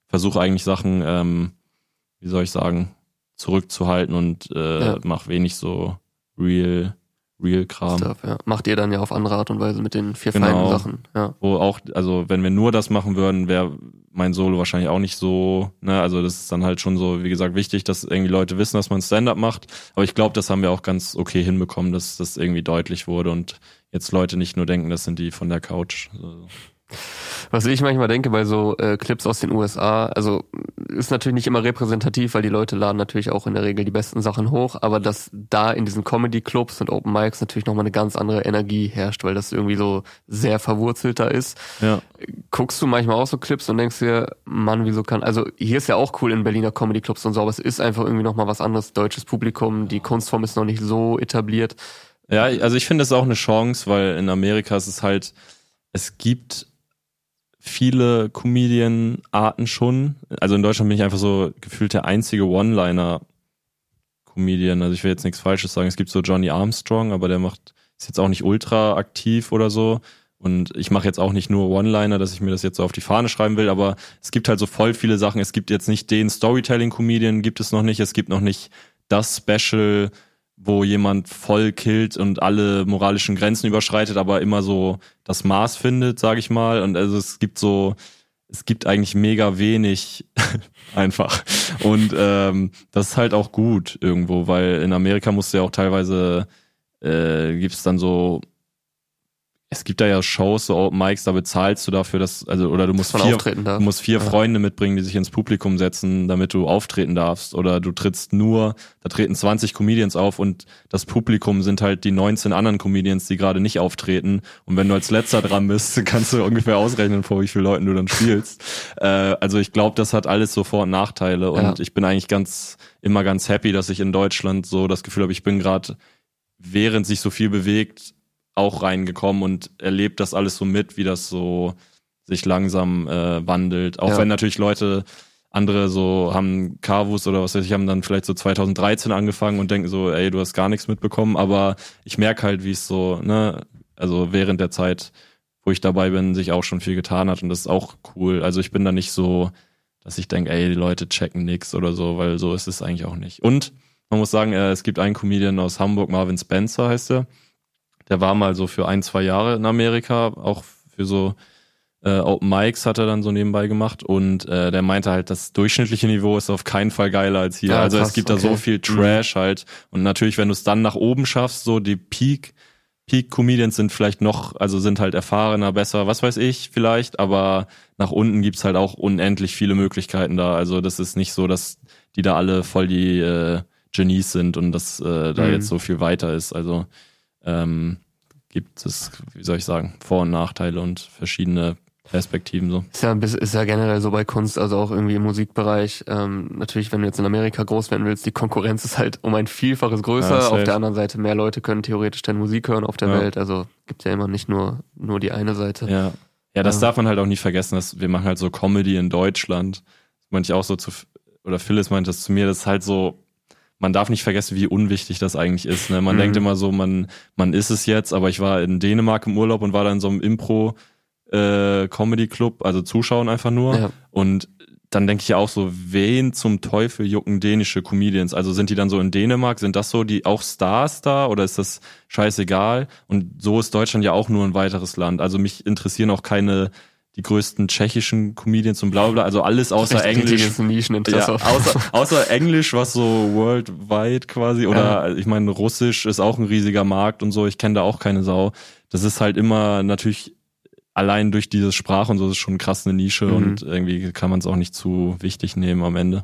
Speaker 1: versuche eigentlich Sachen, ähm, wie soll ich sagen, zurückzuhalten und äh, ja. mach wenig so real Real-Kram.
Speaker 3: Ja. Macht ihr dann ja auf andere Art und Weise mit den vier genau. feinen Sachen. Ja.
Speaker 1: Wo auch, also wenn wir nur das machen würden, wäre mein Solo wahrscheinlich auch nicht so, ne, also das ist dann halt schon so, wie gesagt, wichtig, dass irgendwie Leute wissen, dass man Stand-up macht. Aber ich glaube, das haben wir auch ganz okay hinbekommen, dass das irgendwie deutlich wurde und jetzt Leute nicht nur denken, das sind die von der Couch. Also.
Speaker 3: Was ich manchmal denke bei so äh, Clips aus den USA, also ist natürlich nicht immer repräsentativ, weil die Leute laden natürlich auch in der Regel die besten Sachen hoch, aber dass da in diesen Comedy-Clubs und Open Mics natürlich nochmal eine ganz andere Energie herrscht, weil das irgendwie so sehr verwurzelter ist. Ja. Guckst du manchmal auch so Clips und denkst dir, Mann, wieso kann, also hier ist ja auch cool in Berliner Comedy-Clubs und so, aber es ist einfach irgendwie nochmal was anderes, deutsches Publikum, die Kunstform ist noch nicht so etabliert.
Speaker 1: Ja, also ich finde es auch eine Chance, weil in Amerika ist es halt, es gibt viele Comedian-Arten schon. Also in Deutschland bin ich einfach so gefühlt der einzige One-Liner-Comedian. Also ich will jetzt nichts Falsches sagen. Es gibt so Johnny Armstrong, aber der macht, ist jetzt auch nicht ultra aktiv oder so. Und ich mache jetzt auch nicht nur One-Liner, dass ich mir das jetzt so auf die Fahne schreiben will, aber es gibt halt so voll viele Sachen. Es gibt jetzt nicht den Storytelling-Comedian, gibt es noch nicht. Es gibt noch nicht das Special wo jemand voll killt und alle moralischen Grenzen überschreitet, aber immer so das Maß findet, sage ich mal. Und also es gibt so, es gibt eigentlich mega wenig einfach. Und ähm, das ist halt auch gut irgendwo, weil in Amerika musst du ja auch teilweise, äh, gibt es dann so es gibt da ja Shows, so Open Mics, da bezahlst du dafür, dass, also, oder du musst vier, du musst vier ja. Freunde mitbringen, die sich ins Publikum setzen, damit du auftreten darfst. Oder du trittst nur, da treten 20 Comedians auf und das Publikum sind halt die 19 anderen Comedians, die gerade nicht auftreten. Und wenn du als letzter dran bist, kannst du ungefähr ausrechnen, vor wie vielen Leuten du dann spielst. äh, also ich glaube, das hat alles so Vor- und Nachteile. Und ja. ich bin eigentlich ganz, immer ganz happy, dass ich in Deutschland so das Gefühl habe, ich bin gerade, während sich so viel bewegt, auch reingekommen und erlebt das alles so mit, wie das so sich langsam äh, wandelt. Auch ja. wenn natürlich Leute, andere so haben Carvus oder was weiß ich, haben dann vielleicht so 2013 angefangen und denken so, ey, du hast gar nichts mitbekommen, aber ich merke halt, wie es so, ne, also während der Zeit, wo ich dabei bin, sich auch schon viel getan hat und das ist auch cool. Also ich bin da nicht so, dass ich denke, ey, die Leute checken nix oder so, weil so ist es eigentlich auch nicht. Und man muss sagen, äh, es gibt einen Comedian aus Hamburg, Marvin Spencer heißt er. Der war mal so für ein, zwei Jahre in Amerika, auch für so äh, Open Mics hat er dann so nebenbei gemacht und äh, der meinte halt, das durchschnittliche Niveau ist auf keinen Fall geiler als hier. Ja, also krass, es gibt okay. da so viel mhm. Trash mhm. halt und natürlich, wenn du es dann nach oben schaffst, so die Peak Peak Comedians sind vielleicht noch, also sind halt erfahrener, besser, was weiß ich vielleicht, aber nach unten gibt's halt auch unendlich viele Möglichkeiten da. Also das ist nicht so, dass die da alle voll die äh, Genies sind und dass äh, da mhm. jetzt so viel weiter ist. Also ähm, gibt es, wie soll ich sagen, Vor- und Nachteile und verschiedene Perspektiven so.
Speaker 3: Ist ja, ist ja generell so bei Kunst, also auch irgendwie im Musikbereich. Ähm, natürlich, wenn du jetzt in Amerika groß werden willst, die Konkurrenz ist halt um ein Vielfaches größer. Ja, auf der anderen Seite mehr Leute können theoretisch dann Musik hören auf der ja. Welt. Also gibt ja immer nicht nur nur die eine Seite.
Speaker 1: Ja, ja, das ja. darf man halt auch nicht vergessen, dass wir machen halt so Comedy in Deutschland. Manche auch so zu oder Phyllis meint das zu mir, das ist halt so man darf nicht vergessen, wie unwichtig das eigentlich ist. Ne? Man mhm. denkt immer so, man, man ist es jetzt, aber ich war in Dänemark im Urlaub und war da in so einem Impro äh, Comedy Club, also Zuschauen einfach nur. Ja. Und dann denke ich auch so, wen zum Teufel jucken dänische Comedians? Also sind die dann so in Dänemark? Sind das so die auch Stars da oder ist das scheißegal? Und so ist Deutschland ja auch nur ein weiteres Land. Also mich interessieren auch keine die größten tschechischen Comedians und bla bla, also alles außer Englisch. Ja, außer, außer Englisch, was so worldwide quasi, oder ja. ich meine, Russisch ist auch ein riesiger Markt und so, ich kenne da auch keine Sau. Das ist halt immer natürlich allein durch diese Sprache und so ist schon krass eine Nische mhm. und irgendwie kann man es auch nicht zu wichtig nehmen am Ende.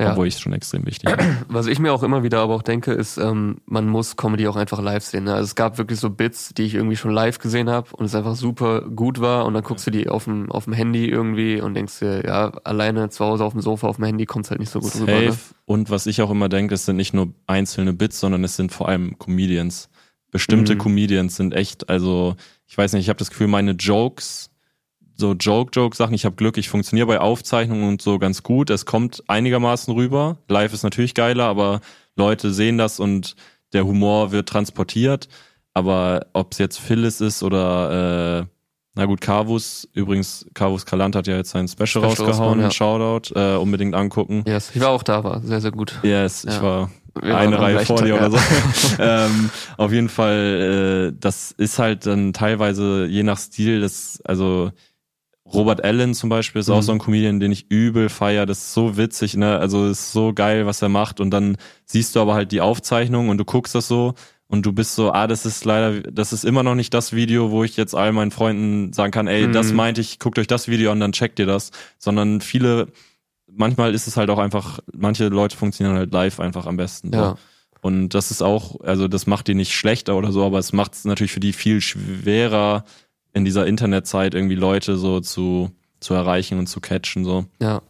Speaker 1: Ja. obwohl ich es schon extrem wichtig
Speaker 3: finde. Was ich mir auch immer wieder aber auch denke, ist, ähm, man muss Comedy auch einfach live sehen. Ne? Also es gab wirklich so Bits, die ich irgendwie schon live gesehen habe und es einfach super gut war und dann guckst du die auf dem, auf dem Handy irgendwie und denkst dir, ja, alleine zu Hause auf dem Sofa auf dem Handy kommt es halt nicht so gut
Speaker 1: Safe. rüber. Ne? Und was ich auch immer denke, es sind nicht nur einzelne Bits, sondern es sind vor allem Comedians. Bestimmte mhm. Comedians sind echt, also ich weiß nicht, ich habe das Gefühl, meine Jokes so Joke-Joke-Sachen. Ich habe Glück, ich funktioniere bei Aufzeichnungen und so ganz gut. Es kommt einigermaßen rüber. Live ist natürlich geiler, aber Leute sehen das und der Humor wird transportiert. Aber ob es jetzt Phyllis ist oder äh, na gut, Carvus, übrigens, Carvus Kalant hat ja jetzt sein Special, Special rausgehauen, ja. Shoutout, äh, unbedingt angucken.
Speaker 3: Yes, ich war auch da, war sehr, sehr gut.
Speaker 1: Yes, ja. ich war Wir eine Reihe vor dir oder so. ähm, auf jeden Fall, äh, das ist halt dann teilweise je nach Stil, das, also Robert Allen zum Beispiel ist mhm. auch so ein Comedian, den ich übel feier. Das ist so witzig, ne? Also ist so geil, was er macht. Und dann siehst du aber halt die Aufzeichnung und du guckst das so und du bist so, ah, das ist leider, das ist immer noch nicht das Video, wo ich jetzt all meinen Freunden sagen kann, ey, mhm. das meinte ich, guckt euch das Video an, dann checkt ihr das. Sondern viele, manchmal ist es halt auch einfach, manche Leute funktionieren halt live einfach am besten. So. Ja. Und das ist auch, also das macht die nicht schlechter oder so, aber es macht es natürlich für die viel schwerer, in dieser Internetzeit irgendwie Leute so zu, zu erreichen und zu catchen. So.
Speaker 3: Ja.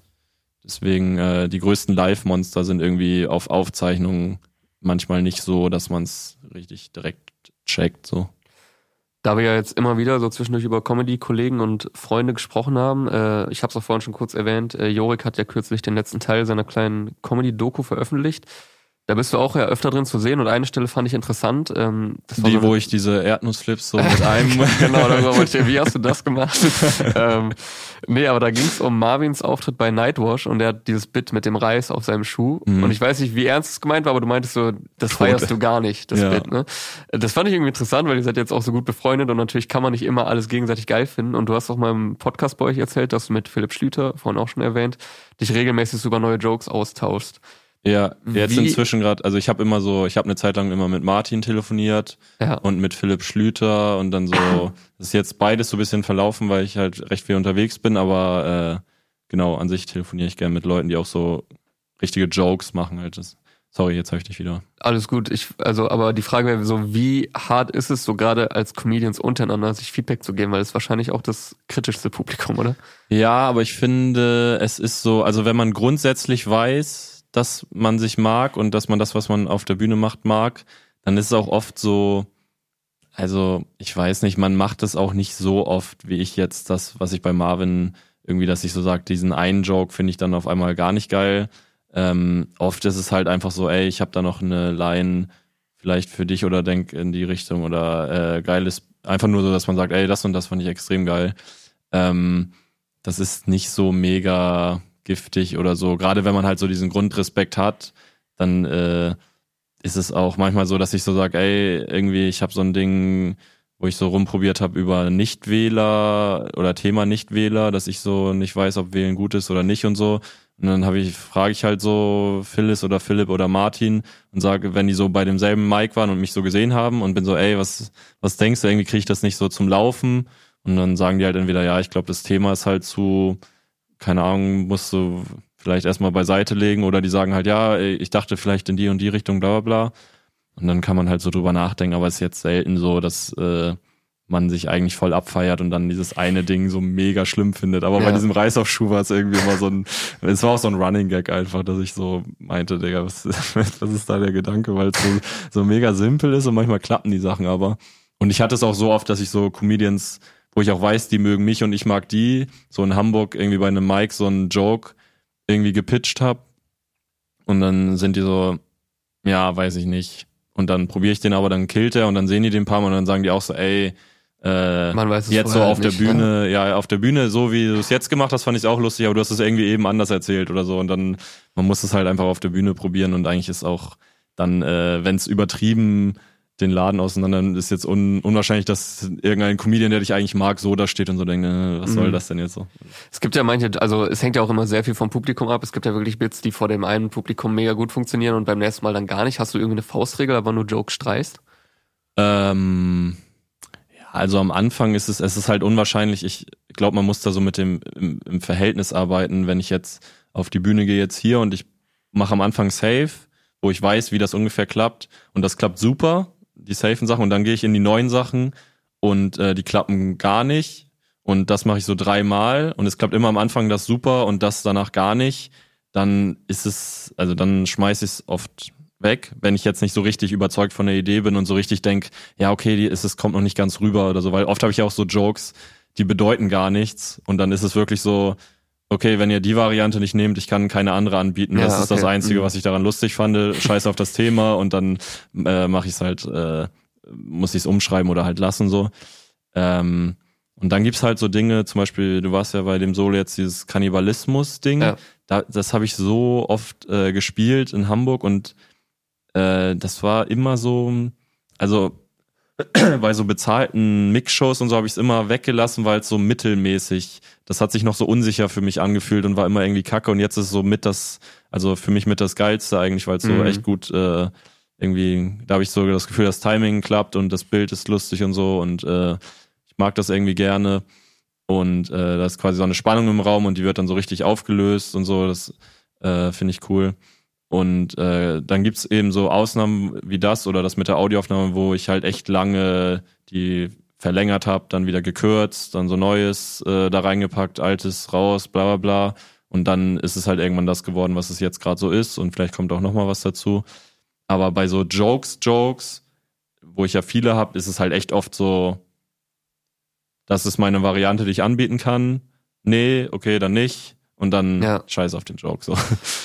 Speaker 1: Deswegen, äh, die größten Live-Monster sind irgendwie auf Aufzeichnungen manchmal nicht so, dass man es richtig direkt checkt. So.
Speaker 3: Da wir ja jetzt immer wieder so zwischendurch über Comedy-Kollegen und Freunde gesprochen haben, äh, ich habe es auch vorhin schon kurz erwähnt, äh, Jorik hat ja kürzlich den letzten Teil seiner kleinen Comedy-Doku veröffentlicht. Da bist du auch ja öfter drin zu sehen und eine Stelle fand ich interessant. Ähm,
Speaker 1: das Die, so wo ich diese Erdnussflips so mit einem.
Speaker 3: genau, darüber wollte ich, wie hast du das gemacht? ähm, nee, aber da ging es um Marvins Auftritt bei Nightwash und er hat dieses Bit mit dem Reis auf seinem Schuh. Mhm. Und ich weiß nicht, wie ernst es gemeint war, aber du meintest so, das Tote. feierst du gar nicht, das ja. Bit. Ne? Das fand ich irgendwie interessant, weil ihr seid jetzt auch so gut befreundet und natürlich kann man nicht immer alles gegenseitig geil finden. Und du hast auch mal im Podcast bei euch erzählt, dass du mit Philipp Schlüter, vorhin auch schon erwähnt, dich regelmäßig über neue Jokes austauschst.
Speaker 1: Ja, jetzt Wie? inzwischen gerade, also ich habe immer so, ich habe eine Zeit lang immer mit Martin telefoniert ja. und mit Philipp Schlüter und dann so, das ist jetzt beides so ein bisschen verlaufen, weil ich halt recht viel unterwegs bin, aber äh, genau, an sich telefoniere ich gerne mit Leuten, die auch so richtige Jokes machen halt. Das, sorry, jetzt habe ich dich wieder.
Speaker 3: Alles gut, ich, also, aber die Frage wäre so, wie hart ist es so gerade als Comedians untereinander, sich Feedback zu geben, weil es wahrscheinlich auch das kritischste Publikum, oder?
Speaker 1: Ja, aber ich finde, es ist so, also wenn man grundsätzlich weiß, dass man sich mag und dass man das, was man auf der Bühne macht, mag, dann ist es auch oft so, also ich weiß nicht, man macht es auch nicht so oft, wie ich jetzt das, was ich bei Marvin irgendwie, dass ich so sage, diesen einen Joke finde ich dann auf einmal gar nicht geil. Ähm, oft ist es halt einfach so, ey, ich habe da noch eine Line vielleicht für dich oder denk in die Richtung oder äh, geil ist einfach nur so, dass man sagt, ey, das und das fand ich extrem geil. Ähm, das ist nicht so mega giftig oder so. Gerade wenn man halt so diesen Grundrespekt hat, dann äh, ist es auch manchmal so, dass ich so sage, ey, irgendwie, ich habe so ein Ding, wo ich so rumprobiert habe über Nichtwähler oder Thema Nichtwähler, dass ich so nicht weiß, ob wählen gut ist oder nicht und so. Und dann habe ich, frage ich halt so Phyllis oder Philipp oder Martin und sage, wenn die so bei demselben Mic waren und mich so gesehen haben und bin so, ey, was, was denkst du, irgendwie kriege ich das nicht so zum Laufen? Und dann sagen die halt entweder, ja, ich glaube, das Thema ist halt zu, keine Ahnung, musst du vielleicht erstmal beiseite legen oder die sagen halt, ja, ich dachte vielleicht in die und die Richtung, bla bla bla. Und dann kann man halt so drüber nachdenken, aber es ist jetzt selten so, dass äh, man sich eigentlich voll abfeiert und dann dieses eine Ding so mega schlimm findet. Aber ja. bei diesem Reißaufschuh war es irgendwie immer so ein, es war auch so ein Running Gag einfach, dass ich so meinte, Digga, was, was ist da der Gedanke, weil es so, so mega simpel ist und manchmal klappen die Sachen aber. Und ich hatte es auch so oft, dass ich so Comedians wo ich auch weiß, die mögen mich und ich mag die, so in Hamburg irgendwie bei einem Mike so einen Joke irgendwie gepitcht hab und dann sind die so, ja, weiß ich nicht. Und dann probiere ich den aber, dann killt er und dann sehen die den paar Mal und dann sagen die auch so, ey, äh, Man weiß es jetzt so auf nicht, der Bühne, ja. ja, auf der Bühne, so wie du es jetzt gemacht hast, fand ich auch lustig, aber du hast es irgendwie eben anders erzählt oder so und dann, man muss es halt einfach auf der Bühne probieren und eigentlich ist auch dann, äh, wenn es übertrieben den Laden auseinander. Ist jetzt un unwahrscheinlich, dass irgendein Comedian, der dich eigentlich mag, so da steht und so denkt, äh, was soll mhm. das denn jetzt so?
Speaker 3: Es gibt ja manche, also es hängt ja auch immer sehr viel vom Publikum ab. Es gibt ja wirklich Bits, die vor dem einen Publikum mega gut funktionieren und beim nächsten Mal dann gar nicht. Hast du irgendwie eine Faustregel, aber nur Jokes streichst?
Speaker 1: Ähm, ja, also am Anfang ist es, es ist halt unwahrscheinlich. Ich glaube, man muss da so mit dem im, im Verhältnis arbeiten. Wenn ich jetzt auf die Bühne gehe jetzt hier und ich mache am Anfang Safe, wo ich weiß, wie das ungefähr klappt und das klappt super, die safen Sachen und dann gehe ich in die neuen Sachen und äh, die klappen gar nicht und das mache ich so dreimal und es klappt immer am Anfang das super und das danach gar nicht, dann ist es, also dann schmeiße ich es oft weg, wenn ich jetzt nicht so richtig überzeugt von der Idee bin und so richtig denk, ja, okay, die ist, es kommt noch nicht ganz rüber oder so, weil oft habe ich auch so Jokes, die bedeuten gar nichts und dann ist es wirklich so, okay, wenn ihr die Variante nicht nehmt, ich kann keine andere anbieten. Ja, das ist okay. das Einzige, mhm. was ich daran lustig fand. Scheiß auf das Thema und dann äh, mache ich es halt, äh, muss ich es umschreiben oder halt lassen so. Ähm, und dann gibt's halt so Dinge, zum Beispiel, du warst ja bei dem Solo jetzt dieses Kannibalismus-Ding. Ja. Da, das habe ich so oft äh, gespielt in Hamburg und äh, das war immer so, also bei so bezahlten Mix-Shows und so habe ich es immer weggelassen, weil es so mittelmäßig, das hat sich noch so unsicher für mich angefühlt und war immer irgendwie kacke und jetzt ist es so mit das, also für mich mit das Geilste eigentlich, weil es so mhm. echt gut äh, irgendwie, da habe ich so das Gefühl, das Timing klappt und das Bild ist lustig und so und äh, ich mag das irgendwie gerne und äh, da ist quasi so eine Spannung im Raum und die wird dann so richtig aufgelöst und so, das äh, finde ich cool. Und äh, dann gibt's eben so Ausnahmen wie das oder das mit der Audioaufnahme, wo ich halt echt lange die verlängert habe, dann wieder gekürzt, dann so Neues äh, da reingepackt, Altes raus, bla bla bla. Und dann ist es halt irgendwann das geworden, was es jetzt gerade so ist. Und vielleicht kommt auch noch mal was dazu. Aber bei so Jokes, Jokes, wo ich ja viele habe, ist es halt echt oft so, das ist meine Variante, die ich anbieten kann. Nee, okay, dann nicht und dann ja. scheiß auf den Joke. So.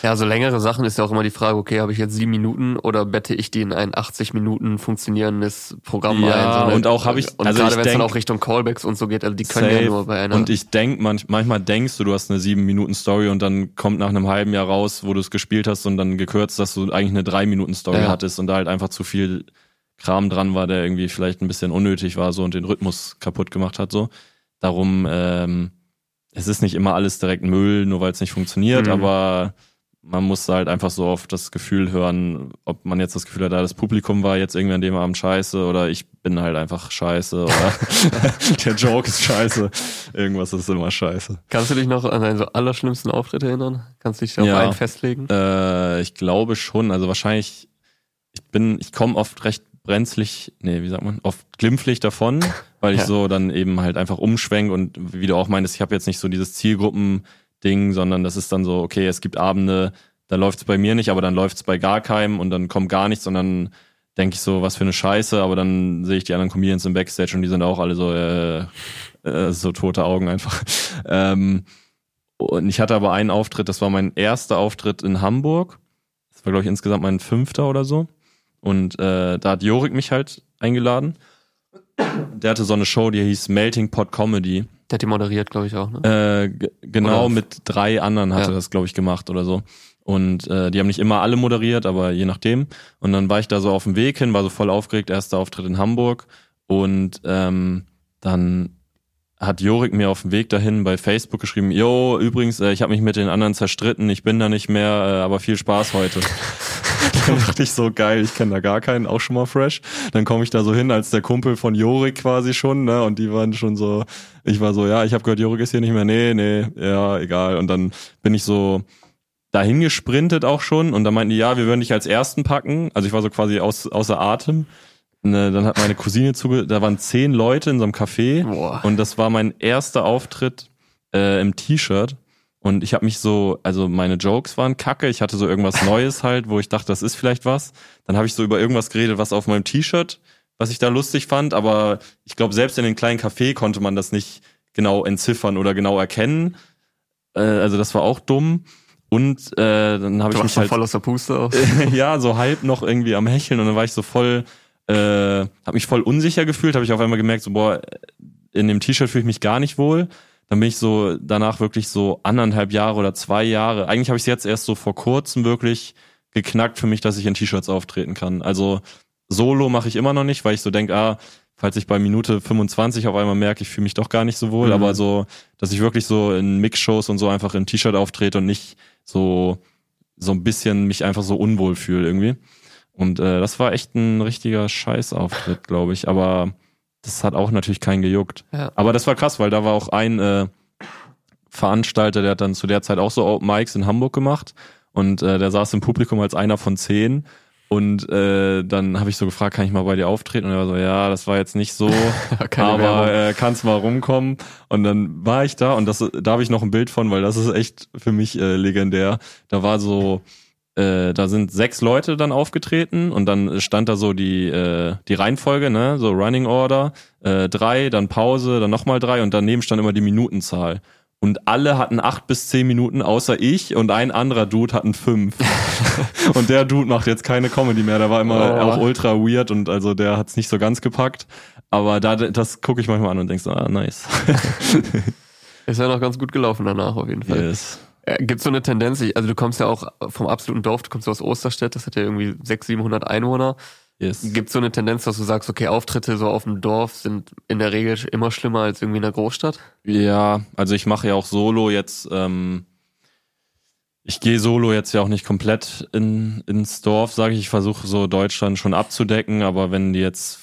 Speaker 3: Ja, so längere Sachen ist ja auch immer die Frage, okay, habe ich jetzt sieben Minuten oder bette ich die in ein 80 Minuten funktionierendes Programm
Speaker 1: ja, ein? So und auch habe ich,
Speaker 3: und also gerade wenn es dann auch Richtung Callbacks und so geht, also die können safe. ja nur bei einer.
Speaker 1: Und ich denk, manch, manchmal denkst du, du hast eine sieben Minuten Story und dann kommt nach einem halben Jahr raus, wo du es gespielt hast und dann gekürzt, dass du eigentlich eine drei Minuten Story ja. hattest und da halt einfach zu viel Kram dran war, der irgendwie vielleicht ein bisschen unnötig war so und den Rhythmus kaputt gemacht hat so. Darum ähm, es ist nicht immer alles direkt Müll, nur weil es nicht funktioniert, mhm. aber man muss halt einfach so auf das Gefühl hören, ob man jetzt das Gefühl hat, das Publikum war jetzt irgendwie an dem Abend scheiße oder ich bin halt einfach scheiße oder der Joke ist scheiße. Irgendwas ist immer scheiße.
Speaker 3: Kannst du dich noch an deinen so allerschlimmsten Auftritt erinnern? Kannst du dich auf ja, einen festlegen?
Speaker 1: Äh, ich glaube schon. Also wahrscheinlich, ich bin, ich komme oft recht brenzlig, nee, wie sagt man, oft glimpflich davon, weil ich ja. so dann eben halt einfach umschwenk und wie du auch meinst, ich habe jetzt nicht so dieses Zielgruppen-Ding, sondern das ist dann so, okay, es gibt Abende, da läuft's bei mir nicht, aber dann läuft's bei gar keinem und dann kommt gar nichts und dann denke ich so, was für eine Scheiße, aber dann sehe ich die anderen Comedians im Backstage und die sind auch alle so, äh, äh, so tote Augen einfach. ähm, und ich hatte aber einen Auftritt, das war mein erster Auftritt in Hamburg. Das war, glaube ich, insgesamt mein fünfter oder so. Und äh, da hat Jorik mich halt eingeladen. Der hatte so eine Show, die hieß Melting Pot Comedy.
Speaker 3: Der hat die moderiert, glaube ich, auch,
Speaker 1: ne? Äh, genau, oder? mit drei anderen hatte ja. das, glaube ich, gemacht oder so. Und äh, die haben nicht immer alle moderiert, aber je nachdem. Und dann war ich da so auf dem Weg hin, war so voll aufgeregt, erster Auftritt in Hamburg. Und ähm, dann hat Jorik mir auf dem Weg dahin bei Facebook geschrieben, Jo, übrigens, äh, ich habe mich mit den anderen zerstritten, ich bin da nicht mehr, äh, aber viel Spaß heute. dann dachte ich so, geil, ich kenne da gar keinen, auch schon mal fresh. Dann komme ich da so hin als der Kumpel von Jorik quasi schon, ne? Und die waren schon so, ich war so, ja, ich habe gehört, Jorik ist hier nicht mehr, nee, nee, ja, egal. Und dann bin ich so dahin gesprintet auch schon und dann meinten die, ja, wir würden dich als Ersten packen. Also ich war so quasi aus, außer Atem ne, dann hat meine Cousine zuge, da waren zehn Leute in so einem Café Boah. und das war mein erster Auftritt äh, im T-Shirt. Und ich habe mich so, also meine Jokes waren kacke, ich hatte so irgendwas Neues halt, wo ich dachte, das ist vielleicht was. Dann habe ich so über irgendwas geredet, was auf meinem T-Shirt, was ich da lustig fand, aber ich glaube, selbst in den kleinen Café konnte man das nicht genau entziffern oder genau erkennen. Äh, also das war auch dumm. Und äh, dann habe ich mich halt
Speaker 3: voll aus der Puste aus.
Speaker 1: ja, so halb noch irgendwie am Hecheln und dann war ich so voll äh, habe mich voll unsicher gefühlt, habe ich auf einmal gemerkt, so boah, in dem T-Shirt fühle ich mich gar nicht wohl. Dann bin ich so danach wirklich so anderthalb Jahre oder zwei Jahre. Eigentlich habe ich es jetzt erst so vor kurzem wirklich geknackt für mich, dass ich in T-Shirts auftreten kann. Also Solo mache ich immer noch nicht, weil ich so denke, ah, falls ich bei Minute 25 auf einmal merke, ich fühle mich doch gar nicht so wohl, mhm. aber so, dass ich wirklich so in Mix-Shows und so einfach in T-Shirt auftrete und nicht so so ein bisschen mich einfach so unwohl fühle irgendwie. Und äh, das war echt ein richtiger Scheißauftritt, glaube ich. Aber das hat auch natürlich keinen gejuckt. Ja. Aber das war krass, weil da war auch ein äh, Veranstalter, der hat dann zu der Zeit auch so Open Mics in Hamburg gemacht. und äh, der saß im Publikum als einer von zehn und äh, dann habe ich so gefragt, kann ich mal bei dir auftreten? Und er war so, ja, das war jetzt nicht so, aber äh, kannst mal rumkommen. Und dann war ich da und das, da habe ich noch ein Bild von, weil das ist echt für mich äh, legendär. Da war so, äh, da sind sechs Leute dann aufgetreten und dann stand da so die äh, die Reihenfolge, ne, so Running Order, äh, drei, dann Pause, dann nochmal drei und daneben stand immer die Minutenzahl und alle hatten acht bis zehn Minuten, außer ich und ein anderer Dude hatten fünf. und der Dude macht jetzt keine Comedy mehr. Der war immer oh. auch ultra weird und also der hat's nicht so ganz gepackt. Aber da, das gucke ich manchmal an und denk so, ah, nice.
Speaker 3: Ist ja noch ganz gut gelaufen danach auf jeden Fall. Yes. Äh, Gibt so eine Tendenz, also du kommst ja auch vom absoluten Dorf, du kommst aus Osterstedt, das hat ja irgendwie 600, 700 Einwohner. Yes. Gibt so eine Tendenz, dass du sagst, okay, Auftritte so auf dem Dorf sind in der Regel immer schlimmer als irgendwie in der Großstadt?
Speaker 1: Ja, also ich mache ja auch Solo jetzt. Ähm, ich gehe Solo jetzt ja auch nicht komplett in, ins Dorf, sage ich. Ich versuche so Deutschland schon abzudecken, aber wenn die jetzt,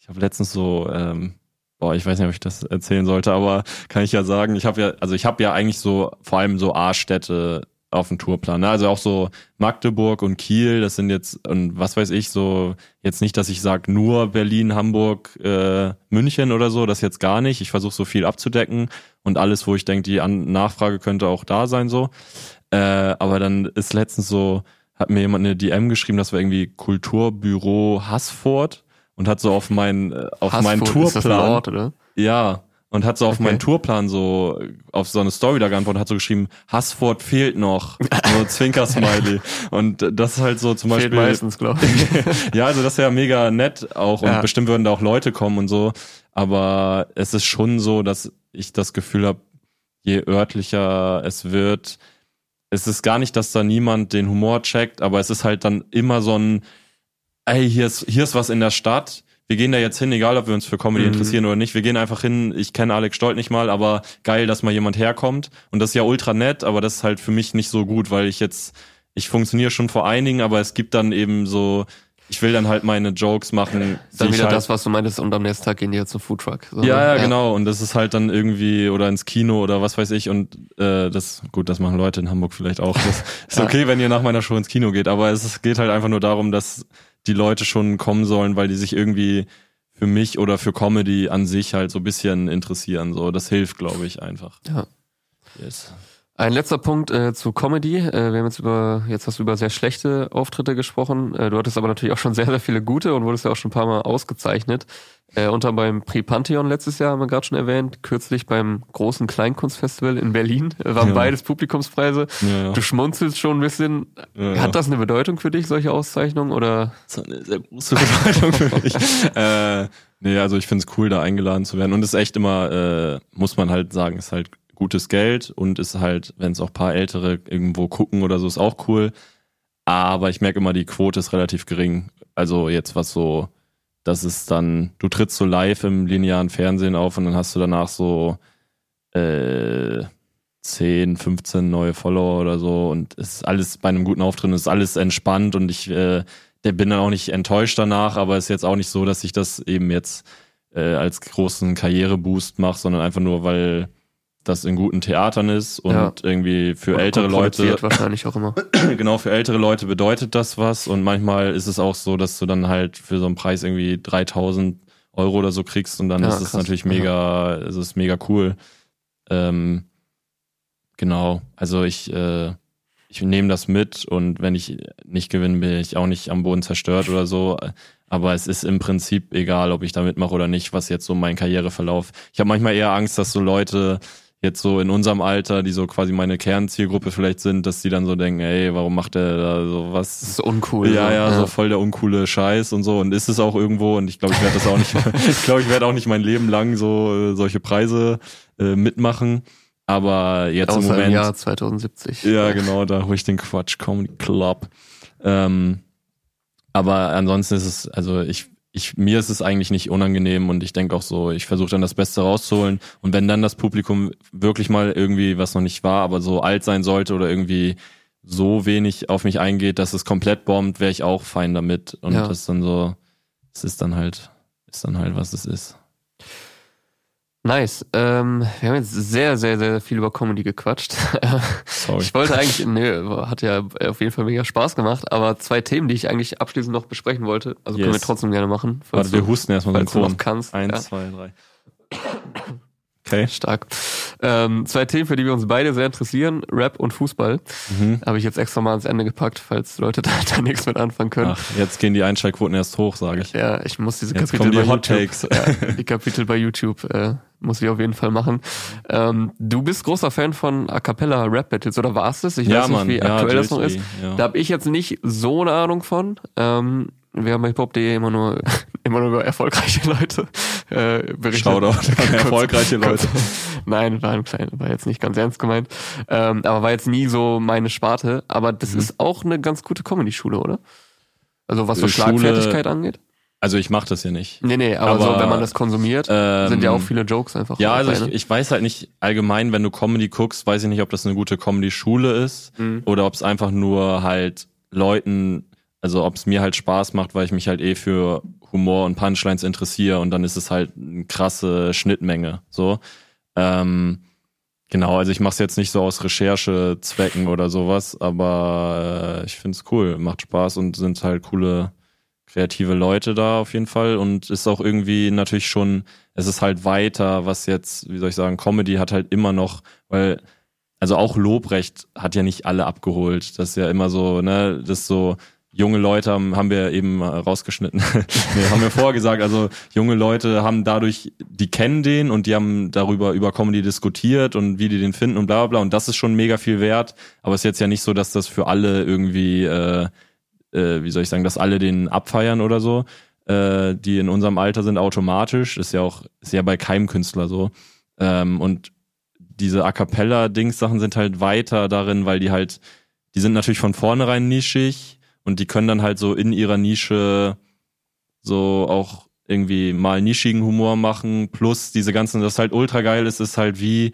Speaker 1: ich habe letztens so, ähm, boah, ich weiß nicht, ob ich das erzählen sollte, aber kann ich ja sagen, ich habe ja, also ich habe ja eigentlich so vor allem so A-Städte auf dem Tourplan. Ne? Also auch so Magdeburg und Kiel, das sind jetzt, und was weiß ich, so jetzt nicht, dass ich sage nur Berlin, Hamburg, äh, München oder so, das jetzt gar nicht. Ich versuche so viel abzudecken und alles, wo ich denke, die An Nachfrage könnte auch da sein, so. Äh, aber dann ist letztens so, hat mir jemand eine DM geschrieben, das war irgendwie Kulturbüro Hassfurt und hat so auf äh, auf Hassfurt, meinen Tourplan. Ort, oder? Ja, und hat so auf okay. meinen Tourplan so auf so eine Story da geantwortet, hat so geschrieben, Hassford fehlt noch, so Zwinker-Smiley. und das ist halt so zum Beispiel. Fehlt
Speaker 3: meistens, glaube ich.
Speaker 1: ja, also das ist ja mega nett auch und ja. bestimmt würden da auch Leute kommen und so. Aber es ist schon so, dass ich das Gefühl habe, je örtlicher es wird, es ist gar nicht, dass da niemand den Humor checkt, aber es ist halt dann immer so ein, ey, hier ist, hier ist was in der Stadt wir gehen da jetzt hin, egal ob wir uns für Comedy mhm. interessieren oder nicht. Wir gehen einfach hin. Ich kenne Alex Stolt nicht mal, aber geil, dass mal jemand herkommt. Und das ist ja ultra nett, aber das ist halt für mich nicht so gut, weil ich jetzt, ich funktioniere schon vor einigen, aber es gibt dann eben so, ich will dann halt meine Jokes machen.
Speaker 3: Dann wieder halt, das, was du meintest, und am nächsten Tag gehen die ja zum Foodtruck.
Speaker 1: So, ja, ja, ja, genau. Und das ist halt dann irgendwie, oder ins Kino oder was weiß ich. Und äh, das, gut, das machen Leute in Hamburg vielleicht auch. Das ist okay, wenn ihr nach meiner Show ins Kino geht, aber es geht halt einfach nur darum, dass die Leute schon kommen sollen, weil die sich irgendwie für mich oder für Comedy an sich halt so ein bisschen interessieren. So, das hilft, glaube ich, einfach.
Speaker 3: Ja. Yes. Ein letzter Punkt äh, zu Comedy. Äh, wir haben jetzt über, jetzt hast du über sehr schlechte Auftritte gesprochen. Äh, du hattest aber natürlich auch schon sehr, sehr viele gute und wurdest ja auch schon ein paar Mal ausgezeichnet. Äh, unter beim Prix Pantheon letztes Jahr haben wir gerade schon erwähnt, kürzlich beim großen Kleinkunstfestival in Berlin äh, waren ja. beides Publikumspreise. Ja, ja. Du schmunzelst schon ein bisschen. Hat das eine Bedeutung für dich, solche Auszeichnungen? Oder?
Speaker 1: Das hat eine sehr große Bedeutung für mich. äh, nee, also ich finde es cool, da eingeladen zu werden. Und es ist echt immer, äh, muss man halt sagen, ist halt gutes Geld und ist halt, wenn es auch paar Ältere irgendwo gucken oder so, ist auch cool. Aber ich merke immer, die Quote ist relativ gering. Also jetzt was so das ist dann, du trittst so live im linearen Fernsehen auf und dann hast du danach so äh, 10, 15 neue Follower oder so und ist alles bei einem guten Auftritt, ist alles entspannt und ich äh, bin dann auch nicht enttäuscht danach, aber ist jetzt auch nicht so, dass ich das eben jetzt äh, als großen Karriereboost mache, sondern einfach nur, weil das in guten Theatern ist und ja. irgendwie für und ältere Leute
Speaker 3: wahrscheinlich auch immer.
Speaker 1: genau, für ältere Leute bedeutet das was und manchmal ist es auch so, dass du dann halt für so einen Preis irgendwie 3000 Euro oder so kriegst und dann ja, ist es natürlich mega, ja. es ist mega cool. Ähm, genau, also ich, äh, ich nehme das mit und wenn ich nicht gewinne, bin ich auch nicht am Boden zerstört oder so. Aber es ist im Prinzip egal, ob ich da mitmache oder nicht, was jetzt so mein Karriereverlauf. Ich habe manchmal eher Angst, dass so Leute jetzt so in unserem Alter, die so quasi meine Kernzielgruppe vielleicht sind, dass die dann so denken, ey, warum macht der da so was?
Speaker 3: Das ist uncool.
Speaker 1: Ja, ja, ja, so voll der uncoole Scheiß und so. Und ist es auch irgendwo. Und ich glaube, ich werde das auch nicht, ich glaube, ich werde auch nicht mein Leben lang so äh, solche Preise äh, mitmachen. Aber jetzt Außer im Moment. Im
Speaker 3: Jahr 2070.
Speaker 1: Ja, genau, da hole ich den Quatsch Comedy Club. Ähm, aber ansonsten ist es, also ich ich, mir ist es eigentlich nicht unangenehm und ich denke auch so, ich versuche dann das Beste rauszuholen. Und wenn dann das Publikum wirklich mal irgendwie, was noch nicht war, aber so alt sein sollte oder irgendwie so wenig auf mich eingeht, dass es komplett bombt, wäre ich auch fein damit. Und ja. das ist dann so, es ist dann halt, ist dann halt, was es ist.
Speaker 3: Nice. Ähm, wir haben jetzt sehr, sehr, sehr viel über Comedy gequatscht. Sorry. Ich wollte eigentlich, nö, hat ja auf jeden Fall mega Spaß gemacht, aber zwei Themen, die ich eigentlich abschließend noch besprechen wollte, also yes. können wir trotzdem gerne machen.
Speaker 1: Warte, wir husten erstmal
Speaker 3: falls du noch kannst.
Speaker 1: Eins, ja. zwei, drei.
Speaker 3: Okay. Stark. Ähm, zwei Themen, für die wir uns beide sehr interessieren, Rap und Fußball. Mhm. Habe ich jetzt extra mal ans Ende gepackt, falls Leute da, da nichts mit anfangen können. Ach,
Speaker 1: jetzt gehen die Einschaltquoten erst hoch, sage ich.
Speaker 3: Ja, ich muss diese
Speaker 1: jetzt Kapitel die bei Hot YouTube, Takes.
Speaker 3: Ja, die Kapitel bei YouTube äh, muss ich auf jeden Fall machen. Ähm, du bist großer Fan von A Cappella Rap Battles oder warst es? Ich
Speaker 1: ja,
Speaker 3: weiß nicht,
Speaker 1: Mann.
Speaker 3: wie
Speaker 1: ja,
Speaker 3: aktuell das noch ist. Ja. Da habe ich jetzt nicht so eine Ahnung von. Ähm, wir haben bei hiphop.de immer nur immer nur über erfolgreiche Leute
Speaker 1: äh, berichtet. Shoutout an erfolgreiche Leute.
Speaker 3: Nein, war, ein klein, war jetzt nicht ganz ernst gemeint. Ähm, aber war jetzt nie so meine Sparte. Aber das mhm. ist auch eine ganz gute Comedy-Schule, oder? Also was so Schlagfertigkeit angeht?
Speaker 1: Also ich mache das ja nicht.
Speaker 3: Nee, nee, aber, aber so, wenn man das konsumiert, ähm, sind ja auch viele Jokes einfach.
Speaker 1: Ja, also ich, ich, weiß halt nicht allgemein, wenn du Comedy guckst, weiß ich nicht, ob das eine gute Comedy-Schule ist mhm. oder ob es einfach nur halt Leuten also ob es mir halt Spaß macht, weil ich mich halt eh für Humor und Punchlines interessiere und dann ist es halt eine krasse Schnittmenge. So. Ähm, genau, also ich mache es jetzt nicht so aus Recherchezwecken oder sowas, aber äh, ich find's cool, macht Spaß und sind halt coole kreative Leute da auf jeden Fall und ist auch irgendwie natürlich schon, es ist halt weiter, was jetzt, wie soll ich sagen, Comedy hat halt immer noch, weil also auch Lobrecht hat ja nicht alle abgeholt. Das ist ja immer so, ne, das ist so, junge Leute haben, haben wir eben rausgeschnitten. nee, haben wir vorher gesagt, also junge Leute haben dadurch, die kennen den und die haben darüber über Comedy diskutiert und wie die den finden und bla bla. Und das ist schon mega viel wert, aber es ist jetzt ja nicht so, dass das für alle irgendwie, äh, äh, wie soll ich sagen, dass alle den abfeiern oder so, äh, die in unserem Alter sind automatisch, ist ja auch, ist ja bei keinem Künstler so. Ähm, und diese A Cappella-Dings-Sachen sind halt weiter darin, weil die halt, die sind natürlich von vornherein nischig, und die können dann halt so in ihrer Nische so auch irgendwie mal nischigen Humor machen, plus diese ganzen, das halt ultra geil ist, ist halt wie,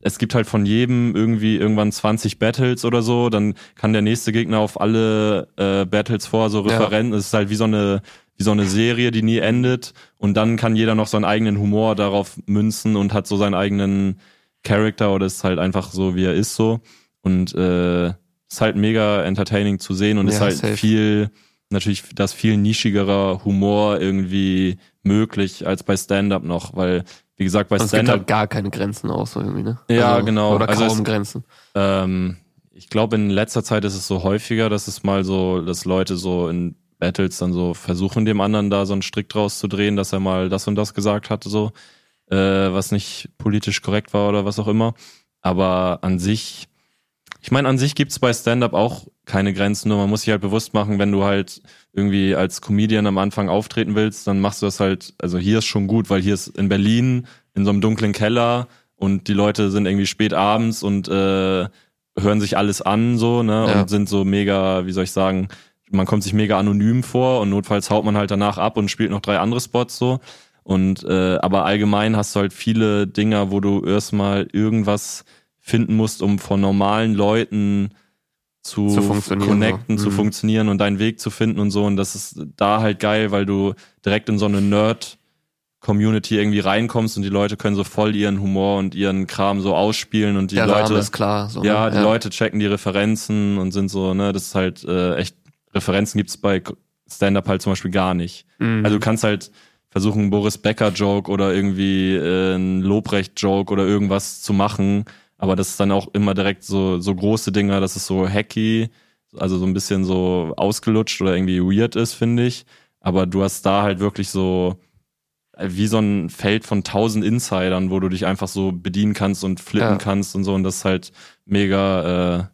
Speaker 1: es gibt halt von jedem irgendwie irgendwann 20 Battles oder so, dann kann der nächste Gegner auf alle äh, Battles vor so referenten. Ja. Es ist halt wie so eine wie so eine Serie, die nie endet und dann kann jeder noch seinen eigenen Humor darauf münzen und hat so seinen eigenen Charakter oder ist halt einfach so wie er ist so und äh, ist halt mega entertaining zu sehen und ja, ist halt safe. viel, natürlich das viel nischigerer Humor irgendwie möglich als bei Stand-Up noch, weil, wie gesagt, bei Stand-Up. Es gibt halt
Speaker 3: gar keine Grenzen auch so irgendwie, ne?
Speaker 1: Ja, also, genau.
Speaker 3: Oder also kaum es, Grenzen.
Speaker 1: Ähm, ich glaube, in letzter Zeit ist es so häufiger, dass es mal so, dass Leute so in Battles dann so versuchen, dem anderen da so einen Strick draus zu drehen, dass er mal das und das gesagt hatte, so, äh, was nicht politisch korrekt war oder was auch immer. Aber an sich, ich meine, an sich gibt's bei Stand-up auch keine Grenzen, nur man muss sich halt bewusst machen, wenn du halt irgendwie als Comedian am Anfang auftreten willst, dann machst du das halt, also hier ist schon gut, weil hier ist in Berlin in so einem dunklen Keller und die Leute sind irgendwie spät abends und äh, hören sich alles an so, ne? Ja. Und sind so mega, wie soll ich sagen, man kommt sich mega anonym vor und notfalls haut man halt danach ab und spielt noch drei andere Spots so. Und äh, aber allgemein hast du halt viele Dinger, wo du erstmal irgendwas finden musst, um von normalen Leuten zu, zu connecten, so. zu mhm. funktionieren und deinen Weg zu finden und so. Und das ist da halt geil, weil du direkt in so eine Nerd-Community irgendwie reinkommst und die Leute können so voll ihren Humor und ihren Kram so ausspielen und die
Speaker 3: Der
Speaker 1: Leute.
Speaker 3: ist klar.
Speaker 1: So, ja, ne? die ja. Leute checken die Referenzen und sind so, ne, das ist halt äh, echt, Referenzen gibt's bei Stand-Up halt zum Beispiel gar nicht. Mhm. Also du kannst halt versuchen, einen Boris Becker-Joke oder irgendwie äh, einen Lobrecht-Joke oder irgendwas zu machen aber das ist dann auch immer direkt so, so große Dinger, dass es so hacky, also so ein bisschen so ausgelutscht oder irgendwie weird ist, finde ich. Aber du hast da halt wirklich so äh, wie so ein Feld von tausend Insidern, wo du dich einfach so bedienen kannst und flippen ja. kannst und so. Und das ist halt mega, äh,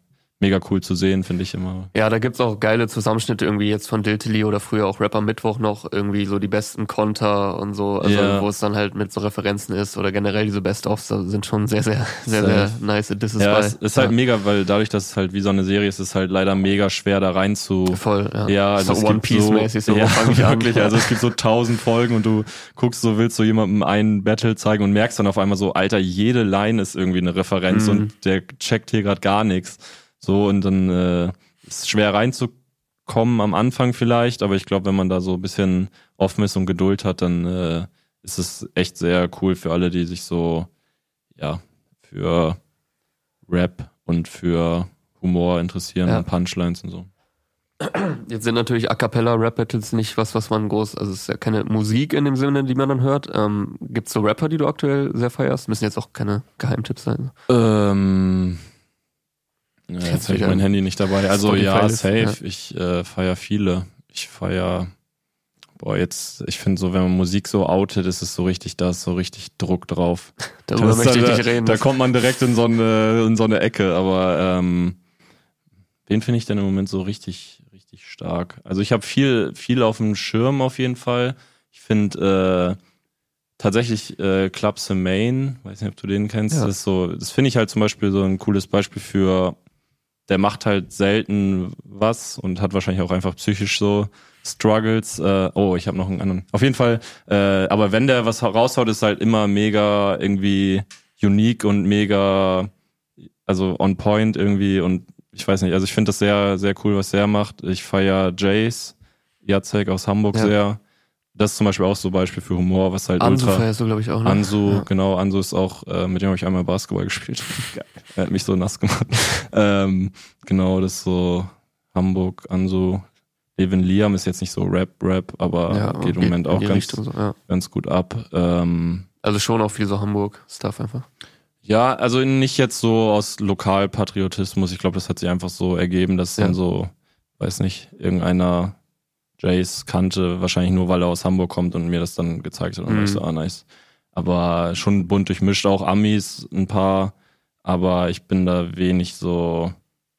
Speaker 1: mega cool zu sehen, finde ich immer.
Speaker 3: Ja, da gibt's auch geile Zusammenschnitte irgendwie jetzt von Diltily oder früher auch Rapper Mittwoch noch irgendwie so die besten Konter und so, also yeah. wo es dann halt mit so Referenzen ist oder generell diese Best-ofs sind schon sehr, sehr, sehr, sehr, sehr nice
Speaker 1: Disses Ja, bei. es ist halt mega, weil dadurch, dass es halt wie so eine Serie ist, ist es halt leider mega schwer da rein zu.
Speaker 3: Voll, ja.
Speaker 1: Ja, also so One Piece mäßig so, ja, fange ich an. Also es gibt so tausend Folgen und du guckst so, willst so jemandem einen Battle zeigen und merkst dann auf einmal so, Alter, jede Line ist irgendwie eine Referenz mm. und der checkt hier gerade gar nichts. So, und dann äh, ist es schwer reinzukommen am Anfang vielleicht, aber ich glaube, wenn man da so ein bisschen offen ist und Geduld hat, dann äh, ist es echt sehr cool für alle, die sich so, ja, für Rap und für Humor interessieren ja. und Punchlines und so.
Speaker 3: Jetzt sind natürlich A cappella Rap Battles nicht was, was man groß, also es ist ja keine Musik in dem Sinne, die man dann hört. Ähm, Gibt es so Rapper, die du aktuell sehr feierst? Müssen jetzt auch keine Geheimtipps sein.
Speaker 1: Ähm, ja, jetzt habe ich mein Handy nicht dabei. Also ja, safe. Ja. Ich äh, feier viele. Ich feier Boah, jetzt, ich finde so, wenn man Musik so outet, ist es so richtig, da ist so richtig Druck drauf.
Speaker 3: Darüber möchte ich nicht reden.
Speaker 1: Da, kommt man direkt in so eine, in so eine Ecke, aber ähm, wen finde ich denn im Moment so richtig, richtig stark? Also ich habe viel, viel auf dem Schirm auf jeden Fall. Ich finde äh, tatsächlich äh, Club Main, weiß nicht, ob du den kennst, ja. das ist so, das finde ich halt zum Beispiel so ein cooles Beispiel für, der macht halt selten was und hat wahrscheinlich auch einfach psychisch so Struggles. Äh, oh, ich habe noch einen anderen. Auf jeden Fall. Äh, aber wenn der was raushaut, ist halt immer mega irgendwie unique und mega, also on point irgendwie. Und ich weiß nicht, also ich finde das sehr, sehr cool, was der macht. Ich feier Jace, Jacek aus Hamburg ja. sehr. Das ist zum Beispiel auch so ein Beispiel für Humor, was halt
Speaker 3: Ansu ultra... feierst du, glaube ich, auch. Ne?
Speaker 1: Ansu, ja. genau. Ansu ist auch, äh, mit dem habe ich einmal Basketball gespielt. er hat mich so nass gemacht. ähm, genau, das ist so Hamburg, Ansu, Levin Liam ist jetzt nicht so Rap-Rap, aber ja, geht im Moment auch ganz, so, ja. ganz gut ab. Ähm,
Speaker 3: also schon auch viel so Hamburg-Stuff einfach.
Speaker 1: Ja, also nicht jetzt so aus Lokalpatriotismus. Ich glaube, das hat sich einfach so ergeben, dass dann so, weiß nicht, irgendeiner Jace kannte, wahrscheinlich nur, weil er aus Hamburg kommt und mir das dann gezeigt hat. Und mhm. ich so, ah, nice. Aber schon bunt durchmischt, auch Amis ein paar. Aber ich bin da wenig so,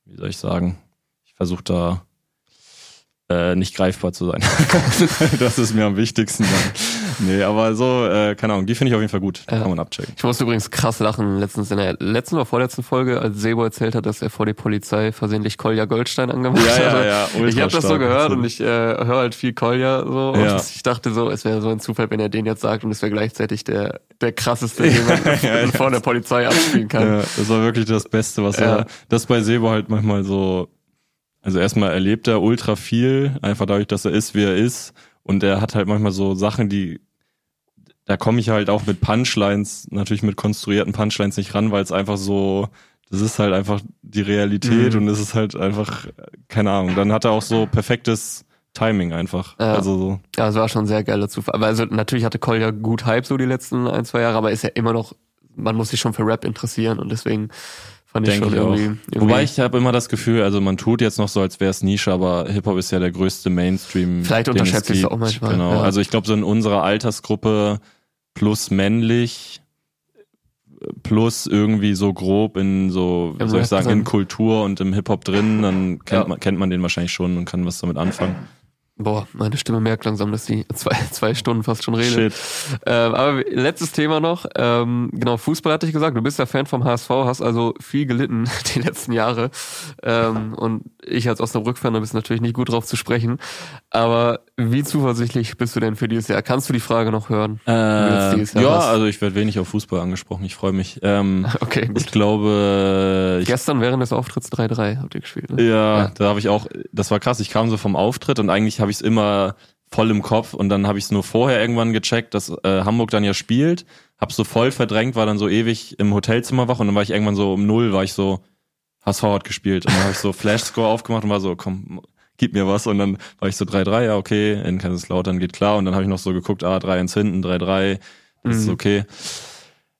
Speaker 1: wie soll ich sagen, ich versuche da äh, nicht greifbar zu sein. das ist mir am wichtigsten dann. Nee, aber so, äh, keine Ahnung, die finde ich auf jeden Fall gut. Kann man abchecken.
Speaker 3: Ich musste übrigens krass lachen letztens in der letzten oder vorletzten Folge, als Sebo erzählt hat, dass er vor die Polizei versehentlich Kolja Goldstein angemacht hat.
Speaker 1: Ja, ja, ja.
Speaker 3: Ultra ich habe das so gehört und ich äh, höre halt viel Kolja so ja. und ich dachte so, es wäre so ein Zufall, wenn er den jetzt sagt und es wäre gleichzeitig der der krasseste, den man ja, vor der Polizei abspielen kann. Ja,
Speaker 1: das war wirklich das Beste, was er. Das bei Sebo halt manchmal so also erstmal erlebt er ultra viel, einfach dadurch, dass er ist, wie er ist. Und er hat halt manchmal so Sachen, die, da komme ich halt auch mit Punchlines, natürlich mit konstruierten Punchlines nicht ran, weil es einfach so, das ist halt einfach die Realität mhm. und es ist halt einfach, keine Ahnung. Dann hat er auch so perfektes Timing einfach. Ja. Also so.
Speaker 3: Ja, es war schon sehr geil dazu. Aber also natürlich hatte Cole ja gut Hype so die letzten ein, zwei Jahre, aber ist ja immer noch, man muss sich schon für Rap interessieren und deswegen Fand ich schon ich irgendwie, irgendwie,
Speaker 1: Wobei ich habe immer das Gefühl, also man tut jetzt noch so, als wäre es Nische, aber Hip-Hop ist ja der größte Mainstream.
Speaker 3: Vielleicht unterschätzt ich es auch manchmal.
Speaker 1: Genau. Ja. Also ich glaube, so in unserer Altersgruppe plus männlich plus irgendwie so grob in so, wie soll ich sagen, in Kultur und im Hip-Hop drin, dann kennt, ja. man, kennt man den wahrscheinlich schon und kann was damit anfangen.
Speaker 3: Boah, meine Stimme merkt langsam, dass sie zwei, zwei Stunden fast schon redet. Ähm, aber letztes Thema noch. Ähm, genau, Fußball hatte ich gesagt. Du bist ja Fan vom HSV, hast also viel gelitten die letzten Jahre. Ähm, und ich als Osnabrück-Fan, da bist natürlich nicht gut drauf zu sprechen. Aber wie zuversichtlich bist du denn für dieses Jahr? Kannst du die Frage noch hören?
Speaker 1: Äh, ja, hast? also ich werde wenig auf Fußball angesprochen. Ich freue mich. Ähm, okay, gut. Ich glaube... Ich
Speaker 3: Gestern während des Auftritts 3-3 habt ihr gespielt,
Speaker 1: ne? Ja, ja. da habe ich auch... Das war krass. Ich kam so vom Auftritt und eigentlich habe ich es immer voll im Kopf und dann habe ich es nur vorher irgendwann gecheckt, dass äh, Hamburg dann ja spielt. Hab's so voll verdrängt, war dann so ewig im Hotelzimmer wach und dann war ich irgendwann so um null, war ich so, HSV hat gespielt. Und dann habe ich so Flash-Score aufgemacht und war so, komm, gib mir was. Und dann war ich so 3-3, ja, okay, in Kaiserslautern geht klar. Und dann habe ich noch so geguckt, ah, 3-1 hinten, 3-3, das mhm. ist okay.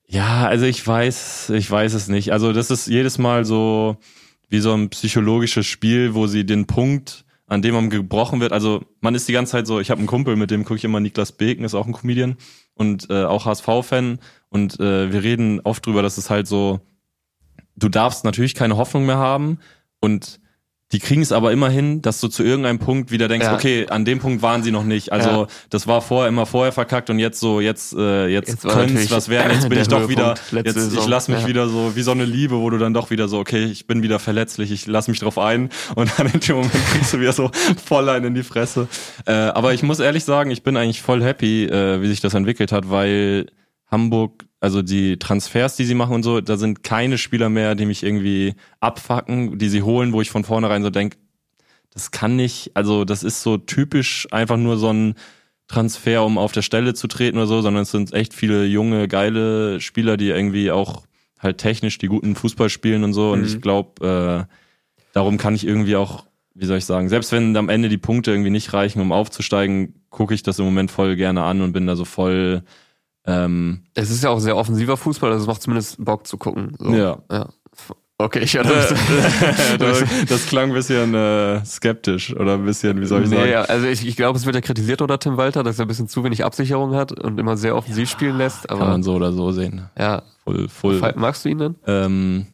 Speaker 1: Ja, also ich weiß, ich weiß es nicht. Also das ist jedes Mal so wie so ein psychologisches Spiel, wo sie den Punkt an dem man gebrochen wird. Also man ist die ganze Zeit so, ich habe einen Kumpel, mit dem gucke ich immer Niklas Beken, ist auch ein Comedian und äh, auch HSV-Fan. Und äh, wir reden oft drüber, dass es halt so, du darfst natürlich keine Hoffnung mehr haben und die kriegen es aber immerhin, dass du zu irgendeinem Punkt wieder denkst, ja. okay, an dem Punkt waren sie noch nicht. Also ja. das war vorher immer vorher verkackt und jetzt so, jetzt, äh, jetzt, jetzt könnte es was werden. Jetzt bin ich doch wieder, jetzt, ich lass mich ja. wieder so, wie so eine Liebe, wo du dann doch wieder so, okay, ich bin wieder verletzlich, ich lass mich drauf ein und dann in dem Moment kriegst du wieder so voll einen in die Fresse. Äh, aber ich muss ehrlich sagen, ich bin eigentlich voll happy, äh, wie sich das entwickelt hat, weil Hamburg also die Transfers, die sie machen und so, da sind keine Spieler mehr, die mich irgendwie abfacken, die sie holen, wo ich von vornherein so denk, das kann nicht, also das ist so typisch einfach nur so ein Transfer, um auf der Stelle zu treten oder so, sondern es sind echt viele junge, geile Spieler, die irgendwie auch halt technisch die guten Fußball spielen und so. Und mhm. ich glaube, äh, darum kann ich irgendwie auch, wie soll ich sagen, selbst wenn am Ende die Punkte irgendwie nicht reichen, um aufzusteigen, gucke ich das im Moment voll gerne an und bin da so voll. Ähm,
Speaker 3: es ist ja auch sehr offensiver Fußball, also es macht zumindest Bock zu gucken. So.
Speaker 1: Ja. ja.
Speaker 3: Okay, ich hatte
Speaker 1: das, das klang ein bisschen äh, skeptisch oder ein bisschen, wie soll ich nee, sagen? Ja,
Speaker 3: also ich, ich glaube, es wird ja kritisiert oder Tim Walter, dass er ein bisschen zu wenig Absicherung hat und immer sehr offensiv ja, spielen lässt. Aber
Speaker 1: kann man so oder so sehen.
Speaker 3: Ja.
Speaker 1: Voll, voll.
Speaker 3: Magst du ihn denn?
Speaker 1: Ähm,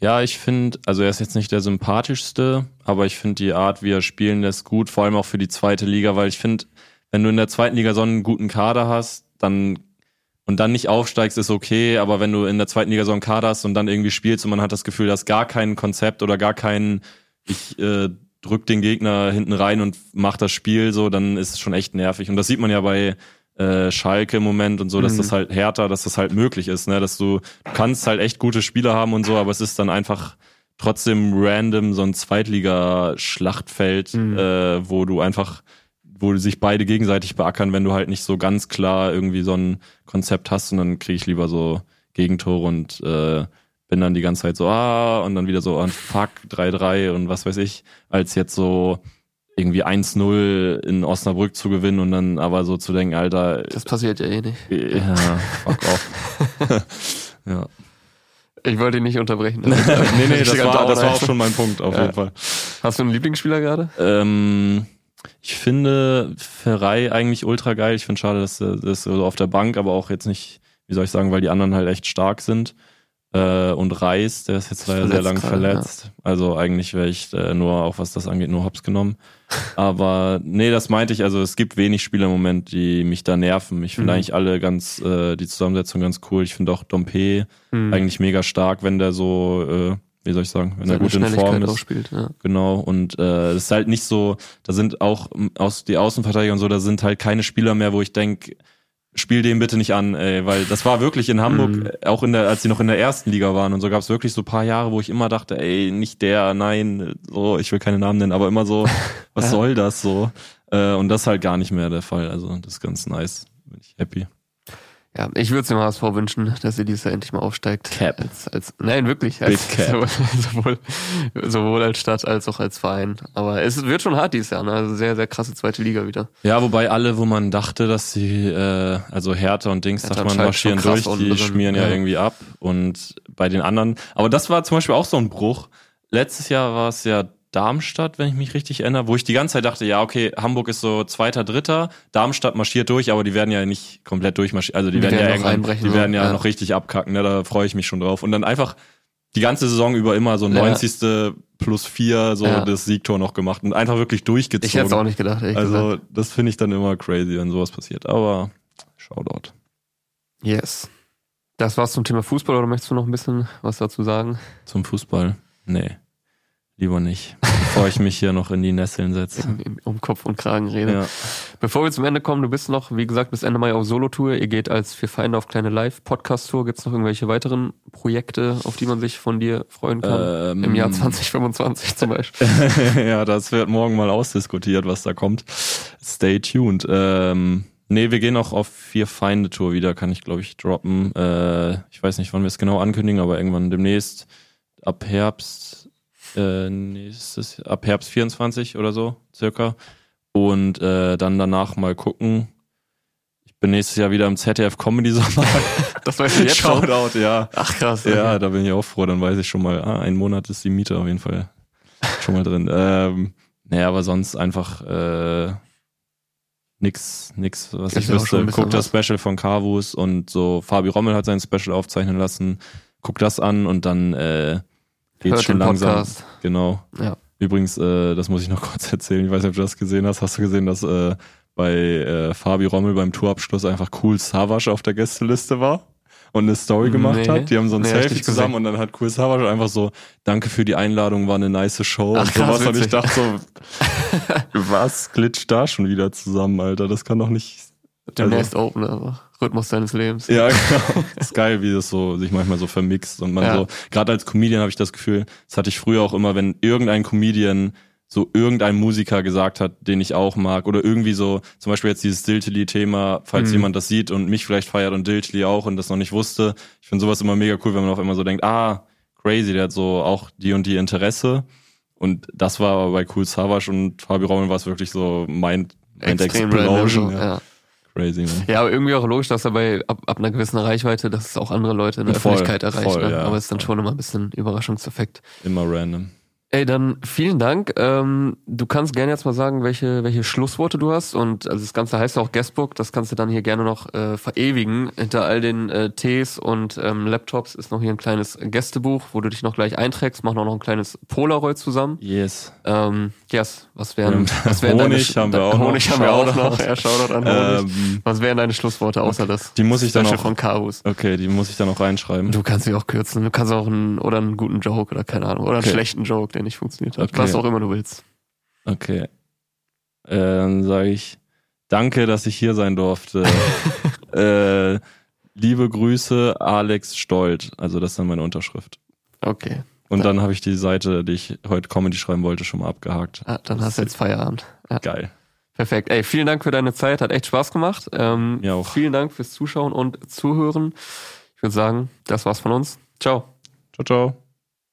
Speaker 1: ja, ich finde, also er ist jetzt nicht der sympathischste, aber ich finde die Art, wie er spielen lässt, gut, vor allem auch für die zweite Liga, weil ich finde, wenn du in der zweiten Liga so einen guten Kader hast, dann und dann nicht aufsteigst, ist okay, aber wenn du in der zweiten Liga so einen Kader hast und dann irgendwie spielst und man hat das Gefühl, dass gar kein Konzept oder gar kein, ich äh, drück den Gegner hinten rein und mach das Spiel so, dann ist es schon echt nervig. Und das sieht man ja bei äh, Schalke im Moment und so, dass mhm. das halt härter, dass das halt möglich ist, ne? Dass du, du kannst halt echt gute Spieler haben und so, aber es ist dann einfach trotzdem random so ein Zweitliga-Schlachtfeld, mhm. äh, wo du einfach wo sich beide gegenseitig beackern, wenn du halt nicht so ganz klar irgendwie so ein Konzept hast und dann kriege ich lieber so Gegentore und äh, bin dann die ganze Zeit so, ah, und dann wieder so, ah, fuck, 3-3 und was weiß ich, als jetzt so irgendwie 1-0 in Osnabrück zu gewinnen und dann aber so zu denken, Alter.
Speaker 3: Das passiert ja eh nicht.
Speaker 1: Ja, fuck off. ja.
Speaker 3: Ich wollte ihn nicht unterbrechen.
Speaker 1: nee, nee, das war, das war auch schon mein Punkt, auf ja. jeden Fall.
Speaker 3: Hast du einen Lieblingsspieler gerade?
Speaker 1: Ähm, ich finde Ferrei eigentlich ultra geil. Ich finde schade, dass das so auf der Bank, aber auch jetzt nicht, wie soll ich sagen, weil die anderen halt echt stark sind. Äh, und Reis, der ist jetzt leider sehr lang verletzt. Ja. Also eigentlich wäre ich äh, nur, auch was das angeht, nur Hops genommen. Aber nee, das meinte ich. Also es gibt wenig Spieler im Moment, die mich da nerven. Ich finde mhm. eigentlich alle ganz, äh, die Zusammensetzung ganz cool. Ich finde auch Dompe mhm. eigentlich mega stark, wenn der so äh, wie soll ich sagen, wenn er gut in Form ist.
Speaker 3: Spielt, ja.
Speaker 1: Genau, und äh, es ist halt nicht so, da sind auch aus die Außenverteidiger und so, da sind halt keine Spieler mehr, wo ich denk spiel den bitte nicht an, ey, weil das war wirklich in Hamburg, mhm. auch in der, als sie noch in der ersten Liga waren und so gab es wirklich so paar Jahre, wo ich immer dachte, ey, nicht der, nein, so, ich will keine Namen nennen, aber immer so, was soll das so? Äh, und das ist halt gar nicht mehr der Fall. Also das ist ganz nice. Bin ich happy.
Speaker 3: Ja, ich würde es dem HSV wünschen, dass ihr dieses Jahr endlich mal aufsteigt.
Speaker 1: Cap.
Speaker 3: Als, als, nein, wirklich. Als,
Speaker 1: Big Cap.
Speaker 3: Sowohl, sowohl als Stadt als auch als Verein. Aber es wird schon hart dieses Jahr, ne? Also sehr, sehr krasse zweite Liga wieder.
Speaker 1: Ja, wobei alle, wo man dachte, dass sie, äh, also Hertha und Dings, dachte man, marschieren durch, die schmieren ja, ja irgendwie ab. Und bei den anderen, aber das war zum Beispiel auch so ein Bruch. Letztes Jahr war es ja Darmstadt, wenn ich mich richtig erinnere, wo ich die ganze Zeit dachte, ja, okay, Hamburg ist so zweiter, dritter, Darmstadt marschiert durch, aber die werden ja nicht komplett durchmarschieren, also die, die werden, werden, ja irgendwann, die werden ja, ja, noch richtig abkacken, ne? da freue ich mich schon drauf. Und dann einfach die ganze Saison über immer so 90. Ja. plus vier so ja. das Siegtor noch gemacht und einfach wirklich durchgezogen. Ich
Speaker 3: hätte es auch nicht gedacht.
Speaker 1: Also gesagt. das finde ich dann immer crazy, wenn sowas passiert. Aber Shoutout.
Speaker 3: Yes. Das war's zum Thema Fußball oder möchtest du noch ein bisschen was dazu sagen?
Speaker 1: Zum Fußball? Nee. Lieber nicht, bevor ich mich hier noch in die Nesseln setze.
Speaker 3: Um Kopf und Kragen rede. Ja. Bevor wir zum Ende kommen, du bist noch, wie gesagt, bis Ende Mai auf Solo-Tour. Ihr geht als Vier Feinde auf kleine Live-Podcast-Tour. Gibt es noch irgendwelche weiteren Projekte, auf die man sich von dir freuen kann? Ähm, Im Jahr 2025 zum Beispiel.
Speaker 1: ja, das wird morgen mal ausdiskutiert, was da kommt. Stay tuned. Ähm, nee, wir gehen auch auf Vier Feinde-Tour wieder, kann ich, glaube ich, droppen. Äh, ich weiß nicht, wann wir es genau ankündigen, aber irgendwann demnächst. Ab Herbst äh, nächstes ab Herbst 24 oder so circa und äh, dann danach mal gucken. Ich bin nächstes Jahr wieder im ZDF Comedy Sommer.
Speaker 3: das weißt du jetzt
Speaker 1: Shoutout, schon? ja.
Speaker 3: Ach krass.
Speaker 1: Okay. Ja, da bin ich auch froh. Dann weiß ich schon mal, ah, ein Monat ist die Miete auf jeden Fall schon mal drin. ähm, naja, aber sonst einfach äh, nix, nix, was ich, ich wüsste. Guck das Special von Carvus und so. Fabi Rommel hat sein Special aufzeichnen lassen. Guck das an und dann äh, geht's schon langsam. Podcast. Genau.
Speaker 3: Ja.
Speaker 1: Übrigens, äh, das muss ich noch kurz erzählen. Ich weiß nicht, ob du das gesehen hast. Hast du gesehen, dass äh, bei äh, Fabi Rommel beim Tourabschluss einfach cool Savage auf der Gästeliste war? und eine Story gemacht nee, hat. Die haben so ein nee, Selfie zusammen und dann hat Cool Savage einfach so, danke für die Einladung, war eine nice Show Ach, und sowas. Und ich dachte so, was glitscht da schon wieder zusammen, Alter? Das kann doch nicht.
Speaker 3: Demnächst also, Open einfach. Rhythmus deines Lebens.
Speaker 1: Ja, genau. ist geil, wie das so sich manchmal so vermixt und man ja. so, gerade als Comedian habe ich das Gefühl, das hatte ich früher auch immer, wenn irgendein Comedian so irgendein Musiker gesagt hat, den ich auch mag. Oder irgendwie so, zum Beispiel jetzt dieses Diltily-Thema, falls mhm. jemand das sieht und mich vielleicht feiert und Diltily auch und das noch nicht wusste. Ich finde sowas immer mega cool, wenn man auf einmal so denkt, ah, crazy, der hat so auch die und die Interesse. Und das war aber bei Cool Savage und Fabi Raumel war es wirklich so Mind, Mind Explosion.
Speaker 3: ja. ja. Crazy, ne? Ja, aber irgendwie auch logisch, dass er bei ab, ab einer gewissen Reichweite, dass es auch andere Leute in der voll, Öffentlichkeit erreicht. Voll, ne? ja, aber es ist dann schon immer ein bisschen Überraschungseffekt.
Speaker 1: Immer random.
Speaker 3: Ey, dann vielen Dank. Ähm, du kannst gerne jetzt mal sagen, welche, welche Schlussworte du hast. Und also das Ganze heißt ja auch Guestbook. Das kannst du dann hier gerne noch äh, verewigen. Hinter all den äh, Tees und ähm, Laptops ist noch hier ein kleines Gästebuch, wo du dich noch gleich einträgst. Mach noch ein kleines Polaroid zusammen.
Speaker 1: Yes.
Speaker 3: Ähm, yes. Was wären, was wären
Speaker 1: Honig deine, haben wir auch
Speaker 3: Honig noch. haben wir auch noch. Ja, Shoutout an Honig. Ähm, was wären deine Schlussworte außer okay. das?
Speaker 1: Die muss ich dann auch,
Speaker 3: von Carus.
Speaker 1: Okay, die muss ich dann auch reinschreiben.
Speaker 3: Du kannst sie auch kürzen. Du kannst auch einen, oder einen guten Joke oder keine Ahnung. Oder einen okay. schlechten Joke, der nicht funktioniert hat. Okay. Was auch immer du willst.
Speaker 1: Okay. Äh, dann sage ich Danke, dass ich hier sein durfte. äh, liebe Grüße, Alex Stolt. Also das ist dann meine Unterschrift.
Speaker 3: Okay.
Speaker 1: Und dann, dann habe ich die Seite, die ich heute Comedy schreiben wollte, schon mal abgehakt.
Speaker 3: Ah, dann hast du jetzt Feierabend.
Speaker 1: Ja. Geil.
Speaker 3: Perfekt. Ey, vielen Dank für deine Zeit. Hat echt Spaß gemacht. Ähm,
Speaker 1: ja auch.
Speaker 3: Vielen Dank fürs Zuschauen und Zuhören. Ich würde sagen, das war's von uns. Ciao.
Speaker 1: Ciao, ciao.